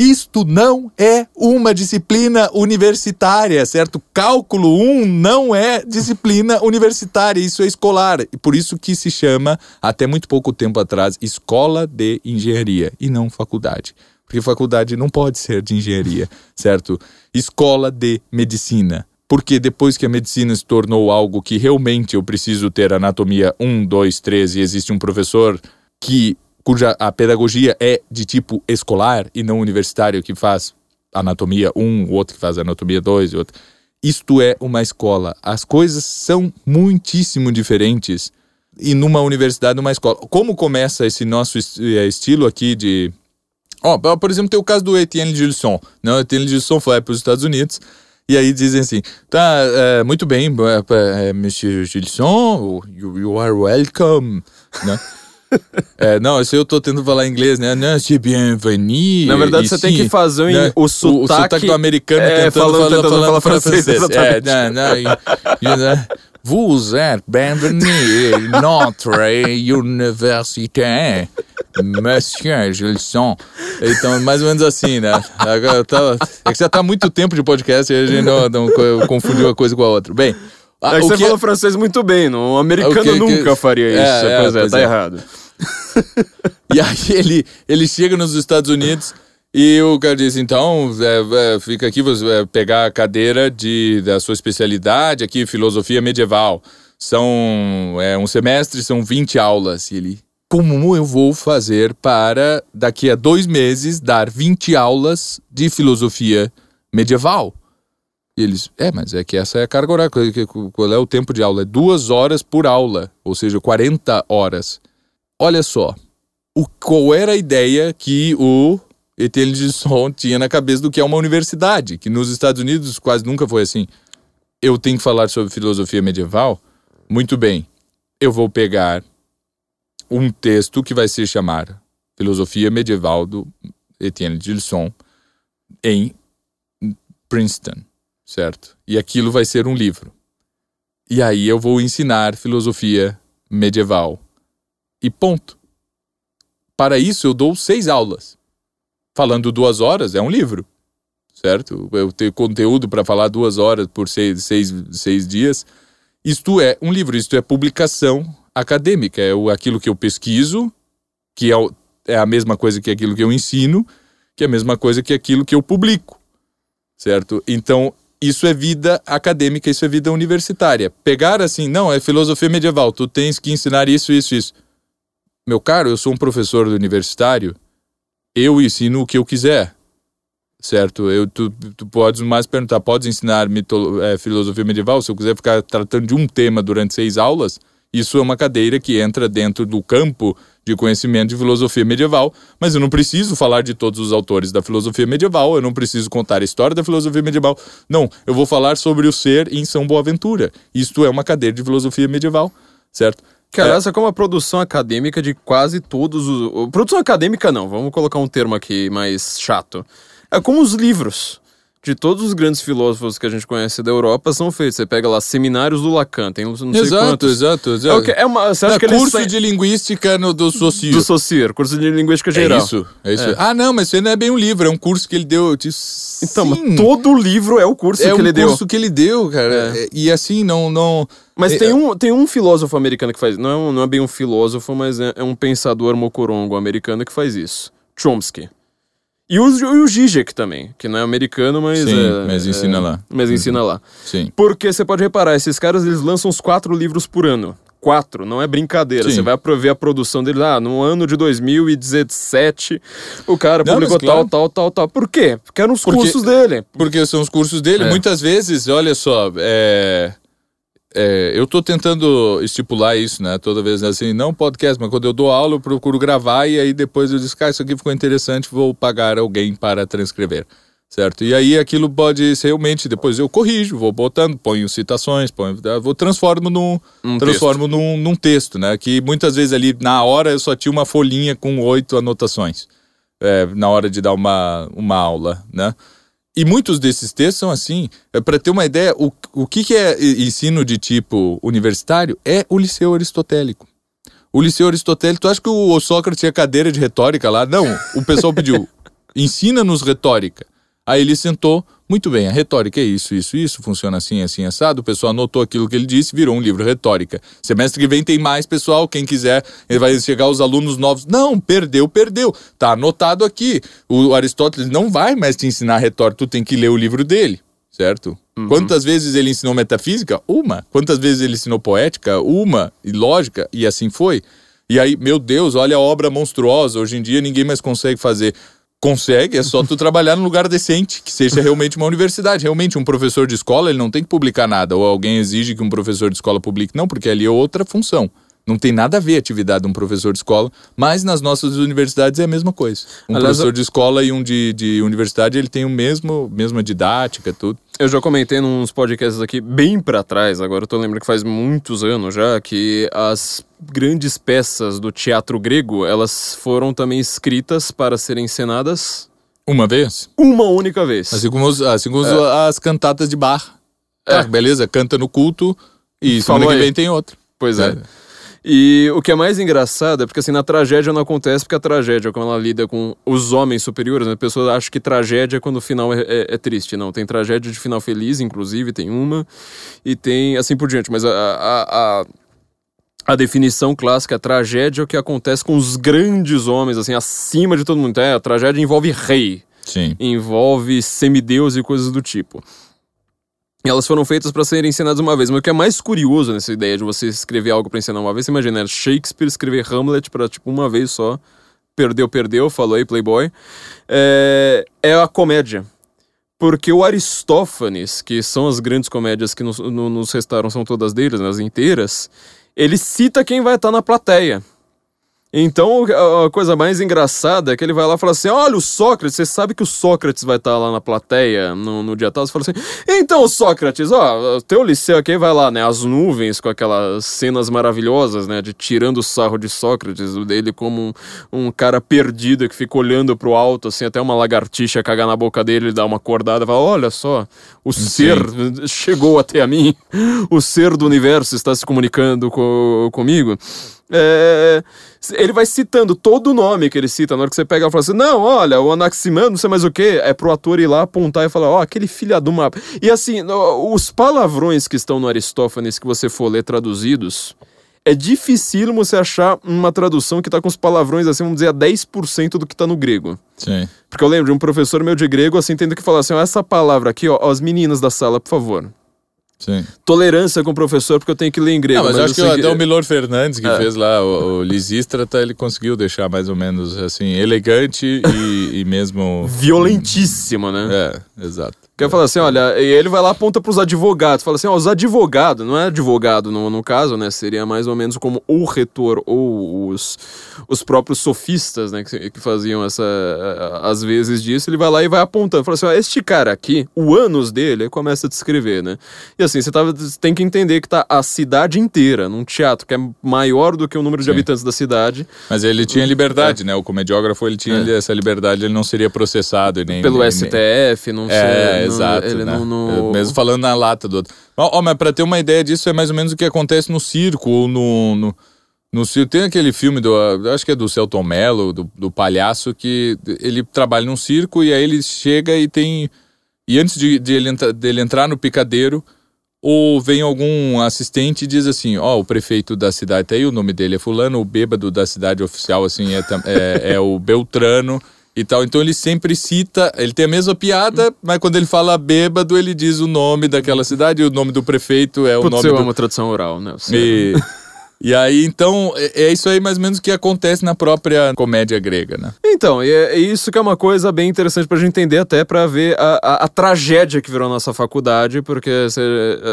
Isto não é uma disciplina universitária, certo? Cálculo 1 não é disciplina universitária, isso é escolar. E por isso que se chama, até muito pouco tempo atrás, escola de engenharia e não faculdade. Porque faculdade não pode ser de engenharia, certo? Escola de medicina. Porque depois que a medicina se tornou algo que realmente eu preciso ter anatomia 1, 2, 3 e existe um professor que cuja a pedagogia é de tipo escolar e não universitário que faz anatomia 1, o outro que faz anatomia 2 e outro. Isto é uma escola. As coisas são muitíssimo diferentes e numa universidade, numa escola. Como começa esse nosso eh, estilo aqui de Ó, por exemplo, tem o caso do Etienne Gilson. Né? O Etienne Gilson foi para os Estados Unidos e aí dizem assim, tá, é, muito bem, é, é, Monsieur Gilson, you, you are welcome, né? É, não, isso eu tô tentando falar inglês, né? Bienvenue. Na verdade, você tem ici, que fazer né? o O, sotaque- sotaque do americano é, tentando, falando- falar, tentando falando falar francês. francês, É, não, não, e- e, né? Vous êtes bienvenue à notre université, Monsieur Gilson. Então, mais ou menos assim, né? Agora, tava- é que já tá muito tempo de podcast e a gente não, não co- confundiu uma coisa com a outra. Bem, a- É que você que- falou francês muito bem, não? um americano que- nunca faria isso. É, é, pois é, pois tá é. errado. E aí ele, ele chega nos Estados Unidos e o cara diz, então, é, é, fica aqui, você vai pegar a cadeira de, da sua especialidade aqui, filosofia medieval. São é, um semestre, são 20 aulas. E ele, como eu vou fazer para, daqui a dois meses, dar 20 aulas de filosofia medieval? E eles, é, mas é que essa é a carga horária. Qual é o tempo de aula? É duas horas por aula, ou seja, 40 horas. Olha só, o, qual era a ideia que o Etienne Gilson tinha na cabeça do que é uma universidade, que nos Estados Unidos quase nunca foi assim. Eu tenho que falar sobre filosofia medieval? Muito bem, eu vou pegar um texto que vai se chamar Filosofia Medieval do Etienne Gilson em Princeton, certo? E aquilo vai ser um livro. E aí eu vou ensinar filosofia medieval. E ponto. Para isso eu dou seis aulas. Falando duas horas é um livro, certo? Eu tenho conteúdo para falar duas horas por seis, seis, seis dias. Isto é um livro, isto é publicação acadêmica, é aquilo que eu pesquiso, que é, é a mesma coisa que aquilo que eu ensino, que é a mesma coisa que aquilo que eu publico, certo? Então, isso é vida acadêmica, isso é vida universitária. Pegar assim, não, é filosofia medieval, tu tens que ensinar isso, isso, isso. Meu caro, eu sou um professor universitário, eu ensino o que eu quiser, certo? Eu, tu, tu podes mais perguntar, podes ensinar eh, filosofia medieval? Se eu quiser ficar tratando de um tema durante seis aulas, isso é uma cadeira que entra dentro do campo de conhecimento de filosofia medieval, mas eu não preciso falar de todos os autores da filosofia medieval, eu não preciso contar a história da filosofia medieval. Não, eu vou falar sobre o ser em São Boaventura. Isto é uma cadeira de filosofia medieval, certo? Que aliás é como a produção acadêmica de quase todos os. Produção acadêmica não, vamos colocar um termo aqui mais chato. É como os livros de todos os grandes filósofos que a gente conhece da Europa são feitos. Você pega lá seminários do Lacan, tem não sei Exato, quantos. exato, É, exato. o que- é uma, você acha É, que eles curso saem- de linguística no, do Socio. do Socir, curso de linguística geral. É isso, é isso. É. Ah, não, mas isso aí não é bem um livro, é um curso que ele deu. de- Então, Sim, mas todo livro é o curso é que um ele deu. curso que ele deu, cara. É. E assim, não. não Mas é- tem um, tem um filósofo americano que faz. Não é, um- não é bem um filósofo, mas é, é um pensador mocorongo americano que faz isso. Chomsky. E o, e o Zizek também, que não é americano, mas. Sim, é- mas é- ensina lá. Uhum. Mas ensina lá. Sim. Porque você pode reparar, esses caras eles lançam uns quatro livros por ano. Quatro, não é brincadeira. Sim. Você vai ver a produção deles. Ah, no ano de 2017, o cara Não, publicou claro. tal, tal, tal, tal. Por quê? Porque eram os Porque- cursos dele. Porque são os cursos dele. É. Muitas vezes, olha só, é, é, eu tô tentando estipular isso, né? Toda vez assim, não podcast, mas quando eu dou aula, eu procuro gravar e aí depois eu digo, cara, isso aqui ficou interessante, vou pagar alguém para transcrever. Certo? E aí aquilo pode ser realmente, depois eu corrijo, vou botando, ponho citações, ponho, vou transformo num, Um transformo num, num texto, né? Que muitas vezes ali na hora eu só tinha uma folhinha com oito anotações é, na hora de dar uma, uma aula, né? E muitos desses textos são assim. Para ter uma ideia, o, o que, que é ensino de tipo universitário é o liceu aristotélico. O liceu aristotélico, tu acha que o Sócrates tinha cadeira de retórica lá? Não, o pessoal pediu, ensina-nos retórica. Aí ele sentou, muito bem, a retórica é isso, isso, isso, funciona assim, assim, assado. O pessoal anotou aquilo que ele disse, virou um livro retórica. Semestre que vem tem mais, pessoal, quem quiser, ele vai chegar os alunos novos. Não, perdeu, perdeu. Tá anotado aqui. O Aristóteles não vai mais te ensinar retórica, tu tem que ler o livro dele, certo? Quantas vezes ele ensinou metafísica? Uma. Quantas vezes ele ensinou poética? Uma. E lógica, e assim foi. E aí, meu Deus, olha a obra monstruosa. Hoje em dia ninguém mais consegue fazer. Consegue, é só tu trabalhar num lugar decente, que seja realmente uma universidade. Realmente, um professor de escola, ele não tem que publicar nada. Ou alguém exige que um professor de escola publique. Não, porque ali é outra função. Não tem nada a ver a atividade de um professor de escola, mas nas nossas universidades é a mesma coisa. Um Aliás, professor de escola e um de, de universidade, ele tem o mesmo, mesma didática, tudo. Eu já comentei nos podcasts aqui bem pra trás, agora eu tô lembrando que faz muitos anos já, que as grandes peças do teatro grego, elas foram também escritas para serem encenadas Uma vez? uma única vez. Assim como, os- assim como É. as cantatas de bar. Tá, beleza, canta no culto e semana que vem tem outra. Pois é. É. E o que é mais engraçado é porque assim, na tragédia não acontece porque a tragédia, como ela lida com os homens superiores, né? a pessoa acha que tragédia é quando o final é, é- é triste. Não, tem tragédia de final feliz, inclusive, tem uma, e tem assim por diante. Mas a, a, a, a definição clássica, a tragédia é o que acontece com os grandes homens, assim, acima de todo mundo. É, a tragédia envolve rei, Sim. envolve semideus e coisas do tipo. Elas foram feitas para serem ensinadas uma vez. Mas o que é mais curioso nessa ideia de você escrever algo para ensinar uma vez, você imagina, Shakespeare escrever Hamlet para tipo uma vez só. Perdeu, perdeu, falou aí, Playboy. É, é a comédia. Porque o Aristófanes, que são as grandes comédias que nos, no- nos restaram, são todas deles, né, as inteiras, ele cita quem vai estar na plateia. Então, a coisa mais engraçada é que ele vai lá e fala assim: Olha, o Sócrates, você sabe que o Sócrates vai estar lá na plateia no, no dia tal? Você fala assim: Então, Sócrates, ó, teu liceu aqui vai lá, né? As nuvens com aquelas cenas maravilhosas, né? De tirando o sarro de Sócrates, o dele como um, um cara perdido que fica olhando pro alto, assim, até uma lagartixa cagar na boca dele, ele dá uma acordada e fala: Olha só, o ser chegou até a mim, o ser do universo está se comunicando co- comigo. É, ele vai citando todo o nome que ele cita. Na hora que você pega e fala assim: Não, olha, o Anaximandro, não sei mais o que. É pro ator ir lá apontar e falar: Ó, aquele filha do mapa. E assim, os palavrões que estão no Aristófanes que você for ler traduzidos. É dificílimo você achar uma tradução que tá com os palavrões assim, vamos dizer, a 10% do que tá no grego. Sim. Porque eu lembro de um professor meu de grego, assim, tendo que falar assim, ó, essa palavra aqui, ó, as meninas da sala, por favor. Sim. Tolerância com o professor, porque eu tenho que ler em grego. Não, mas, eu acho que até o Milor Fernandes, que É. fez lá o, o Lisístrata, ele conseguiu deixar mais ou menos assim, elegante e, e mesmo. Violentíssimo, né? É, exato. Quer falar assim, olha, e ele vai lá aponta pros advogados, fala assim, ó, os advogados, não é advogado no, no caso, né, seria mais ou menos como o retor ou os, os próprios sofistas, né, que, que faziam essa, às vezes disso, ele vai lá e vai apontando, fala assim, ó, este cara aqui, o ânus dele, aí começa a descrever, né, e assim, você tava, tem que entender que tá a cidade inteira num teatro que é maior do que o número de Sim. habitantes da cidade, Mas ele tinha liberdade, né? O comediógrafo, ele tinha É. essa liberdade, ele não seria processado. e Nem, pelo nem- STF, não sei, É, não- exato. ele né? não... não- Mesmo falando na lata do outro. Ó, ó, mas pra ter uma ideia disso, é mais ou menos o que acontece no circo ou no. no... No circo, tem aquele filme do, acho que é do Celton Mello, do, do palhaço, que ele trabalha num circo e aí ele chega e tem. E antes de, de ele, entra- dele entrar no picadeiro, ou vem algum assistente e diz assim: Ó, o prefeito da cidade, tá aí o nome dele é Fulano, o bêbado da cidade oficial, assim, é, é, é o Beltrano e tal. Então ele sempre cita, ele tem a mesma piada, mas quando ele fala bêbado, ele diz o nome daquela cidade e o nome do prefeito é o Putz, nome eu do. amo tradução oral, né? E, e aí, então, é, é isso aí mais ou menos que acontece na própria comédia grega, né? Então, e é, é isso que é uma coisa bem interessante pra gente entender, até pra ver a, a- a tragédia que virou a nossa faculdade, porque cê-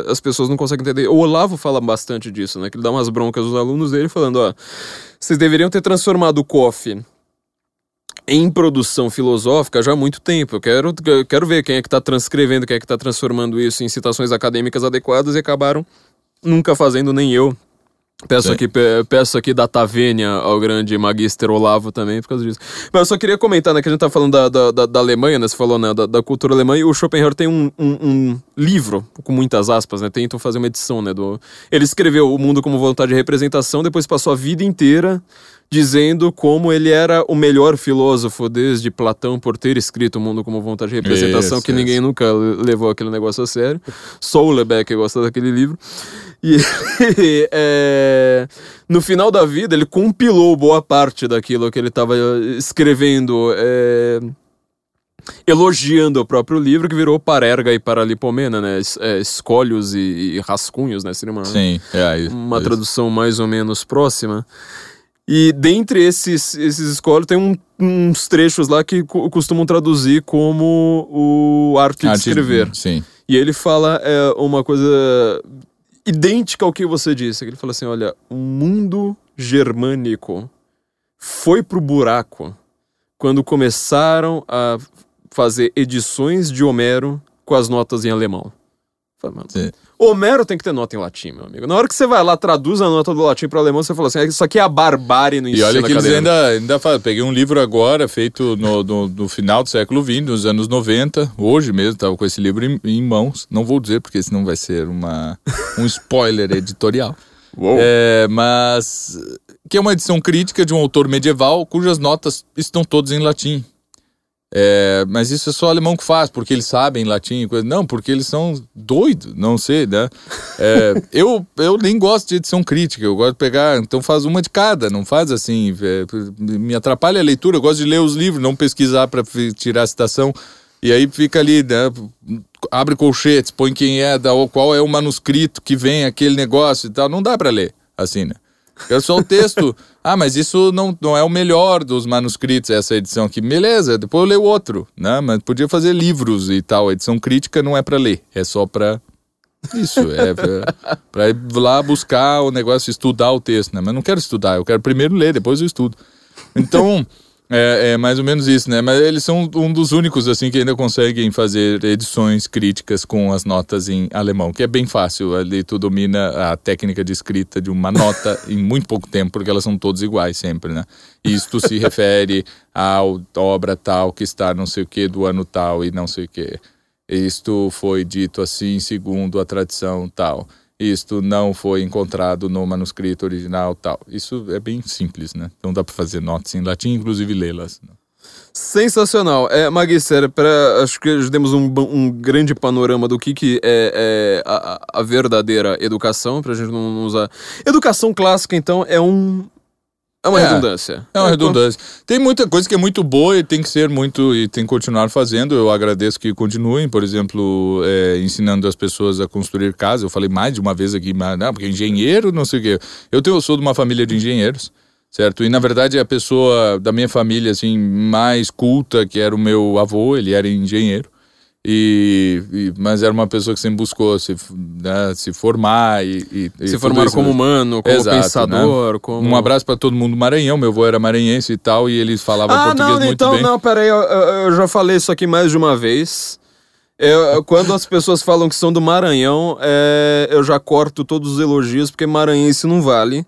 as pessoas não conseguem entender. O Olavo fala bastante disso, né? Que ele dá umas broncas aos alunos dele, falando: ó, vocês deveriam ter transformado o COF em produção filosófica já há muito tempo. Eu quero, eu quero ver quem é que tá transcrevendo, quem é que tá transformando isso em citações acadêmicas adequadas e acabaram nunca fazendo, nem eu. Peço Sim. aqui, pe- peço aqui da Tavênia ao grande magister Olavo também por causa disso. Mas eu só queria comentar, né, que a gente tá falando da, da, da- da Alemanha, né, você falou, né, da, da cultura alemã, e o Schopenhauer tem um, um, um livro, com muitas aspas, né, tentam fazer uma edição, né, do... Ele escreveu O Mundo como Vontade de Representação, depois passou a vida inteira dizendo como ele era o melhor filósofo desde Platão por ter escrito O Mundo como Vontade de Representação, Isso, que ninguém isso. nunca le- levou aquele negócio a sério. Só o Lebeck gosta daquele livro. E ele, é, no final da vida, ele compilou boa parte daquilo que ele estava escrevendo, é, elogiando o próprio livro, que virou Parerga e Paralipomena, né? Es- é, escolhos e, e rascunhos, né? Seria uma, Sim, é uma isso. tradução mais ou menos próxima. E dentre esses, esses escolhos, tem um- uns trechos lá que co- costumam traduzir como o arte de Arte- escrever. Sim. E ele fala é, uma coisa idêntica ao que você disse. Ele fala assim: olha, o mundo germânico foi pro buraco quando começaram a fazer edições de Homero com as notas em alemão. Fala, mano, Sim. Homero tem que ter nota em latim, meu amigo. Na hora que você vai lá, traduz a nota do latim para alemão, você fala assim: isso aqui é a barbárie no E ensino olha que eles acadêmico." ainda, ainda fazem. Peguei um livro agora, feito no, no, no final do século XX, nos anos 90. Hoje mesmo, estava com esse livro em, em mãos. Não vou dizer, porque senão vai ser uma, um spoiler editorial. É, mas que é uma edição crítica de um autor medieval cujas notas estão todas em latim. É, mas isso é só alemão que faz, porque eles sabem latim. e Coisa. Não, porque eles são doidos, não sei, né? É, eu, eu nem gosto de edição crítica, eu gosto de pegar, então faz uma de cada, não faz assim. é, me atrapalha a leitura, eu gosto de ler os livros, não pesquisar para tirar a citação. E aí fica ali, né? Abre colchetes, põe quem é, da, qual é o manuscrito que vem aquele negócio e tal. Não dá para ler assim, né? É só o texto. ah, mas isso não, não é o melhor dos manuscritos, essa edição aqui. Beleza, depois eu leio outro, né? Mas podia fazer livros e tal. A edição crítica não é para ler, é só para isso, é pra, pra ir lá buscar o negócio, estudar o texto, né? Mas não quero estudar, eu quero primeiro ler, depois eu estudo. Então, é, é mais ou menos isso, né? Mas eles são um dos únicos, assim, que ainda conseguem fazer edições críticas com as notas em alemão, que é bem fácil. Ali tu domina a técnica de escrita de uma nota em muito pouco tempo, porque elas são todas iguais sempre, né? Isto se refere à obra tal que está não sei o que do ano tal e não sei o que. Isto foi dito assim segundo a tradição tal. Isto não foi encontrado no manuscrito original tal. Isso é bem simples, né? Então dá para fazer notas em latim, inclusive lê-las. né? Sensacional. É, Magister, pra, acho que já demos um, um grande panorama do que, que é, é a, a- a verdadeira educação, pra gente não, não usar. Educação clássica, então, é um. É uma É, redundância. É uma redundância. Tem muita coisa que é muito boa e tem que ser muito e tem que continuar fazendo. Eu agradeço que continuem, por exemplo, é, ensinando as pessoas a construir casa. Eu falei mais de uma vez aqui, mas não, porque engenheiro, não sei o quê. Eu tenho, eu sou de uma família de engenheiros, certo? E na verdade a pessoa da minha família assim mais culta, que era o meu avô, ele era engenheiro. E, e- mas era uma pessoa que sempre buscou se, né, se formar e, e- Se formar como humano, como Exato, pensador, né? como... Um abraço pra todo mundo do Maranhão. Meu avô era maranhense e tal, e ele falava Ah, português não, muito então, bem. não, peraí, eu, eu- já falei isso aqui mais de uma vez. Eu- quando as pessoas falam que são do Maranhão, é, eu já corto todos os elogios, porque maranhense não vale.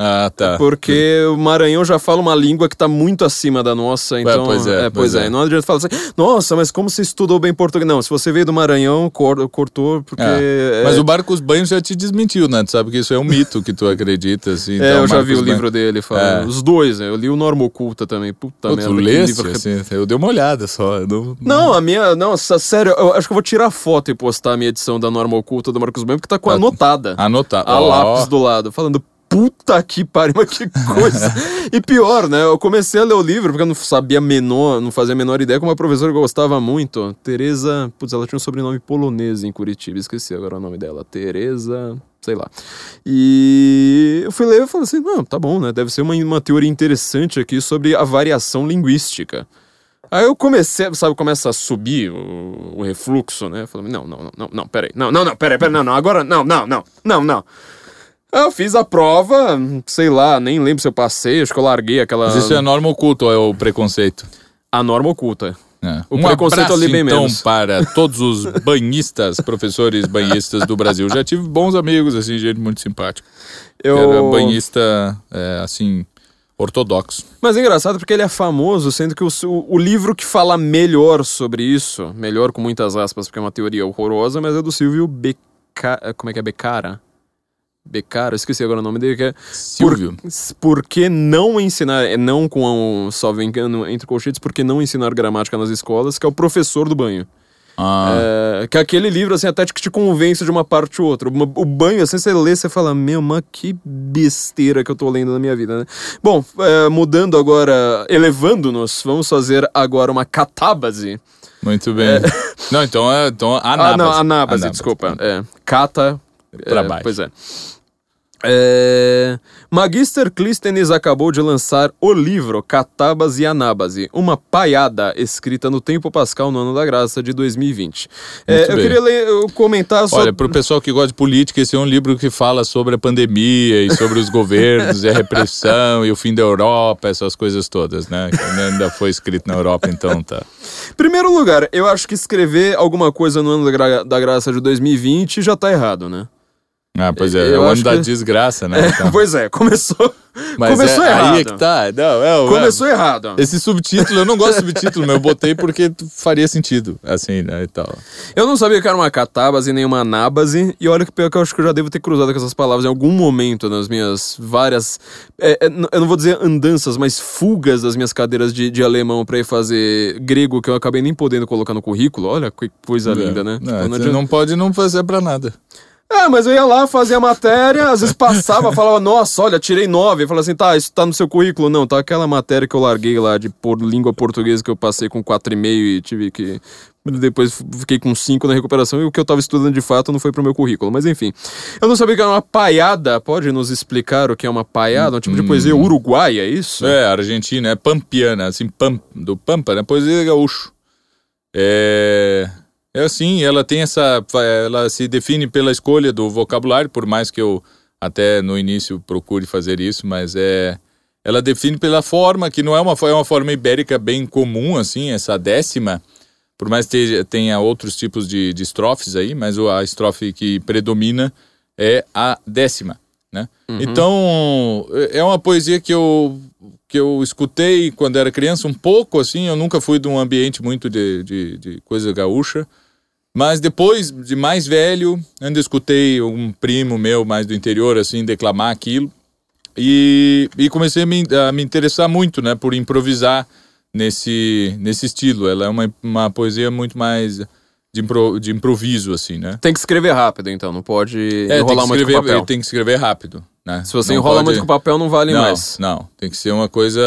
Ah, tá. Porque o Maranhão já fala uma língua que tá muito acima da nossa, então... pois é, pois pois é. é. Não adianta falar assim, nossa, mas como você estudou bem português? Não, se você veio do Maranhão, cor- cortou, porque... É. é, Mas o Barcos Banhos já te desmentiu, né? Tu sabe que isso é um mito que tu acredita, assim. é, então, eu já Marcos vi o Banhos- livro dele falando. É. Os dois, né? Eu li o Norma Oculta também. Puta Pô, merda. tu leste, livro assim, eu dei uma olhada só. eu Não, Não, a minha. Não, sério, eu acho que eu vou tirar foto e postar a minha edição da Norma Oculta do Marcos Banho, porque tá com a Tá. anotada. Anotar. A lápis do lado, falando. Puta que pariu, mas que coisa. e pior, né? Eu comecei a ler o livro porque eu não sabia menor, não fazia a menor ideia, como uma professora que eu gostava muito. Tereza. Putz, ela tinha um sobrenome polonês em Curitiba, esqueci agora o nome dela. Tereza. Sei lá. E eu fui ler e falei assim: não, tá bom, né? Deve ser uma, uma teoria interessante aqui sobre a variação linguística. Aí eu comecei, sabe, começa a subir o, o refluxo, né? Falei, não, não, não, não, não, peraí. Não, não, não, peraí, peraí, não, não, agora, não, não, não, não, não. Aí Eu fiz a prova, sei lá, nem lembro se eu passei, acho que eu larguei aquela... Mas isso é a norma oculta ou é o preconceito? A norma oculta. É. O um preconceito abraço, eu li bem então, menos. para todos os banhistas, professores banhistas do Brasil. Já tive bons amigos, assim, gente muito simpática. Eu... Era banhista, é, assim, ortodoxo. Mas é engraçado porque ele é famoso, sendo que o, o, o livro que fala melhor sobre isso, melhor com muitas aspas, porque é uma teoria horrorosa, mas é do Silvio Beca... Como é que é? Becara? Becara, esqueci agora o nome dele, que é... Silvio. Por, por que não ensinar, é não com um, salvo engano, entre colchetes, por que não ensinar gramática nas escolas, que é o professor do banho. Ah, É, que é aquele livro, assim, até que te convence de uma parte ou outra. O banho, assim, você lê, você fala, meu, mas que besteira que eu tô lendo na minha vida, né? Bom, é, mudando agora, elevando-nos, vamos fazer agora uma catábase. muito bem. Não, então é então, anábase. Ah, não, anábase, Anábase. desculpa. É, cata... Pra é, baixo. Pois é. É... Magister Clístenes acabou de lançar o livro Catábase e Anábase, uma paiada escrita no Tempo Pascal no Ano da Graça de 2020. É, eu queria ler, eu comentar só... Olha, pro pessoal que gosta de política, esse é um livro que fala sobre a pandemia e sobre os governos e a repressão e o fim da Europa, essas coisas todas, né? Que ainda foi escrito na Europa, então tá. Primeiro lugar, eu acho que escrever alguma coisa no Ano da, Gra- da Graça de 2020 já tá errado, né? Ah, pois é, Eu é o ano da que- desgraça, né? Então. pois é, começou, Mas começou é, errado. aí é que tá. Não, é, Começou errado. Esse subtítulo, eu não gosto de subtítulo, mas eu botei porque faria sentido, assim, né, e tal. Eu não sabia que era uma catábase nem uma anábase, e olha que pior que eu acho que eu já devo ter cruzado com essas palavras em algum momento nas minhas várias. é, é, eu não vou dizer andanças, mas fugas das minhas cadeiras de, de alemão pra ir fazer grego, que eu acabei nem podendo colocar no currículo. Olha que coisa linda, né? Não, Então não você adianta- não pode não fazer pra nada. É, mas eu ia lá, fazia a matéria, às vezes passava, falava, nossa, olha, tirei nove. Falava assim, tá, isso tá no seu currículo? Não, tá aquela matéria que eu larguei lá de por língua portuguesa que eu passei com quatro e meio e tive que. Depois fiquei com cinco na recuperação e o que eu tava estudando de fato não foi pro meu currículo. Mas enfim. Eu não sabia que era uma paiada. Pode nos explicar o que é uma paiada? Um tipo de poesia uruguaia, é isso? É, Argentina é pampiana, assim, pam, do Pampa, né? Poesia gaúcho. É, é assim, ela tem essa. Ela se define pela escolha do vocabulário, por mais que eu até no início procure fazer isso, mas é. Ela define pela forma, que não é uma, é uma forma ibérica bem comum, assim, essa décima. Por mais que tenha, outros tipos de, de estrofes aí, mas o- a estrofe que predomina é a décima, né? Então, é uma poesia que eu, que eu escutei quando era criança um pouco, assim, eu nunca fui de um ambiente muito de, de, de coisa gaúcha, mas depois, de mais velho, ainda escutei um primo meu mais do interior, assim, declamar aquilo, e, e comecei a me, a me interessar muito, né, por improvisar nesse, nesse estilo. Ela é uma, uma poesia muito mais de, impro, de improviso, assim, né? Tem que escrever rápido, então, não pode É, tem enrolar que, muito com escrever, papel. tem que escrever rápido, né? Se você Não enrola pode- muito com papel, não vale não, mais. Não, tem que ser uma coisa.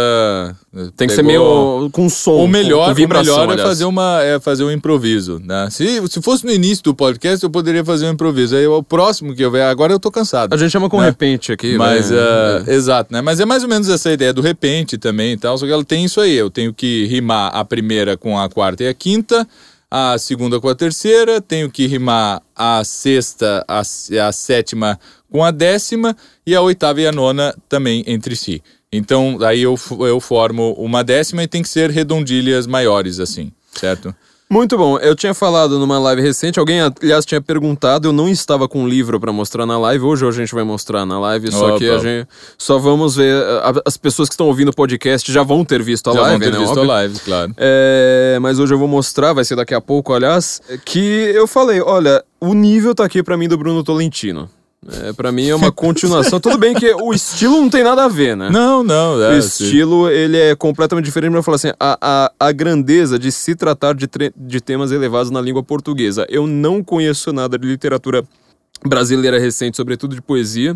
Tem que ser Pegou- meio com som. O melhor, com o vibração, melhor é, fazer uma, é fazer um improviso, né? Se, se fosse no início do podcast, eu poderia fazer um improviso. Aí o próximo que eu ver, agora eu tô cansado. A gente chama com né? repente aqui, Mas, né? ah, exato, né? Mas é mais ou menos essa ideia do repente também e tal. Só que ela tem isso aí. Eu tenho que rimar a primeira com a quarta e a quinta, a segunda com a terceira, tenho que rimar a sexta, a, a sétima com a décima e a oitava e a nona também entre si. Então, aí eu, eu formo uma décima e tem que ser redondilhas maiores, assim, certo? Muito bom. Eu tinha falado numa live recente, alguém, aliás, tinha perguntado, eu não estava com um livro para mostrar na live, hoje, a gente vai mostrar na live, só Opa. que a gente só vamos ver, as pessoas que estão ouvindo o podcast já vão ter visto a Já live, vão ter né? visto Óbvio. a live, claro. É, mas hoje eu vou mostrar, vai ser daqui a pouco, aliás, que eu falei, olha, o nível tá aqui pra mim do Bruno Tolentino. É, para mim é uma continuação. Tudo bem que o estilo não tem nada a ver, né? Não, não, O é, assim, estilo, ele é completamente diferente, mas eu falo assim, a, a, a grandeza de se tratar de, de temas elevados na língua portuguesa. Eu não conheço nada de literatura brasileira recente, sobretudo de poesia.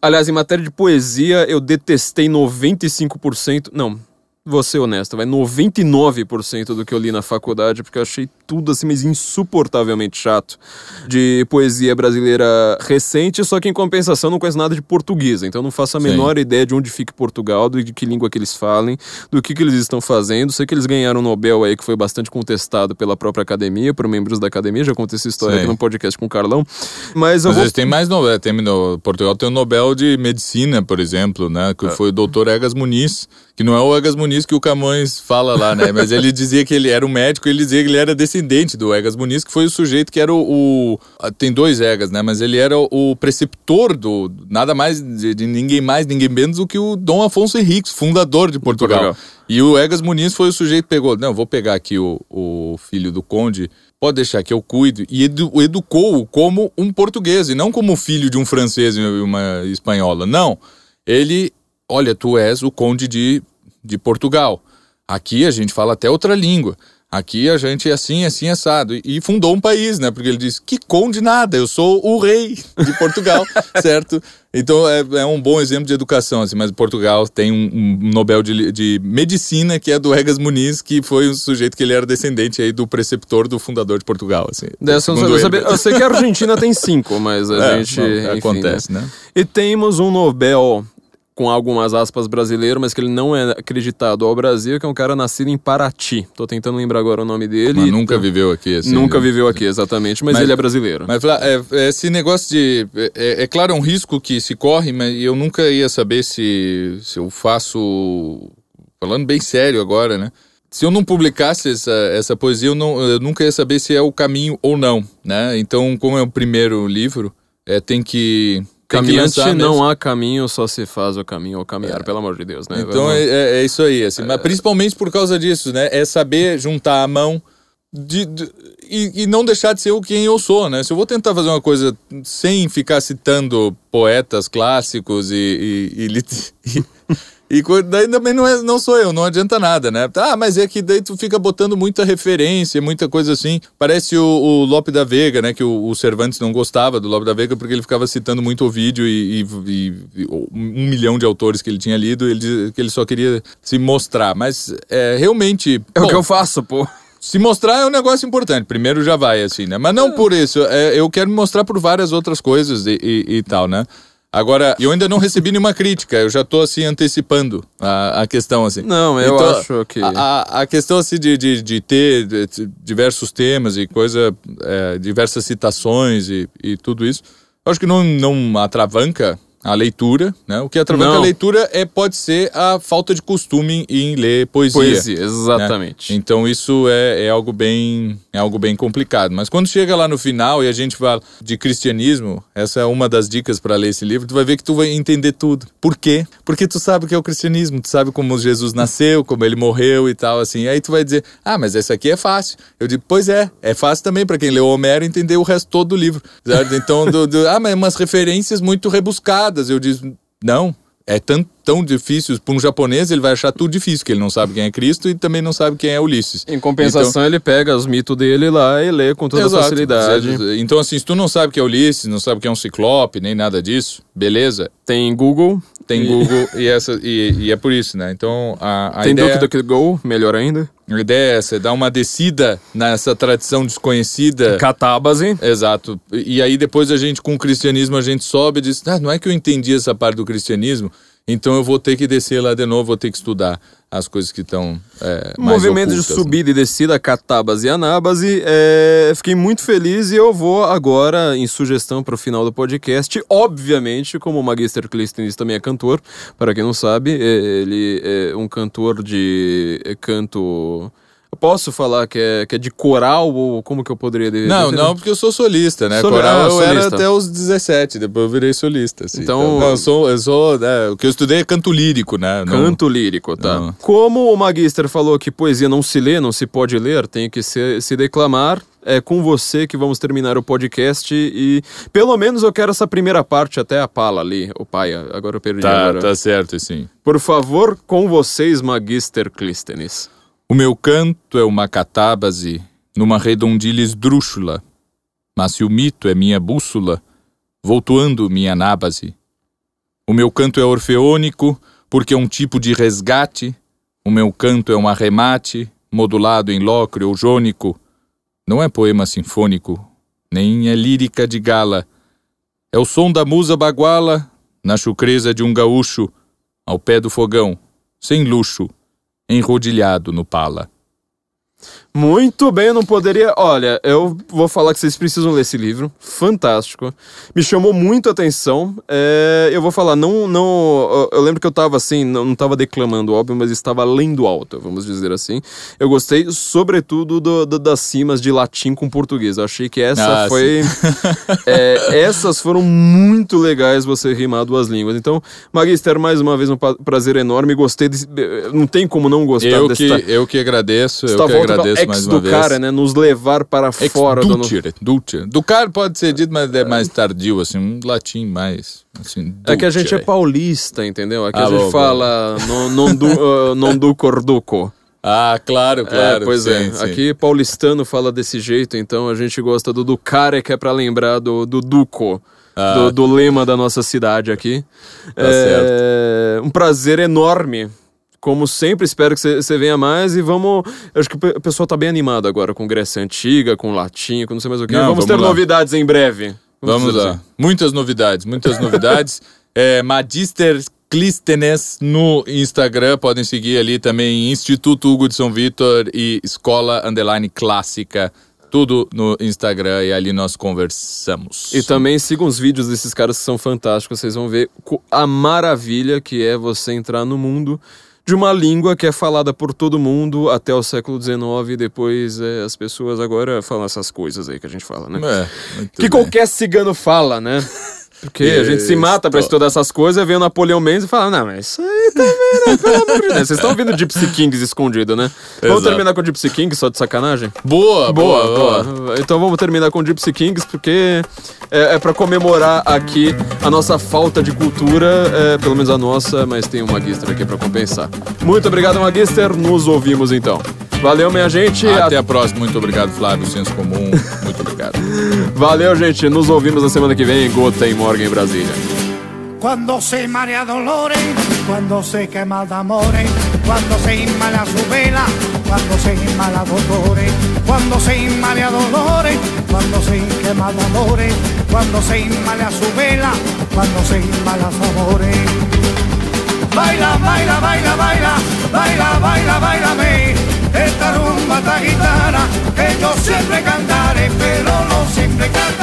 Aliás, em matéria de poesia, eu detestei 95%, não, vou ser honesto, vai 99% do que eu li na faculdade, porque eu achei tudo assim, mas insuportavelmente chato de poesia brasileira recente, só que em compensação não conheço nada de português, então não faço a Sim. menor ideia de onde fica Portugal, de que língua que eles falem, do que, que eles estão fazendo. Sei que eles ganharam um Nobel aí que foi bastante contestado pela própria academia, por membros da academia, já contei essa história Sim. aqui no podcast com o Carlão. Mas eu Às vou vezes tem mais Nobel. Tem no Portugal tem o Nobel de Medicina, por exemplo, né? Que foi o doutor Egas Muniz, que não é o Egas Muniz que o Camões fala lá, né? Mas ele dizia que ele era um médico, ele dizia que ele era descendente do Egas Muniz, que foi o sujeito que era o. o- ah, tem dois Egas, né? Mas ele era o, o preceptor do. Nada mais de, de ninguém mais, ninguém menos do que o Dom Afonso Henriques, fundador de Portugal. Portugal. E o Egas Muniz foi o sujeito que pegou, não, vou pegar aqui o, o filho do conde, pode deixar que eu cuido, e edu, educou-o como um português, e não como filho de um francês e uma espanhola. Não, ele, olha, tu és o conde de, de Portugal. Aqui a gente fala até outra língua. Aqui a gente é assim, assim, assado. E- fundou um país, né? Porque ele disse, que conde nada, eu sou o rei de Portugal, certo? Então é, é um bom exemplo de educação, assim. Mas Portugal tem um, um Nobel de, de Medicina, que é do Egas Muniz, que foi um sujeito que ele era descendente aí do preceptor do fundador de Portugal, assim. Dessa eu, não eu sei que a Argentina tem cinco, mas a É, gente. bom, enfim, acontece, né? E temos um Nobel com algumas aspas brasileiro, mas que ele não é acreditado ao Brasil, que é um cara nascido em Paraty. Tô tentando lembrar agora o nome dele. Mas nunca Então, viveu aqui, assim. Nunca né? viveu aqui, exatamente, mas, Mas- ele é brasileiro. Mas Flá, é, esse negócio de. É, é claro, é um risco que se corre, mas eu nunca ia saber se, se eu faço. Falando bem sério agora, né? Se eu não publicasse essa, essa poesia, eu, não, eu nunca ia saber se é o caminho ou não, né? Então, como é o primeiro livro, é, tem que. Caminhante não há caminho, só se faz o caminho ao caminhar, pelo amor de Deus, né? Então Vamos- é, é- é isso aí, assim, mas principalmente por causa disso, né? É saber juntar a mão de, de- e, e não deixar de ser o quem eu sou, né? Se eu vou tentar fazer uma coisa sem ficar citando poetas clássicos e. e, e e- daí também não, é, não sou eu, não adianta nada, né? Ah, mas é que daí tu fica botando muita referência, muita coisa assim. Parece o, o Lope da Vega, né? Que o, o Cervantes não gostava do Lope da Vega porque ele ficava citando muito o vídeo e, e- e- um milhão de autores que ele tinha lido, ele que ele só queria se mostrar. Mas é, realmente. É o bom, que eu faço, pô. se mostrar é um negócio importante. Primeiro já vai, assim, né? Mas não por isso. é, eu quero me mostrar por várias outras coisas e, e- e tal, né? Agora, eu ainda não recebi nenhuma crítica. Eu já tô, assim, antecipando a, a questão, assim. Não, eu acho que- A, a- questão, assim, de, de, de ter diversos temas e coisa... é, diversas citações e, e tudo isso. Eu acho que não, não atravanca a leitura, né? O que atravanca Não. a leitura é, pode ser a falta de costume em ler poesia. Poesia, né? exatamente. Então isso é, é algo bem é algo bem complicado. Mas quando chega lá no final e a gente fala de cristianismo, essa é uma das dicas para ler esse livro, tu vai ver que tu vai entender tudo. Por quê? Porque tu sabe o que é o cristianismo, tu sabe como Jesus nasceu, como ele morreu e tal assim. Aí tu vai dizer: "Ah, mas essa aqui é fácil". Eu digo: "Pois é, é fácil também para quem leu Homero entender o resto todo do livro". Certo? Então, do, do- ah, mas umas referências muito rebuscadas. Eu digo: "Não, é tão, tão difícil. Para um japonês, ele vai achar tudo difícil, que ele não sabe quem é Cristo e também não sabe quem é Ulisses. Em compensação, ele pega os mitos dele lá e lê com toda Exato. facilidade. Então, assim, se tu não sabe que é Ulisses, não sabe que é um ciclope, nem nada disso, beleza. Tem Google. Tem Google e, essa, e, e é por isso, né? Então, a, a Tem ideia... DuckDuckGo, melhor ainda. A ideia é essa, é dar uma descida nessa tradição desconhecida. Catábase. Exato. E aí depois a gente, com o cristianismo, a gente sobe e diz, ah, não é que eu entendi essa parte do cristianismo, Então eu vou ter que descer lá de novo, vou ter que estudar as coisas que estão é, mais Movimento de ocultas, né? subida e descida, catabas e anábase. É, fiquei muito feliz e eu vou agora, em sugestão para o final do podcast, obviamente, como o Magister Clisthenes também é cantor, para quem não sabe, é- ele é um cantor de canto. Eu posso falar que é, que é de coral ou como que eu poderia de- Não, definir? não, porque eu sou solista, né? Soli- Coral ah, eu era solista. até os 17, depois eu virei solista. assim. Então- não, eu sou, eu sou né, o que eu estudei é canto lírico, né? Não- Canto lírico, tá? Não. Como o Magister falou que poesia não se lê, não se pode ler, tem que se, se declamar. É com você que vamos terminar o podcast e pelo menos eu quero essa primeira parte até a pala ali, o pai. Agora eu perdi. Tá, agora. tá certo, sim. Por favor, com vocês, Magister Clístenes. O meu canto é uma catábase numa redondilha esdrúxula, mas se o mito é minha bússola, voltuando minha nábase. O meu canto é orfeônico, porque é um tipo de resgate. O meu canto é um arremate, modulado em lócreo ou jônico. Não é poema sinfônico, nem é lírica de gala. É o som da musa baguala, na chucreza de um gaúcho, ao pé do fogão, sem luxo, enrodilhado no pala. Muito bem, eu não poderia. Olha, eu vou falar que vocês precisam ler esse livro. Fantástico. Me chamou muito a atenção. É, eu vou falar, não. não eu- lembro que eu tava assim, não, não tava declamando, óbvio, mas estava lendo alto, vamos dizer assim. Eu gostei, sobretudo, do, do- das cimas de latim com português. Eu achei que essa Ah, foi. é, essas foram muito legais você rimar duas línguas. Então, Magister, mais uma vez um prazer enorme. Gostei desse. Não tem como não gostar Eu desse. que, eu que agradeço, eu que com a agradeço ex do vez. cara, né? Nos levar para Ex fora do. dulcere. Do cara pode ser dito, mas é mais tardio, assim, um latim mais, assim, É que a gente é paulista, entendeu? Aqui Ah, a gente bom, fala non, non, du, uh, non du corduco. Ah, claro, claro. é, pois sim, é. sim. Aqui paulistano fala desse jeito, então a gente gosta do Ducare, que é pra lembrar do, do Duco. Ah. Do, do lema da nossa cidade aqui. Tá é, Um prazer enorme. Como sempre, espero que você venha mais e vamos. eu Acho que o pe- o pessoal tá bem animado agora com Grécia Antiga, com Latim, com não sei mais o que. Não, vamos, vamos ter lá. novidades em breve. Vamos dizer lá. assim. Muitas novidades, muitas novidades. é, Magister Clístenes no Instagram, podem seguir ali também Instituto Hugo de São Vitor e Escola Underline Clássica, tudo no Instagram e ali nós conversamos. E também sigam os vídeos desses caras que são fantásticos. Vocês vão ver a maravilha que é você entrar no mundo de uma língua que é falada por todo mundo até o século XIX. E depois é, as pessoas agora falam essas coisas aí que a gente fala, né? É, que bem. qualquer cigano fala, né? Porque a gente se mata pra estudar essas coisas, vem o Napoleão Mendes e fala, não, mas isso aí também, né? Pelo amor de Deus. Vocês estão ouvindo Gypsy Kings escondido, né? Vamos Exato. terminar com Gypsy Kings, só de sacanagem? Boa, boa, boa. boa. Então vamos terminar com Gypsy Kings, porque é, é para comemorar aqui a nossa falta de cultura, é, pelo menos a nossa, mas tem um Magister aqui para compensar. Muito obrigado, Magister. Nos ouvimos então. Valeu, minha gente. Até a próxima. Muito obrigado, Flávio. Senso comum. Muito obrigado. Valeu, gente. Nos ouvimos na semana que vem em Gota em Cuando se marea dolores, cuando se quema de amores, cuando se inmala su vela, cuando se inmala dolores, cuando se inmala dolores, cuando se quema de amores, cuando se inmala su vela, cuando se inmala su amores. Baila, baila, baila, baila, baila, baila, bailame, esta rumba, esta guitarra, que yo siempre cantaré, pero no siempre cantaré.